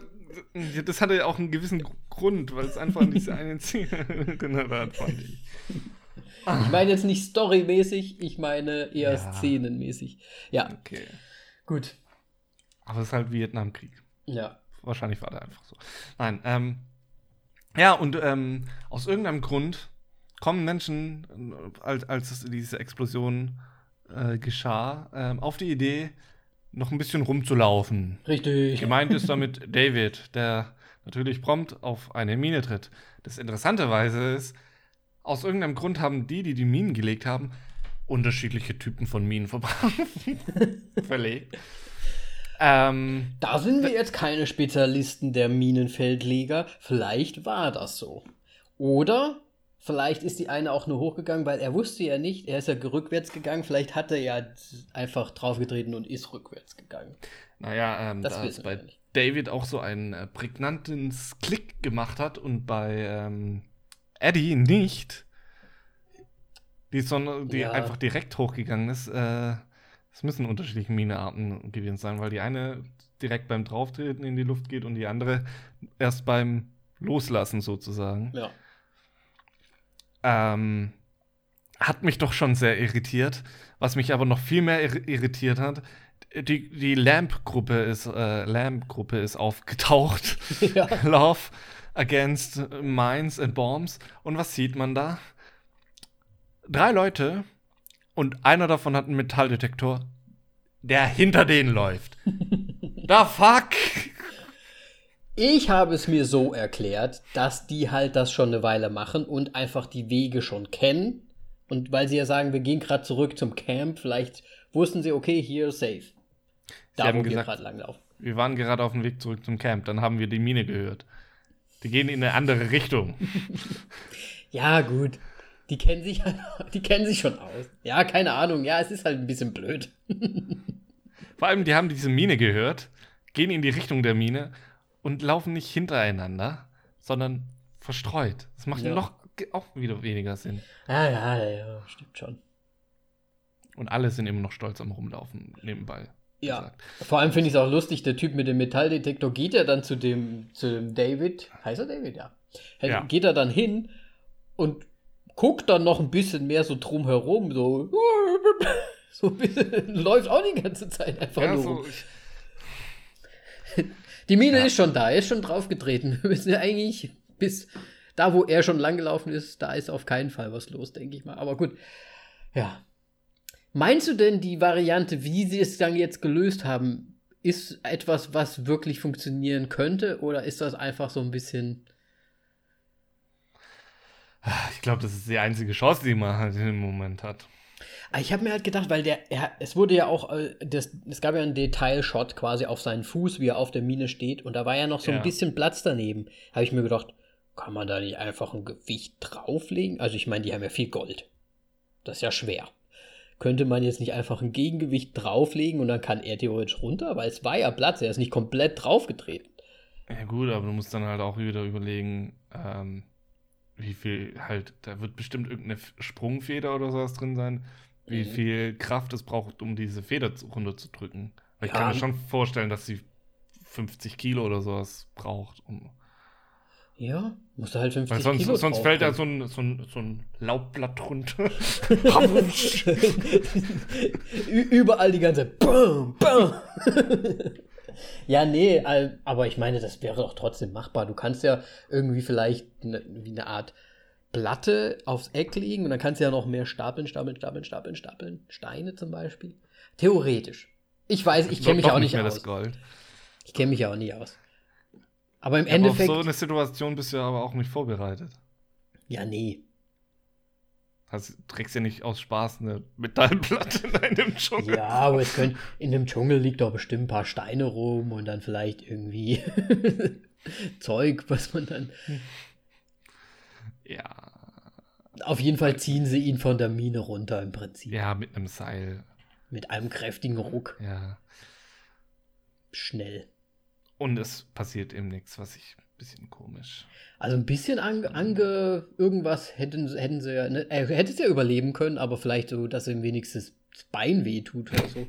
[SPEAKER 2] das hatte ja auch einen gewissen Grund, weil es einfach diese eine Szene drin hat, fand ich.
[SPEAKER 1] Ich meine jetzt nicht storymäßig, ich meine eher
[SPEAKER 2] Ja.
[SPEAKER 1] szenenmäßig. Ja,
[SPEAKER 2] Okay.
[SPEAKER 1] gut.
[SPEAKER 2] Aber es ist halt Vietnamkrieg.
[SPEAKER 1] Ja.
[SPEAKER 2] Wahrscheinlich war der einfach so. Nein, ähm, ja, und ähm, aus irgendeinem Grund kommen Menschen, äh, als, als diese Explosion äh, geschah, ähm, auf die Idee, noch ein bisschen rumzulaufen.
[SPEAKER 1] Richtig.
[SPEAKER 2] Gemeint ist damit David, der natürlich prompt auf eine Mine tritt. Das Interessanterweise ist, aus irgendeinem Grund haben die, die die Minen gelegt haben, unterschiedliche Typen von Minen [LAUGHS] verlegt. Ähm,
[SPEAKER 1] Da sind wir jetzt keine Spezialisten der Minenfeldleger. Vielleicht war das so. Oder vielleicht ist die eine auch nur hochgegangen, weil er wusste ja nicht, er ist ja rückwärts gegangen. Vielleicht hat er ja einfach draufgetreten und ist rückwärts gegangen.
[SPEAKER 2] naja, ähm,
[SPEAKER 1] Das
[SPEAKER 2] da
[SPEAKER 1] wissen
[SPEAKER 2] bei
[SPEAKER 1] nicht.
[SPEAKER 2] David auch so einen äh, prägnanten Klick gemacht hat und bei ähm, Eddie nicht, die, Sonne, die
[SPEAKER 1] Ja.
[SPEAKER 2] einfach direkt hochgegangen ist. Äh, es müssen unterschiedliche Minearten gewesen sein, weil die eine direkt beim Drauftreten in die Luft geht und die andere erst beim Loslassen sozusagen.
[SPEAKER 1] Ja.
[SPEAKER 2] Ähm, hat mich doch schon sehr irritiert. Was mich aber noch viel mehr ir irritiert hat, die, die Lamp-Gruppe ist, äh, Lamp-Gruppe ist aufgetaucht. [LAUGHS]
[SPEAKER 1] ja. [LAUGHS]
[SPEAKER 2] Love Against Mines and Bombs. Und was sieht man da? Drei Leute und einer davon hat einen Metalldetektor, der hinter denen läuft. [LAUGHS] Da fuck!
[SPEAKER 1] Ich habe es mir so erklärt, dass die halt das schon eine Weile machen und einfach die Wege schon kennen. Und weil sie ja sagen, wir gehen gerade zurück zum Camp, vielleicht wussten sie, okay, hier safe. Da,
[SPEAKER 2] haben
[SPEAKER 1] wo wir
[SPEAKER 2] gesagt-
[SPEAKER 1] gerade langlaufen.
[SPEAKER 2] Wir waren gerade auf dem Weg zurück zum Camp, dann haben wir die Mine gehört. Die gehen in eine andere Richtung. [LAUGHS]
[SPEAKER 1] Ja, gut. Die kennen sich [LAUGHS] die kennen sich schon aus. Ja, keine Ahnung. Ja, es ist halt ein bisschen blöd. [LAUGHS]
[SPEAKER 2] Vor allem, die haben diese Mine gehört, gehen in die Richtung der Mine und laufen nicht hintereinander, sondern verstreut. Das macht
[SPEAKER 1] Ja.
[SPEAKER 2] noch auch wieder weniger Sinn.
[SPEAKER 1] Ja, ja, ja, ja, stimmt schon.
[SPEAKER 2] Und alle sind immer noch stolz am Rumlaufen nebenbei.
[SPEAKER 1] Ja.
[SPEAKER 2] gesagt.
[SPEAKER 1] Vor allem finde ich es auch lustig, der Typ mit dem Metalldetektor geht ja dann zu dem, zu dem David. Heißt er David? Ja.
[SPEAKER 2] Ja.
[SPEAKER 1] Geht er dann hin und guckt dann noch ein bisschen mehr so drum herum, so. [LAUGHS] So ein bisschen, läuft auch die ganze Zeit einfach
[SPEAKER 2] Ja,
[SPEAKER 1] nur
[SPEAKER 2] so, [LAUGHS]
[SPEAKER 1] Die Mine
[SPEAKER 2] Ja.
[SPEAKER 1] ist schon da, er ist schon draufgetreten. Wir müssen ja eigentlich bis da, wo er schon langgelaufen ist, da ist auf keinen Fall was los, denke ich mal. Aber gut. Ja. Meinst du denn, die Variante, wie sie es dann jetzt gelöst haben, ist etwas, was wirklich funktionieren könnte? Oder ist das einfach so ein bisschen.
[SPEAKER 2] ich glaube, das ist die einzige Chance, die man halt im Moment hat.
[SPEAKER 1] Ah, Ich habe mir halt gedacht, weil der, er, es wurde ja auch, äh, das, es gab ja einen Detailshot quasi auf seinen Fuß, wie er auf der Mine steht, und da war ja noch so
[SPEAKER 2] Ja.
[SPEAKER 1] ein bisschen Platz daneben. Habe ich mir gedacht, kann man da nicht einfach ein Gewicht drauflegen? Also ich meine, die haben ja viel Gold. Das ist ja schwer. Könnte man jetzt nicht einfach ein Gegengewicht drauflegen und dann kann er theoretisch runter? Weil es war ja Platz, er ist nicht komplett draufgetreten.
[SPEAKER 2] Ja, gut, aber du musst dann halt auch wieder überlegen, ähm, wie viel halt, da wird bestimmt irgendeine Sprungfeder oder sowas drin sein, wie
[SPEAKER 1] Mhm.
[SPEAKER 2] viel Kraft es braucht, um diese Feder zu- runterzudrücken. Weil ich
[SPEAKER 1] Ja.
[SPEAKER 2] kann mir schon vorstellen, dass sie 50 Kilo oder sowas braucht. Um,
[SPEAKER 1] Ja, musst du halt 50
[SPEAKER 2] weil sonst,
[SPEAKER 1] Kilo
[SPEAKER 2] sonst fällt da so ein, so, ein, so ein Laubblatt runter. [LAUGHS]
[SPEAKER 1] Überall die ganze Bam, Bam. Ja, nee, aber ich meine, das wäre doch trotzdem machbar. Du kannst ja irgendwie vielleicht ne, wie eine Art Platte aufs Eck legen und dann kannst du ja noch mehr stapeln, stapeln, stapeln, stapeln, stapeln. Steine zum Beispiel. Theoretisch. Ich weiß, ich kenne mich auch nicht
[SPEAKER 2] mehr
[SPEAKER 1] aus. Ich kenne mich ja auch nicht aus. Aber im
[SPEAKER 2] Ja, aber auf
[SPEAKER 1] Endeffekt.
[SPEAKER 2] so eine Situation bist du ja aber auch nicht vorbereitet.
[SPEAKER 1] ja, nee.
[SPEAKER 2] Also, du trägst ja nicht aus Spaß eine Metallplatte in einem Dschungel.
[SPEAKER 1] Ja, aber es können, in dem Dschungel liegt doch bestimmt ein paar Steine rum und dann vielleicht irgendwie [LAUGHS] Zeug, was man dann.
[SPEAKER 2] Ja,
[SPEAKER 1] Auf jeden Fall ziehen sie ihn von der Mine runter im Prinzip.
[SPEAKER 2] ja, mit einem Seil.
[SPEAKER 1] Mit einem kräftigen Ruck.
[SPEAKER 2] Ja.
[SPEAKER 1] Schnell.
[SPEAKER 2] Und es passiert eben nichts, was ich ein bisschen komisch.
[SPEAKER 1] Also ein bisschen ange, ange irgendwas hätten, sie- hätten sie ja. Ne, er hätte es ja überleben können, aber vielleicht so, dass ihm wenigstens das Bein wehtut oder so.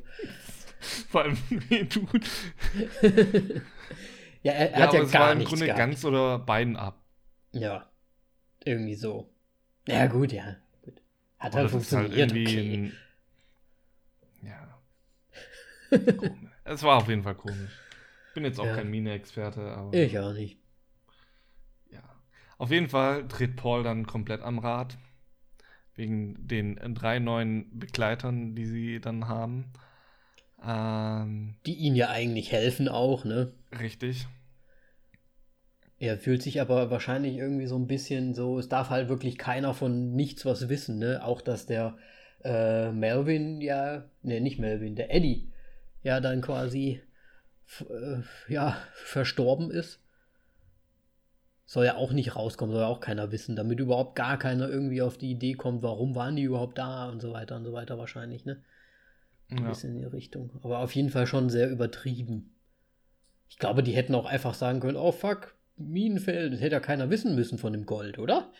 [SPEAKER 1] [LAUGHS]
[SPEAKER 2] Vor allem, wie tut. [LAUGHS]
[SPEAKER 1] Ja, er, er
[SPEAKER 2] Ja,
[SPEAKER 1] hat ja gar
[SPEAKER 2] war im
[SPEAKER 1] nichts
[SPEAKER 2] Grunde
[SPEAKER 1] gehabt.
[SPEAKER 2] ganz oder beiden ab.
[SPEAKER 1] Ja. Irgendwie so. Ja, gut, ja. Gut. Hat halt
[SPEAKER 2] halt
[SPEAKER 1] funktioniert.
[SPEAKER 2] irgendwie
[SPEAKER 1] okay.
[SPEAKER 2] ein, Ja. Es war auf jeden Fall komisch. Bin jetzt auch
[SPEAKER 1] Ja.
[SPEAKER 2] kein Mine-Experte, aber.
[SPEAKER 1] Ich auch nicht.
[SPEAKER 2] Ja. Auf jeden Fall dreht Paul dann komplett am Rad. Wegen den drei neuen Begleitern, die sie dann haben. Ähm,
[SPEAKER 1] Die ihn ja eigentlich helfen auch, ne?
[SPEAKER 2] richtig.
[SPEAKER 1] Er fühlt sich aber wahrscheinlich irgendwie so ein bisschen so, es darf halt wirklich keiner von nichts was wissen, ne? Auch dass der äh, Melvin ja, ne, nicht Melvin, der Eddie ja dann quasi äh, ja, verstorben ist. Soll ja auch nicht rauskommen, soll ja auch keiner wissen, damit überhaupt gar keiner irgendwie auf die Idee kommt, warum waren die überhaupt da und so weiter und so weiter wahrscheinlich, ne? Ein
[SPEAKER 2] Ja.
[SPEAKER 1] bisschen in die Richtung. Aber auf jeden Fall schon sehr übertrieben. Ich glaube, die hätten auch einfach sagen können, oh fuck, Minenfeld, das hätte ja keiner wissen müssen von dem Gold, oder?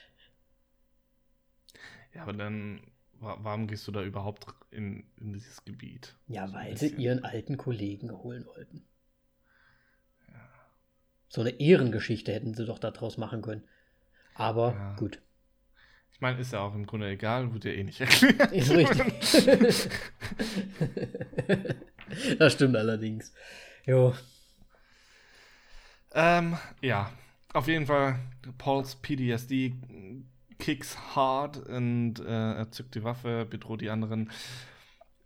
[SPEAKER 2] Ja, aber dann, wa warum gehst du da überhaupt in, in dieses Gebiet?
[SPEAKER 1] Ja,
[SPEAKER 2] So
[SPEAKER 1] weil sie ihren alten Kollegen holen wollten. So eine Ehrengeschichte hätten sie doch daraus machen können. Aber
[SPEAKER 2] Ja.
[SPEAKER 1] gut.
[SPEAKER 2] Ich meine, ist ja auch im Grunde egal, wird ja eh nicht erklärt.
[SPEAKER 1] Ist richtig. [LAUGHS] [LAUGHS] das stimmt allerdings. Jo.
[SPEAKER 2] Ähm, ja, auf jeden Fall, Pauls PTSD kicks hard und äh, er zückt die Waffe, bedroht die anderen.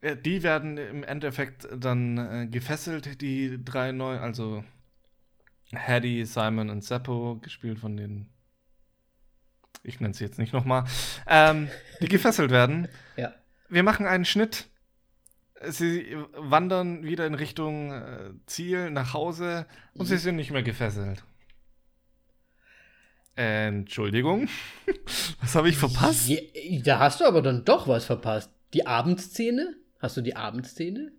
[SPEAKER 2] Äh, Die werden im Endeffekt dann äh, gefesselt, die drei neu, also Hattie, Simon und Seppo, gespielt von den. Ich nenne sie jetzt nicht nochmal. Ähm, die gefesselt werden.
[SPEAKER 1] Ja.
[SPEAKER 2] Wir machen einen Schnitt. Sie wandern wieder in Richtung äh, Ziel, nach Hause und sie sind nicht mehr gefesselt. Entschuldigung. [LAUGHS] Was habe ich verpasst?
[SPEAKER 1] Ja, da hast du aber dann doch was verpasst. Die Abendszene? Hast du die Abendszene?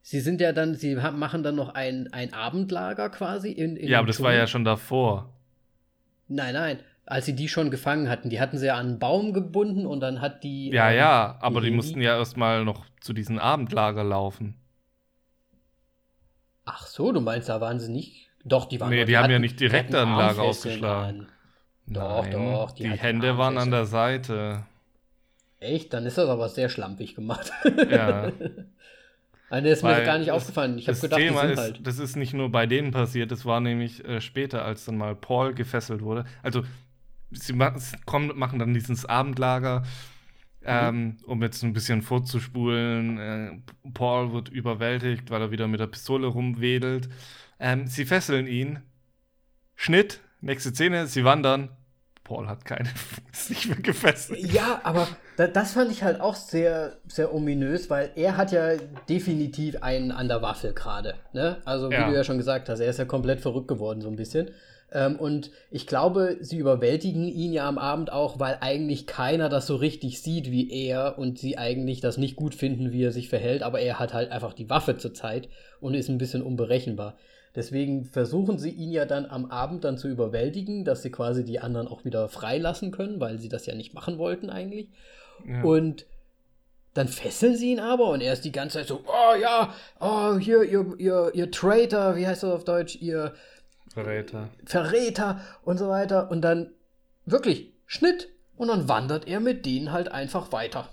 [SPEAKER 1] Sie sind ja dann, sie machen dann noch ein, ein Abendlager quasi in, in
[SPEAKER 2] Ja, aber das war
[SPEAKER 1] Tunnel.
[SPEAKER 2] ja schon davor.
[SPEAKER 1] Nein, nein. Als sie die schon gefangen hatten, die hatten sie ja an einen Baum gebunden und dann hat die.
[SPEAKER 2] Ja,
[SPEAKER 1] ähm,
[SPEAKER 2] ja, aber die
[SPEAKER 1] Lady-
[SPEAKER 2] mussten ja erstmal noch zu diesem Abendlager laufen.
[SPEAKER 1] Ach so, du meinst, da waren sie nicht. Doch, die waren
[SPEAKER 2] Nee,
[SPEAKER 1] doch-
[SPEAKER 2] die haben ja
[SPEAKER 1] hatten-
[SPEAKER 2] nicht
[SPEAKER 1] die
[SPEAKER 2] direkt ein Lager
[SPEAKER 1] Armfesseln
[SPEAKER 2] aufgeschlagen.
[SPEAKER 1] an. Doch, doch, die
[SPEAKER 2] die, Hände waren an der Seite.
[SPEAKER 1] Echt? Dann ist das aber sehr schlampig gemacht.
[SPEAKER 2] Ja. [LAUGHS]
[SPEAKER 1] Nein, der ist mir
[SPEAKER 2] Weil
[SPEAKER 1] gar nicht
[SPEAKER 2] das-
[SPEAKER 1] aufgefallen. Ich habe
[SPEAKER 2] das
[SPEAKER 1] gedacht, die
[SPEAKER 2] Thema
[SPEAKER 1] sind
[SPEAKER 2] ist,
[SPEAKER 1] halt.
[SPEAKER 2] das ist nicht nur bei denen passiert, das war nämlich äh, später, als dann mal Paul gefesselt wurde. Also, sie kommen, machen dann dieses Abendlager,
[SPEAKER 1] Mhm.
[SPEAKER 2] ähm, um jetzt ein bisschen vorzuspulen. Äh, Paul wird überwältigt, weil er wieder mit der Pistole rumwedelt. Ähm, sie fesseln ihn. Schnitt, nächste Szene, sie wandern. Paul hat keine, [LAUGHS] ist nicht mehr gefesselt.
[SPEAKER 1] Ja, aber da, das fand ich halt auch sehr, sehr ominös, weil er hat ja definitiv einen an der Waffel gerade. Ne? Also, wie
[SPEAKER 2] Ja.
[SPEAKER 1] du ja schon gesagt hast, er ist ja komplett verrückt geworden, so ein bisschen. Ähm, und ich glaube, sie überwältigen ihn ja am Abend auch, weil eigentlich keiner das so richtig sieht wie er und sie eigentlich das nicht gut finden, wie er sich verhält, aber er hat halt einfach die Waffe zur Zeit und ist ein bisschen unberechenbar. Deswegen versuchen sie ihn ja dann am Abend dann zu überwältigen, dass sie quasi die anderen auch wieder freilassen können, weil sie das ja nicht machen wollten eigentlich.
[SPEAKER 2] Ja.
[SPEAKER 1] Und dann fesseln sie ihn aber und er ist die ganze Zeit so, oh ja, oh, hier, ihr, ihr, ihr Traitor, wie heißt das auf Deutsch, ihr
[SPEAKER 2] Verräter.
[SPEAKER 1] Verräter und so weiter. Und dann wirklich Schnitt und dann wandert er mit denen halt einfach weiter.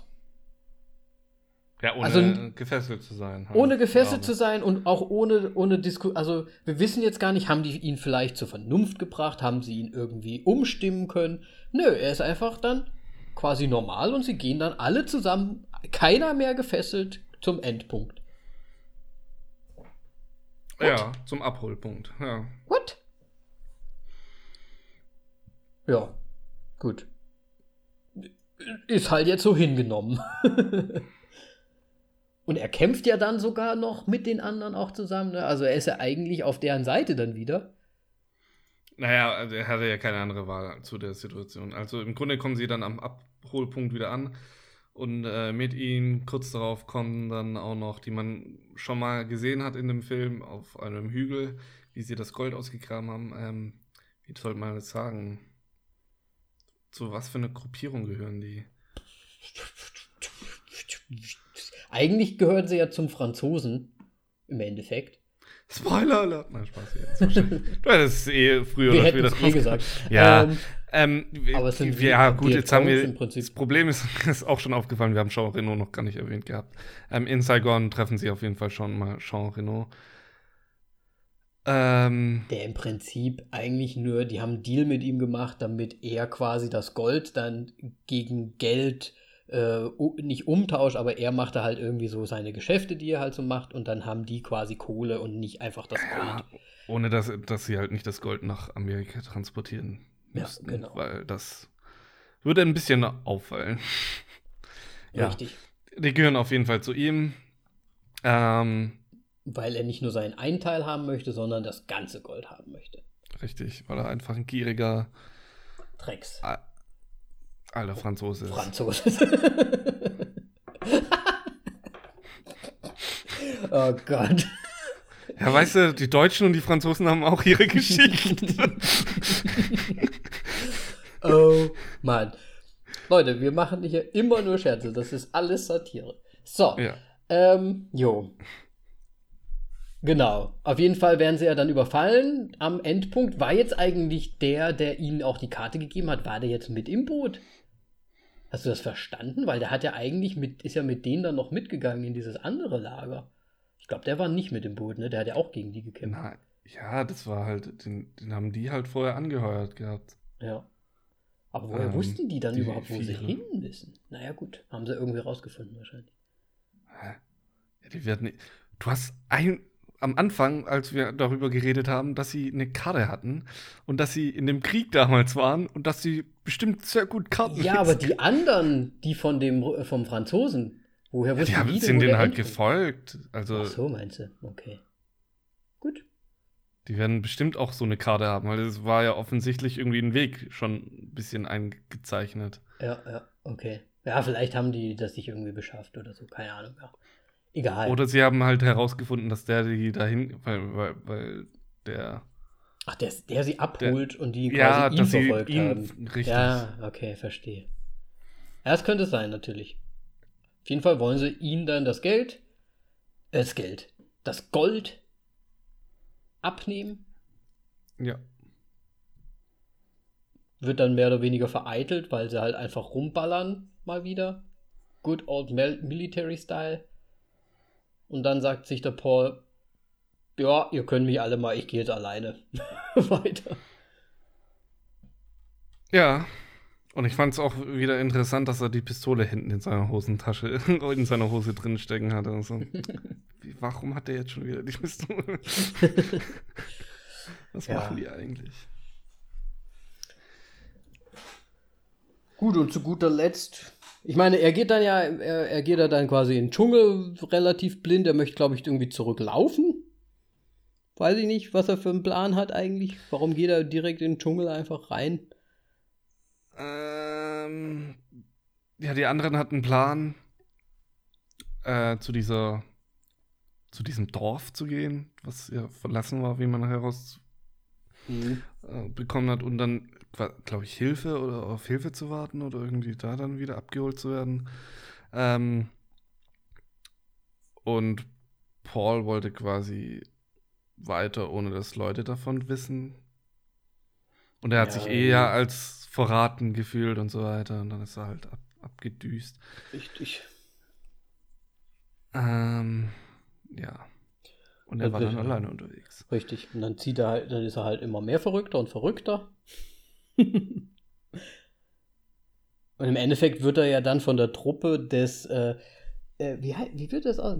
[SPEAKER 2] Ja, ohne
[SPEAKER 1] Also-
[SPEAKER 2] gefesselt zu sein. halt.
[SPEAKER 1] Ohne gefesselt
[SPEAKER 2] Ja,
[SPEAKER 1] zu sein und auch ohne, ohne Disku Also, wir wissen jetzt gar nicht, haben die ihn vielleicht zur Vernunft gebracht? Haben sie ihn irgendwie umstimmen können? Nö, er ist einfach dann quasi normal und sie gehen dann alle zusammen, keiner mehr gefesselt, zum Endpunkt.
[SPEAKER 2] Ja, zum Abholpunkt. Ja.
[SPEAKER 1] What? Ja, gut. Ist halt jetzt so hingenommen. [LAUGHS] Und er kämpft ja dann sogar noch mit den anderen auch zusammen. Ne? Also er ist ja eigentlich auf deren Seite dann wieder.
[SPEAKER 2] Naja, also er hatte ja keine andere Wahl zu der Situation. Also im Grunde kommen sie dann am Abholpunkt wieder an und äh, mit ihm kurz darauf kommen dann auch noch, die man schon mal gesehen hat in dem Film, auf einem Hügel, wie sie das Gold ausgegraben haben. Ähm, wie soll man das sagen? Zu was für eine Gruppierung gehören die?
[SPEAKER 1] Eigentlich gehören sie ja zum Franzosen. Im Endeffekt.
[SPEAKER 2] Spoiler Alert! Nein, Spaß. Jetzt du hättest es eh früher
[SPEAKER 1] Wir
[SPEAKER 2] oder später
[SPEAKER 1] eh gesagt.
[SPEAKER 2] Ja,
[SPEAKER 1] Ähm,
[SPEAKER 2] Ähm,
[SPEAKER 1] Aber es sind
[SPEAKER 2] wir- ja,
[SPEAKER 1] die
[SPEAKER 2] gut, jetzt haben wir.
[SPEAKER 1] Im Prinzip.
[SPEAKER 2] Das Problem ist, [LAUGHS] ist auch schon aufgefallen, wir haben Jean Reno noch gar nicht erwähnt gehabt. Ähm, in Saigon treffen sie auf jeden Fall schon mal Jean Reno. Ähm,
[SPEAKER 1] der im Prinzip eigentlich nur, die haben einen Deal mit ihm gemacht, damit er quasi das Gold dann gegen Geld äh, nicht Umtausch, aber er machte halt irgendwie so seine Geschäfte, die er halt so macht, und dann haben die quasi Kohle und nicht einfach das
[SPEAKER 2] Ja,
[SPEAKER 1] Gold.
[SPEAKER 2] ohne dass, dass sie halt nicht das Gold nach Amerika transportieren
[SPEAKER 1] Ja,
[SPEAKER 2] müssten,
[SPEAKER 1] genau.
[SPEAKER 2] weil das würde ein bisschen auffallen. [LAUGHS] Ja.
[SPEAKER 1] Richtig.
[SPEAKER 2] Die gehören auf jeden Fall zu ihm. Ähm,
[SPEAKER 1] Weil er nicht nur seinen einen Teil haben möchte, sondern das ganze Gold haben möchte.
[SPEAKER 2] richtig, weil er einfach ein gieriger
[SPEAKER 1] Drecks.
[SPEAKER 2] Alter Franzose.
[SPEAKER 1] Franzose. [LAUGHS] oh Gott.
[SPEAKER 2] Ja, weißt du, die Deutschen und die Franzosen haben auch ihre Geschichte. [LAUGHS]
[SPEAKER 1] Oh Mann. Leute, wir machen hier immer nur Scherze. Das ist alles Satire. So.
[SPEAKER 2] ja.
[SPEAKER 1] Ähm, jo. Genau. Auf jeden Fall werden sie ja dann überfallen. Am Endpunkt war jetzt eigentlich der, der ihnen auch die Karte gegeben hat, war der jetzt mit im Boot? Hast du das verstanden? Weil der hat ja eigentlich mit, ist ja mit denen dann noch mitgegangen in dieses andere Lager. Ich glaube, der war nicht mit im Boot, ne? Der hat ja auch gegen die gekämpft.
[SPEAKER 2] Na, ja, das war halt, den, den haben die halt vorher angeheuert gehabt.
[SPEAKER 1] Ja. Aber woher
[SPEAKER 2] Ähm,
[SPEAKER 1] wussten die dann
[SPEAKER 2] die
[SPEAKER 1] überhaupt, wo sie
[SPEAKER 2] Viere.
[SPEAKER 1] hin müssen? Naja, gut. Haben sie irgendwie rausgefunden wahrscheinlich.
[SPEAKER 2] Hä? Ja, die werden nicht. Du hast ein, am Anfang, als wir darüber geredet haben, dass sie eine Karte hatten und dass sie in dem Krieg damals waren und dass sie bestimmt sehr gut Karten
[SPEAKER 1] Ja, aber die anderen, die von dem, äh, vom Franzosen, woher
[SPEAKER 2] Ja,
[SPEAKER 1] wussten
[SPEAKER 2] die haben,
[SPEAKER 1] die denn,
[SPEAKER 2] sind denen halt
[SPEAKER 1] Endpunkt-
[SPEAKER 2] gefolgt. Also,
[SPEAKER 1] Ach so, meinst du? Okay. Gut.
[SPEAKER 2] die werden bestimmt auch so eine Karte haben, weil es war ja offensichtlich irgendwie ein Weg schon ein bisschen eingezeichnet.
[SPEAKER 1] Ja, ja, okay. Ja, vielleicht haben die das sich irgendwie beschafft oder so. Keine Ahnung. Ja. Egal.
[SPEAKER 2] Oder sie haben halt herausgefunden, dass der die dahin, weil, weil, weil der.
[SPEAKER 1] Ach, der, der sie abholt und die quasi
[SPEAKER 2] Ja,
[SPEAKER 1] ihn
[SPEAKER 2] dass sie
[SPEAKER 1] verfolgt
[SPEAKER 2] ihn-
[SPEAKER 1] haben.
[SPEAKER 2] richtig.
[SPEAKER 1] Ja, okay, verstehe. Ja, das könnte sein, natürlich. Auf jeden Fall wollen sie ihm dann das Geld, äh, das Geld, das Gold abnehmen.
[SPEAKER 2] Ja.
[SPEAKER 1] Wird dann mehr oder weniger vereitelt, weil sie halt einfach rumballern, mal wieder. Good old mil military style. Und dann sagt sich der Paul, ja, ihr könnt mich alle mal, ich gehe jetzt alleine [LAUGHS] weiter.
[SPEAKER 2] Ja. Und ich fand es auch wieder interessant, dass er die Pistole hinten in seiner Hosentasche, [LAUGHS] in seiner Hose drin stecken hatte. Und so. [LAUGHS] Wie, warum hat der jetzt schon wieder die Pistole? Was
[SPEAKER 1] Ja.
[SPEAKER 2] machen die eigentlich?
[SPEAKER 1] Gut, und zu guter Letzt, ich meine, er geht dann ja, er, er geht da dann quasi in den Dschungel relativ blind. Er möchte, glaube ich, irgendwie zurücklaufen. Weiß ich nicht, was er für einen Plan hat eigentlich. Warum geht er direkt in den Dschungel einfach rein?
[SPEAKER 2] Ähm, ja, die anderen hatten einen Plan, äh, zu dieser, zu diesem Dorf zu gehen, was ja verlassen war, wie man heraus
[SPEAKER 1] Mhm.
[SPEAKER 2] äh, bekommen hat und dann, glaube ich, Hilfe oder auf Hilfe zu warten oder irgendwie da dann wieder abgeholt zu werden. Ähm, und Paul wollte quasi weiter, ohne dass Leute davon wissen. Und er hat
[SPEAKER 1] Ja,
[SPEAKER 2] sich eh
[SPEAKER 1] ja.
[SPEAKER 2] ja als verraten gefühlt und so weiter. Und dann ist er halt ab, abgedüst.
[SPEAKER 1] Richtig.
[SPEAKER 2] Ähm, ja. Und er
[SPEAKER 1] Also
[SPEAKER 2] war dann
[SPEAKER 1] das-
[SPEAKER 2] alleine unterwegs.
[SPEAKER 1] Richtig. Und dann zieht er halt, dann ist er halt immer mehr verrückter und verrückter. Und im Endeffekt wird er ja dann von der Truppe des, äh, äh, wie, wie wird das aus?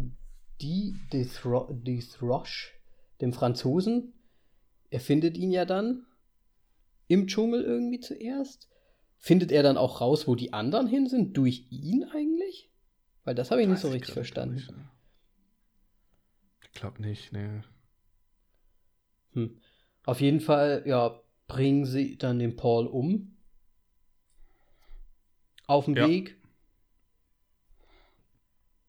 [SPEAKER 1] Die, Dethro Dethrosh, dem Franzosen. Er findet ihn ja dann im Dschungel irgendwie zuerst. Findet er dann auch raus, wo die anderen hin sind? Durch ihn eigentlich? Weil das habe ich nicht so
[SPEAKER 2] ich
[SPEAKER 1] richtig verstanden.
[SPEAKER 2] nicht, ne. Ich glaube nicht, ne.
[SPEAKER 1] Hm. Auf jeden Fall, ja, bringen sie dann den Paul um. Auf dem
[SPEAKER 2] Ja.
[SPEAKER 1] Weg.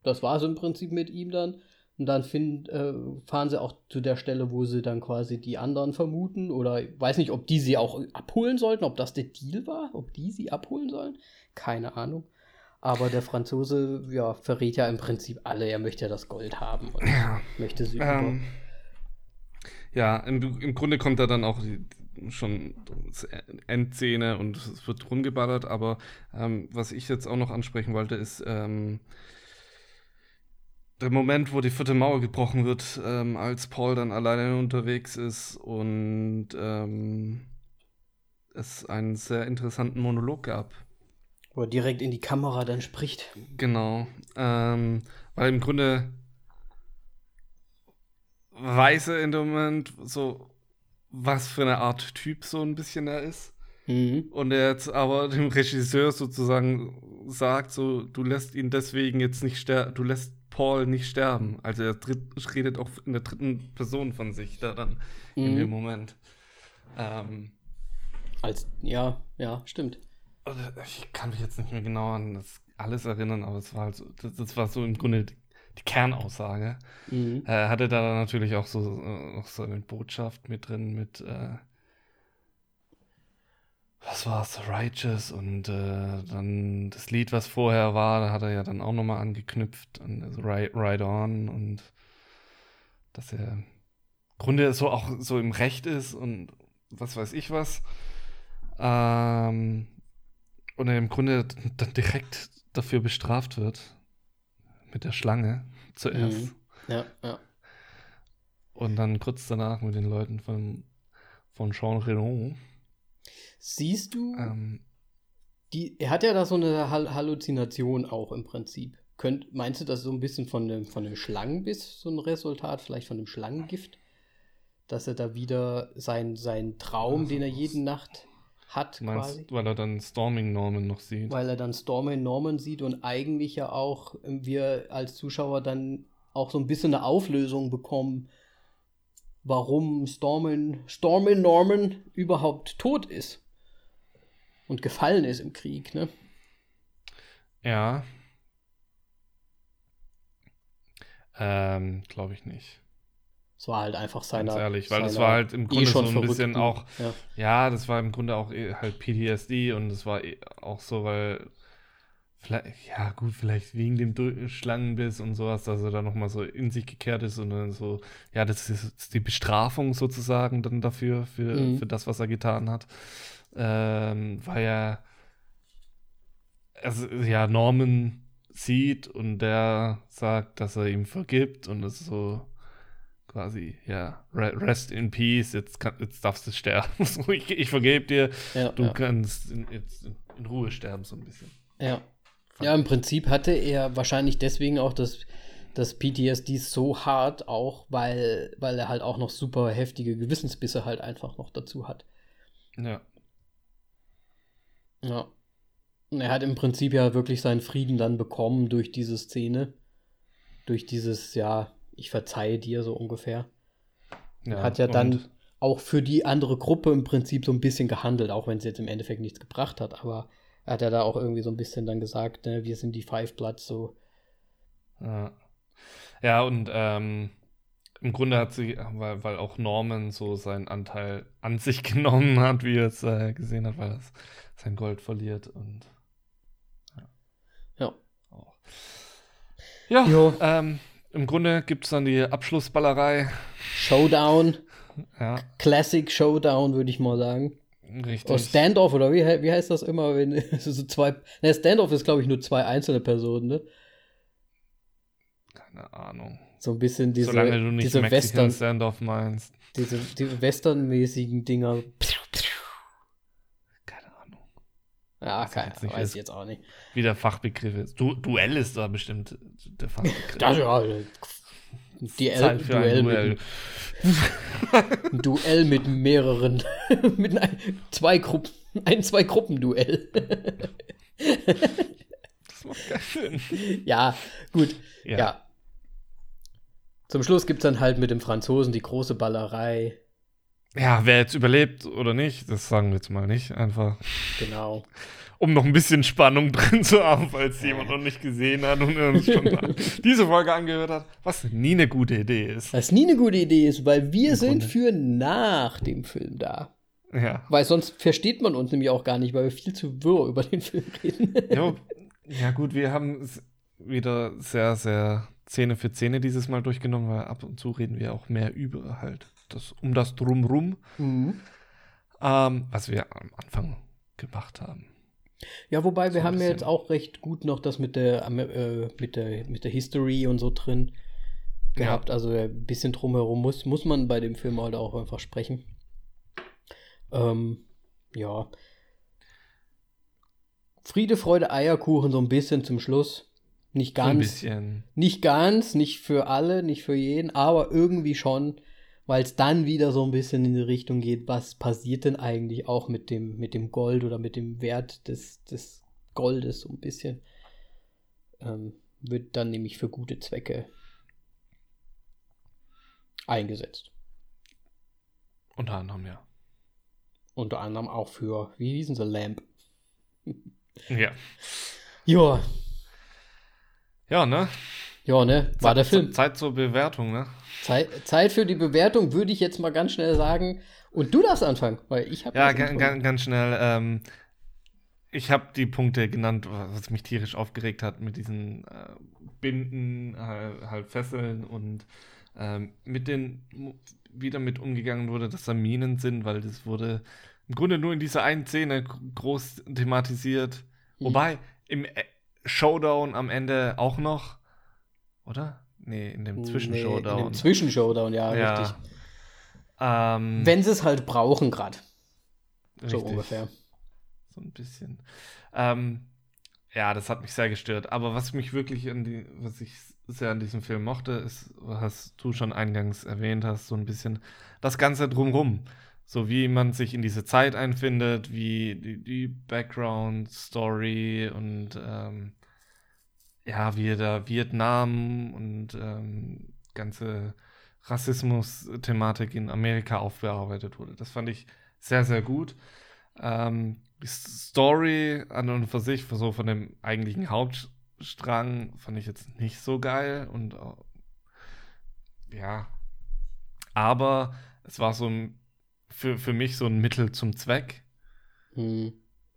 [SPEAKER 1] Das war es im Prinzip mit ihm dann. Und dann find, äh, fahren sie auch zu der Stelle, wo sie dann quasi die anderen vermuten. Oder ich weiß nicht, ob die sie auch abholen sollten, ob das der Deal war, ob die sie abholen sollen. Keine Ahnung. Aber der Franzose, ja, verrät ja im Prinzip alle. Er möchte ja das Gold haben und
[SPEAKER 2] Ja.
[SPEAKER 1] möchte sie
[SPEAKER 2] Ähm, ja, im, im Grunde kommt da dann auch schon Endszene und es wird rumgeballert, aber ähm, was ich jetzt auch noch ansprechen wollte, ist ähm, der Moment, wo die vierte Mauer gebrochen wird, ähm, als Paul dann alleine unterwegs ist und ähm, es einen sehr interessanten Monolog gab.
[SPEAKER 1] Wo er direkt in die Kamera dann spricht.
[SPEAKER 2] Genau. Ähm, weil im Grunde weiß er in dem Moment so, was für eine Art Typ so ein bisschen er ist.
[SPEAKER 1] Mhm.
[SPEAKER 2] Und er jetzt aber dem Regisseur sozusagen sagt, so, du lässt ihn deswegen jetzt nicht sterben, du lässt Paul nicht sterben. Also er redet auch in der dritten Person von sich da dann in
[SPEAKER 1] Mhm.
[SPEAKER 2] dem Moment. Ähm,
[SPEAKER 1] Als, ja, ja, stimmt.
[SPEAKER 2] also ich kann mich jetzt nicht mehr genau an das alles erinnern, aber es war halt so, das, das war so im Grunde die, Kernaussage.
[SPEAKER 1] Mhm.
[SPEAKER 2] Er hatte da natürlich auch so, äh, noch so eine Botschaft mit drin, mit, äh, was war's, Righteous und äh, dann das Lied, was vorher war, da hat er ja dann auch nochmal angeknüpft an also Ride, Ride On und dass er im Grunde so auch so im Recht ist und was weiß ich was. Ähm, und er im Grunde dann direkt dafür bestraft wird. Mit der Schlange zuerst.
[SPEAKER 1] Mhm. Ja, ja.
[SPEAKER 2] Und dann kurz danach mit den Leuten von, von Jean Reno.
[SPEAKER 1] Siehst du,
[SPEAKER 2] Ähm,
[SPEAKER 1] die, er hat ja da so eine Hall Halluzination auch im Prinzip. Könnt, meinst du, das ist so ein bisschen von dem, von dem Schlangenbiss so ein Resultat, vielleicht von dem Schlangengift? Dass er da wieder sein, sein Traum, den er jede Nacht hat,
[SPEAKER 2] meinst,
[SPEAKER 1] quasi.
[SPEAKER 2] weil er dann Storming Norman noch sieht.
[SPEAKER 1] Weil er dann Stormy Norman sieht und eigentlich ja auch ähm, wir als Zuschauer dann auch so ein bisschen eine Auflösung bekommen, warum Stormy, Stormy Norman überhaupt tot ist. Und gefallen ist im Krieg, ne?
[SPEAKER 2] Ja. Ähm, glaube ich nicht.
[SPEAKER 1] Es war halt einfach seiner.
[SPEAKER 2] Ganz ehrlich, weil das war halt im
[SPEAKER 1] eh
[SPEAKER 2] Grunde so
[SPEAKER 1] schon
[SPEAKER 2] ein bisschen auch,
[SPEAKER 1] Ja.
[SPEAKER 2] ja, das war im Grunde auch eh halt PTSD und es war eh auch so, weil vielleicht, ja gut, vielleicht wegen dem Schlangenbiss und sowas, dass er da nochmal so in sich gekehrt ist und dann so, ja, das ist die Bestrafung sozusagen dann dafür, für,
[SPEAKER 1] Mhm.
[SPEAKER 2] für das, was er getan hat. Ähm, weil er also, ja, Norman sieht und der sagt, dass er ihm vergibt und es ist so quasi, ja, re- rest in peace, jetzt, kann, jetzt darfst du sterben. [LAUGHS] Ich, ich vergebe dir,
[SPEAKER 1] Ja,
[SPEAKER 2] du
[SPEAKER 1] ja.
[SPEAKER 2] kannst in, jetzt in, in Ruhe sterben, so ein bisschen.
[SPEAKER 1] Ja. ja, im Prinzip hatte er wahrscheinlich deswegen auch das, das PTSD so hart, auch weil, weil er halt auch noch super heftige Gewissensbisse halt einfach noch dazu hat.
[SPEAKER 2] Ja.
[SPEAKER 1] Ja. Und er hat im Prinzip ja wirklich seinen Frieden dann bekommen durch diese Szene. Durch dieses, ja, ich verzeihe dir so ungefähr.
[SPEAKER 2] ja.
[SPEAKER 1] hat ja dann auch für die andere Gruppe im Prinzip so ein bisschen gehandelt, auch wenn es jetzt im Endeffekt nichts gebracht hat. Aber er hat ja da auch irgendwie so ein bisschen dann gesagt, ne, wir sind die Five Bloods, so.
[SPEAKER 2] Ja, ja und ähm, im Grunde hat sie, weil, weil auch Norman so seinen Anteil an sich [LAUGHS] genommen hat, wie er es äh, gesehen hat, weil er sein Gold verliert und
[SPEAKER 1] Ja.
[SPEAKER 2] auch. Ja,
[SPEAKER 1] Jo.
[SPEAKER 2] ähm, im Grunde gibt es dann die Abschlussballerei.
[SPEAKER 1] Showdown,
[SPEAKER 2] Ja,
[SPEAKER 1] Classic Showdown, würde ich mal sagen.
[SPEAKER 2] richtig.
[SPEAKER 1] Oder Standoff, oder wie, wie heißt das immer, wenn [LAUGHS] so zwei. Ne, Standoff ist, glaube ich, nur zwei einzelne Personen, ne?
[SPEAKER 2] Keine Ahnung.
[SPEAKER 1] So ein bisschen diese,
[SPEAKER 2] Solange du nicht
[SPEAKER 1] diese
[SPEAKER 2] Mexican
[SPEAKER 1] Western,
[SPEAKER 2] Standoff meinst.
[SPEAKER 1] diese, diese Western-mäßigen Dinger.
[SPEAKER 2] Keine Ahnung.
[SPEAKER 1] Ja,
[SPEAKER 2] jetzt nicht
[SPEAKER 1] weiß ich jetzt auch nicht.
[SPEAKER 2] Wie der Fachbegriff ist. Du Duell ist da bestimmt der Fachbegriff.
[SPEAKER 1] Das, ja, Duell,
[SPEAKER 2] für ein
[SPEAKER 1] Duell,
[SPEAKER 2] Duell. [LAUGHS]
[SPEAKER 1] Mit, Duell mit mehreren, [LAUGHS] mit ein, zwei Gruppen, ein, zwei Gruppen-Duell.
[SPEAKER 2] Das macht keinen Sinn.
[SPEAKER 1] ja, gut,
[SPEAKER 2] Ja.
[SPEAKER 1] ja. Zum Schluss gibt es dann halt mit dem Franzosen die große Ballerei.
[SPEAKER 2] Ja, wer jetzt überlebt oder nicht, das sagen wir jetzt mal nicht. Einfach,
[SPEAKER 1] Genau.
[SPEAKER 2] um noch ein bisschen Spannung [LAUGHS] drin zu haben, falls jemand noch nicht gesehen hat und uns schon [LAUGHS] diese Folge angehört hat, was nie eine gute Idee ist.
[SPEAKER 1] Was nie eine gute Idee ist, weil wir
[SPEAKER 2] Im
[SPEAKER 1] sind
[SPEAKER 2] Grunde.
[SPEAKER 1] für nach dem Film da.
[SPEAKER 2] Ja.
[SPEAKER 1] Weil sonst versteht man uns nämlich auch gar nicht, weil wir viel zu wirr über den Film reden.
[SPEAKER 2] Ja, [LAUGHS] ja gut, wir haben es wieder sehr, sehr Szene für Szene dieses Mal durchgenommen, weil ab und zu reden wir auch mehr über halt das, um das Drumrum,
[SPEAKER 1] Mhm.
[SPEAKER 2] ähm, was wir am Anfang gemacht haben.
[SPEAKER 1] Ja, wobei wir
[SPEAKER 2] So ein
[SPEAKER 1] haben ja jetzt auch recht gut noch das mit der, äh, mit der, mit der History und so drin gehabt. Also ein bisschen drumherum muss, muss man bei dem Film halt auch einfach sprechen. Ähm, ja. Friede, Freude, Eierkuchen so ein bisschen zum Schluss. Nicht ganz.
[SPEAKER 2] So ein bisschen.
[SPEAKER 1] Nicht ganz, nicht für alle, nicht für jeden, aber irgendwie schon, weil es dann wieder so ein bisschen in die Richtung geht, was passiert denn eigentlich auch mit dem, mit dem Gold oder mit dem Wert des, des Goldes so ein bisschen. Ähm, wird dann nämlich für gute Zwecke eingesetzt.
[SPEAKER 2] Unter anderem, ja.
[SPEAKER 1] Unter anderem auch für, wie hießen sie, Lamp. [LAUGHS]
[SPEAKER 2] Ja.
[SPEAKER 1] Ja,
[SPEAKER 2] Ja, ne?
[SPEAKER 1] ja, ne? War der Film.
[SPEAKER 2] Zeit zur Bewertung, ne?
[SPEAKER 1] Zeit, Zeit für die Bewertung würde ich jetzt mal ganz schnell sagen. Und du darfst anfangen, weil ich habe.
[SPEAKER 2] Ja, ga, ga, ganz schnell. Ähm, ich habe die Punkte genannt, was mich tierisch aufgeregt hat mit diesen äh, Binden, halt, halt Fesseln und ähm, mit den wie damit umgegangen wurde, dass da Minen sind, weil das wurde im Grunde nur in dieser einen Szene groß thematisiert.
[SPEAKER 1] Mhm.
[SPEAKER 2] Wobei im äh, Showdown am Ende auch noch, oder? Nee, in dem
[SPEAKER 1] Nee,
[SPEAKER 2] Zwischenshowdown.
[SPEAKER 1] In dem Zwischenshowdown, ja,
[SPEAKER 2] ja.
[SPEAKER 1] richtig.
[SPEAKER 2] Ähm,
[SPEAKER 1] Wenn sie es halt brauchen, gerade. So ungefähr.
[SPEAKER 2] So ein bisschen. Ähm, ja, das hat mich sehr gestört. Aber was mich wirklich an die, was ich sehr an diesem Film mochte, ist, was du schon eingangs erwähnt hast, so ein bisschen das Ganze drumrum. So wie man sich in diese Zeit einfindet, wie die, die Background-Story und ähm, ja, wie da Vietnam und ähm, ganze Rassismus-Thematik in Amerika aufgearbeitet wurde. Das fand ich sehr, sehr gut. Ähm, die Story an und für sich, so von dem eigentlichen Hauptstrang, fand ich jetzt nicht so geil und äh, ja, aber es war so ein, für, für mich so ein Mittel zum Zweck,
[SPEAKER 1] Hm.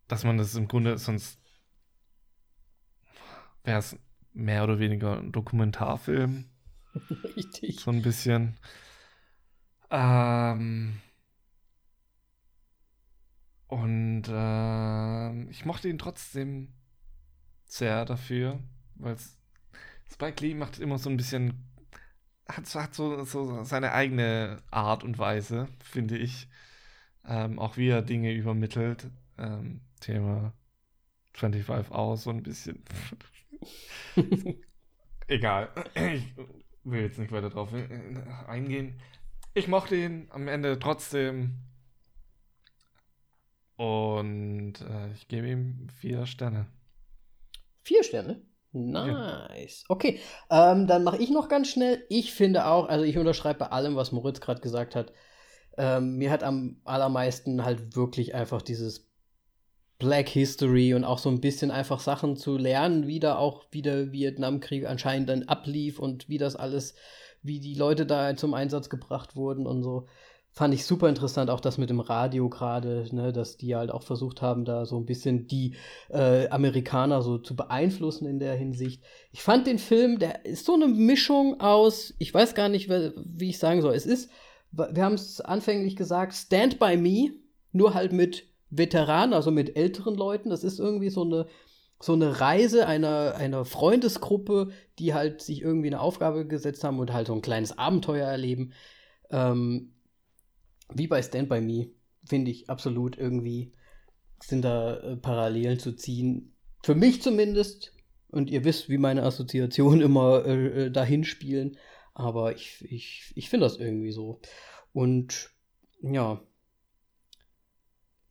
[SPEAKER 2] dass man das im Grunde sonst wäre es mehr oder weniger ein Dokumentarfilm, [LAUGHS]
[SPEAKER 1] Richtig.
[SPEAKER 2] so ein bisschen. Ähm, und ähm, ich mochte ihn trotzdem sehr dafür, weil Spike Lee macht immer so ein bisschen, hat, so- hat so, so seine eigene Art und Weise, finde ich. Ähm, auch wie er Dinge übermittelt. Ähm, Thema 25 Hours so ein bisschen. [LAUGHS] Egal. Ich will jetzt nicht weiter drauf äh, eingehen. Ich mochte ihn am Ende trotzdem. Und äh, ich gebe ihm vier Sterne.
[SPEAKER 1] Vier Sterne. Nice. Okay, ähm, dann mache ich noch ganz schnell. Ich finde auch, also ich unterschreibe bei allem, was Moritz gerade gesagt hat. Ähm, mir hat am allermeisten halt wirklich einfach dieses Black History und auch so ein bisschen einfach Sachen zu lernen, wie da auch wie der Vietnamkrieg anscheinend dann ablief und wie das alles, wie die Leute da zum Einsatz gebracht wurden und so. Fand ich super interessant, auch das mit dem Radio gerade, ne, dass die halt auch versucht haben, da so ein bisschen die äh, Amerikaner so zu beeinflussen in der Hinsicht. Ich fand den Film, der ist so eine Mischung aus, ich weiß gar nicht, wie wie ich sagen soll. Es ist, wir haben es anfänglich gesagt, Stand by Me, nur halt mit Veteranen, also mit älteren Leuten. Das ist irgendwie so eine, so eine Reise einer, einer Freundesgruppe, die halt sich irgendwie eine Aufgabe gesetzt haben und halt so ein kleines Abenteuer erleben. Ähm, wie bei Stand By Me, finde ich absolut irgendwie, sind da äh, Parallelen zu ziehen. Für mich zumindest. Und ihr wisst, wie meine Assoziationen [LAUGHS] immer äh, äh, dahin spielen. Aber ich, ich, ich finde das irgendwie so. Und ja.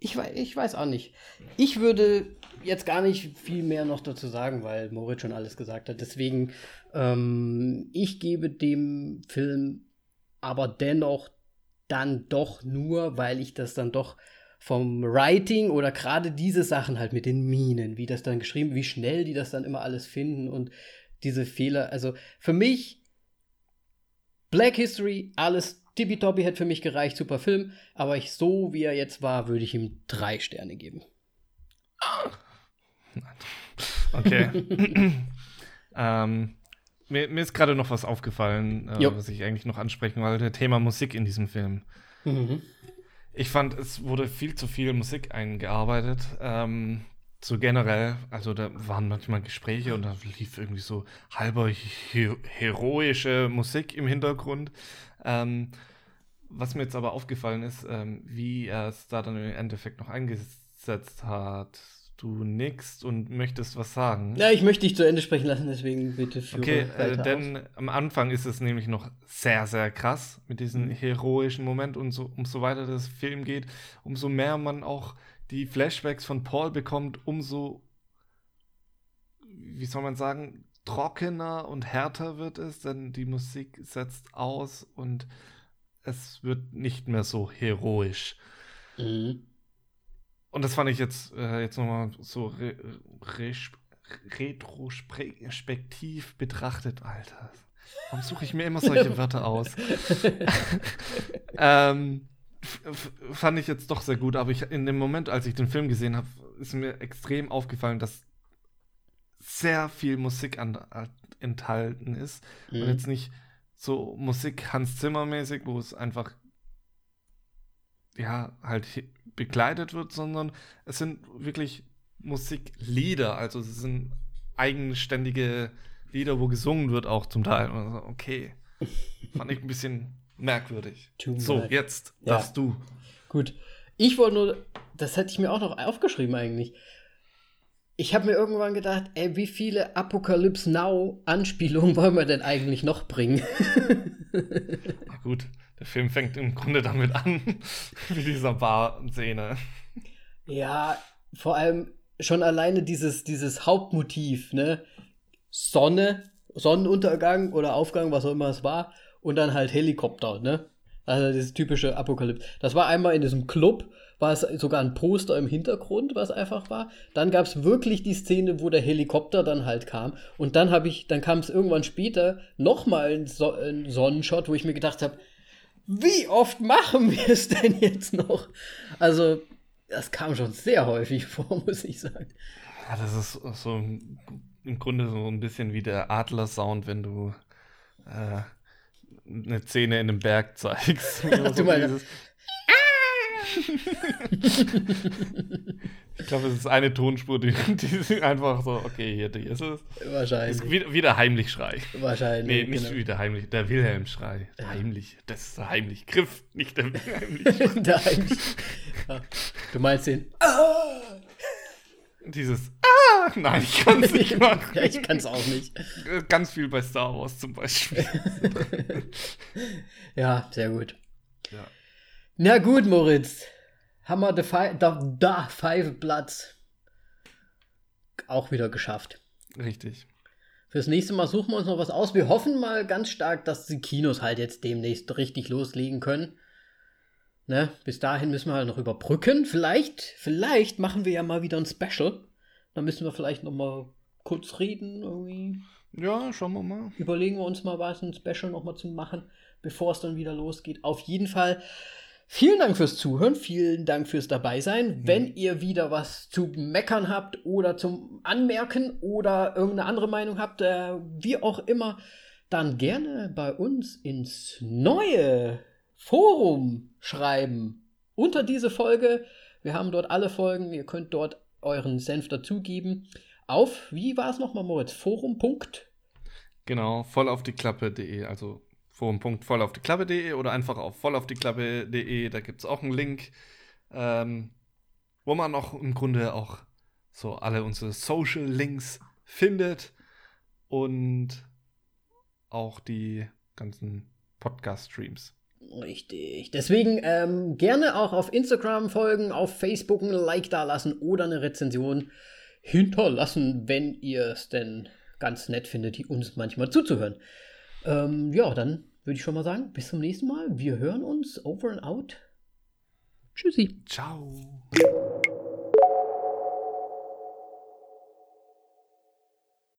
[SPEAKER 1] Ich, ich weiß auch nicht. Ich würde jetzt gar nicht viel mehr noch dazu sagen, weil Moritz schon alles gesagt hat. Deswegen, ähm, ich gebe dem Film aber dennoch dann doch nur, weil ich das dann doch vom Writing oder gerade diese Sachen halt mit den Minen, wie das dann geschrieben, wie schnell die das dann immer alles finden und diese Fehler. Also für mich Black History, alles tippitoppi hätte für mich gereicht, super Film, aber ich so wie er jetzt war, würde ich ihm drei Sterne geben.
[SPEAKER 2] Okay. [LAUGHS] ähm, mir, mir ist gerade noch was aufgefallen, äh, was ich eigentlich noch ansprechen wollte. Thema Musik in diesem Film.
[SPEAKER 1] Mhm.
[SPEAKER 2] Ich fand, es wurde viel zu viel Musik eingearbeitet. Ähm, so generell, also da waren manchmal Gespräche und da lief irgendwie so halber he heroische Musik im Hintergrund. Ähm, was mir jetzt aber aufgefallen ist, ähm, wie er es da dann im Endeffekt noch eingesetzt hat Du nickst und möchtest was sagen.
[SPEAKER 1] Ja, ich möchte dich zu Ende sprechen lassen, deswegen bitte
[SPEAKER 2] führe Okay, äh, denn aus. am Anfang ist es nämlich noch sehr, sehr krass mit diesem mhm. heroischen Moment und so, umso weiter das Film geht, umso mehr man auch die Flashbacks von Paul bekommt, umso, wie soll man sagen, trockener und härter wird es, denn die Musik setzt aus und es wird nicht mehr so heroisch. Mhm. Und das fand ich jetzt, äh, jetzt nochmal so re re retrospektiv betrachtet. Alter, warum suche ich mir immer solche [LAUGHS] Wörter aus? [LAUGHS] ähm, fand ich jetzt doch sehr gut, aber ich, in dem Moment, als ich den Film gesehen habe, ist mir extrem aufgefallen, dass sehr viel Musik an, enthalten ist. Mhm. Und jetzt nicht so Musik Hans Zimmer mäßig, wo es einfach ja halt begleitet wird, sondern es sind wirklich Musiklieder. Also es sind eigenständige Lieder, wo gesungen wird, auch zum Teil. Also, okay. Fand ich ein bisschen merkwürdig. so, jetzt ja. darfst du.
[SPEAKER 1] Gut. Ich wollte nur, das hätte ich mir auch noch aufgeschrieben eigentlich. Ich habe mir irgendwann gedacht, ey, wie viele Apocalypse Now Anspielungen wollen wir denn eigentlich noch bringen? [LAUGHS]
[SPEAKER 2] Na gut, der Film fängt im Grunde damit an, [LAUGHS] wie dieser Bar-Szene.
[SPEAKER 1] Ja, vor allem schon alleine dieses, dieses Hauptmotiv, ne? Sonne, Sonnenuntergang oder Aufgang, was auch immer es war, und dann halt Helikopter, ne? Also dieses typische Apokalypse. Das war einmal in diesem Club, war es sogar ein Poster im Hintergrund, was einfach war. Dann gab es wirklich die Szene, wo der Helikopter dann halt kam. Und dann habe ich, dann kam es irgendwann später nochmal ein, so ein Sonnenshot, wo ich mir gedacht habe, wie oft machen wir es denn jetzt noch? Also, das kam schon sehr häufig [LAUGHS] vor, muss ich sagen.
[SPEAKER 2] Ja, das ist so im Grunde so ein bisschen wie der Adler-Sound, wenn du äh, eine Szene in einem Berg zeigst. [LAUGHS] du so meinst, ich glaube, es ist eine Tonspur, die, die einfach so, okay, hier, hier ist es.
[SPEAKER 1] Wahrscheinlich.
[SPEAKER 2] Ist wieder, wieder heimlich Schrei.
[SPEAKER 1] Wahrscheinlich.
[SPEAKER 2] Nee, nicht genau. wieder heimlich, der Wilhelm-Schrei. Ja. Heimlich, das ist der heimlich. Griff, nicht der [LAUGHS] Heimlich. der heimlich.
[SPEAKER 1] Ja. Du meinst den.
[SPEAKER 2] Dieses Ah! Nein, ich kann es nicht [LAUGHS] machen.
[SPEAKER 1] ja, ich kann es auch nicht.
[SPEAKER 2] Ganz viel bei Star Wars zum Beispiel. [LAUGHS]
[SPEAKER 1] ja, sehr gut. Ja. Na gut, Moritz. Haben wir da Five, da, Five Platz auch wieder geschafft.
[SPEAKER 2] Richtig.
[SPEAKER 1] Fürs nächste Mal suchen wir uns noch was aus. Wir hoffen mal ganz stark, dass die Kinos halt jetzt demnächst richtig loslegen können. Ne? Bis dahin müssen wir halt noch überbrücken. Vielleicht, vielleicht machen wir ja mal wieder ein Special. Dann müssen wir vielleicht noch mal kurz reden irgendwie.
[SPEAKER 2] Ja, schauen wir mal.
[SPEAKER 1] Überlegen wir uns mal was, ein Special noch mal zu machen, bevor es dann wieder losgeht. Auf jeden Fall Vielen Dank fürs Zuhören, vielen Dank fürs Dabeisein. Mhm. Wenn ihr wieder was zu meckern habt oder zum Anmerken oder irgendeine andere Meinung habt, äh, wie auch immer, dann gerne bei uns ins neue Forum schreiben. Unter diese Folge. Wir haben dort alle Folgen. Ihr könnt dort euren Senf dazugeben. Auf, wie war es nochmal, Moritz? Forum.
[SPEAKER 2] Genau, voll auf die Klappe.de, also forum.vollaufdieklappe.de oder einfach auf vollaufdieklappe.de, da gibt es auch einen Link, ähm, wo man auch im Grunde auch so alle unsere Social Links findet und auch die ganzen Podcast-Streams.
[SPEAKER 1] Richtig. Deswegen ähm, gerne auch auf Instagram folgen, auf Facebook ein Like da lassen oder eine Rezension hinterlassen, wenn ihr es denn ganz nett findet, uns manchmal zuzuhören. Ähm, ja, dann würde ich schon mal sagen, bis zum nächsten Mal. Wir hören uns. Over and out. Tschüssi.
[SPEAKER 2] Ciao.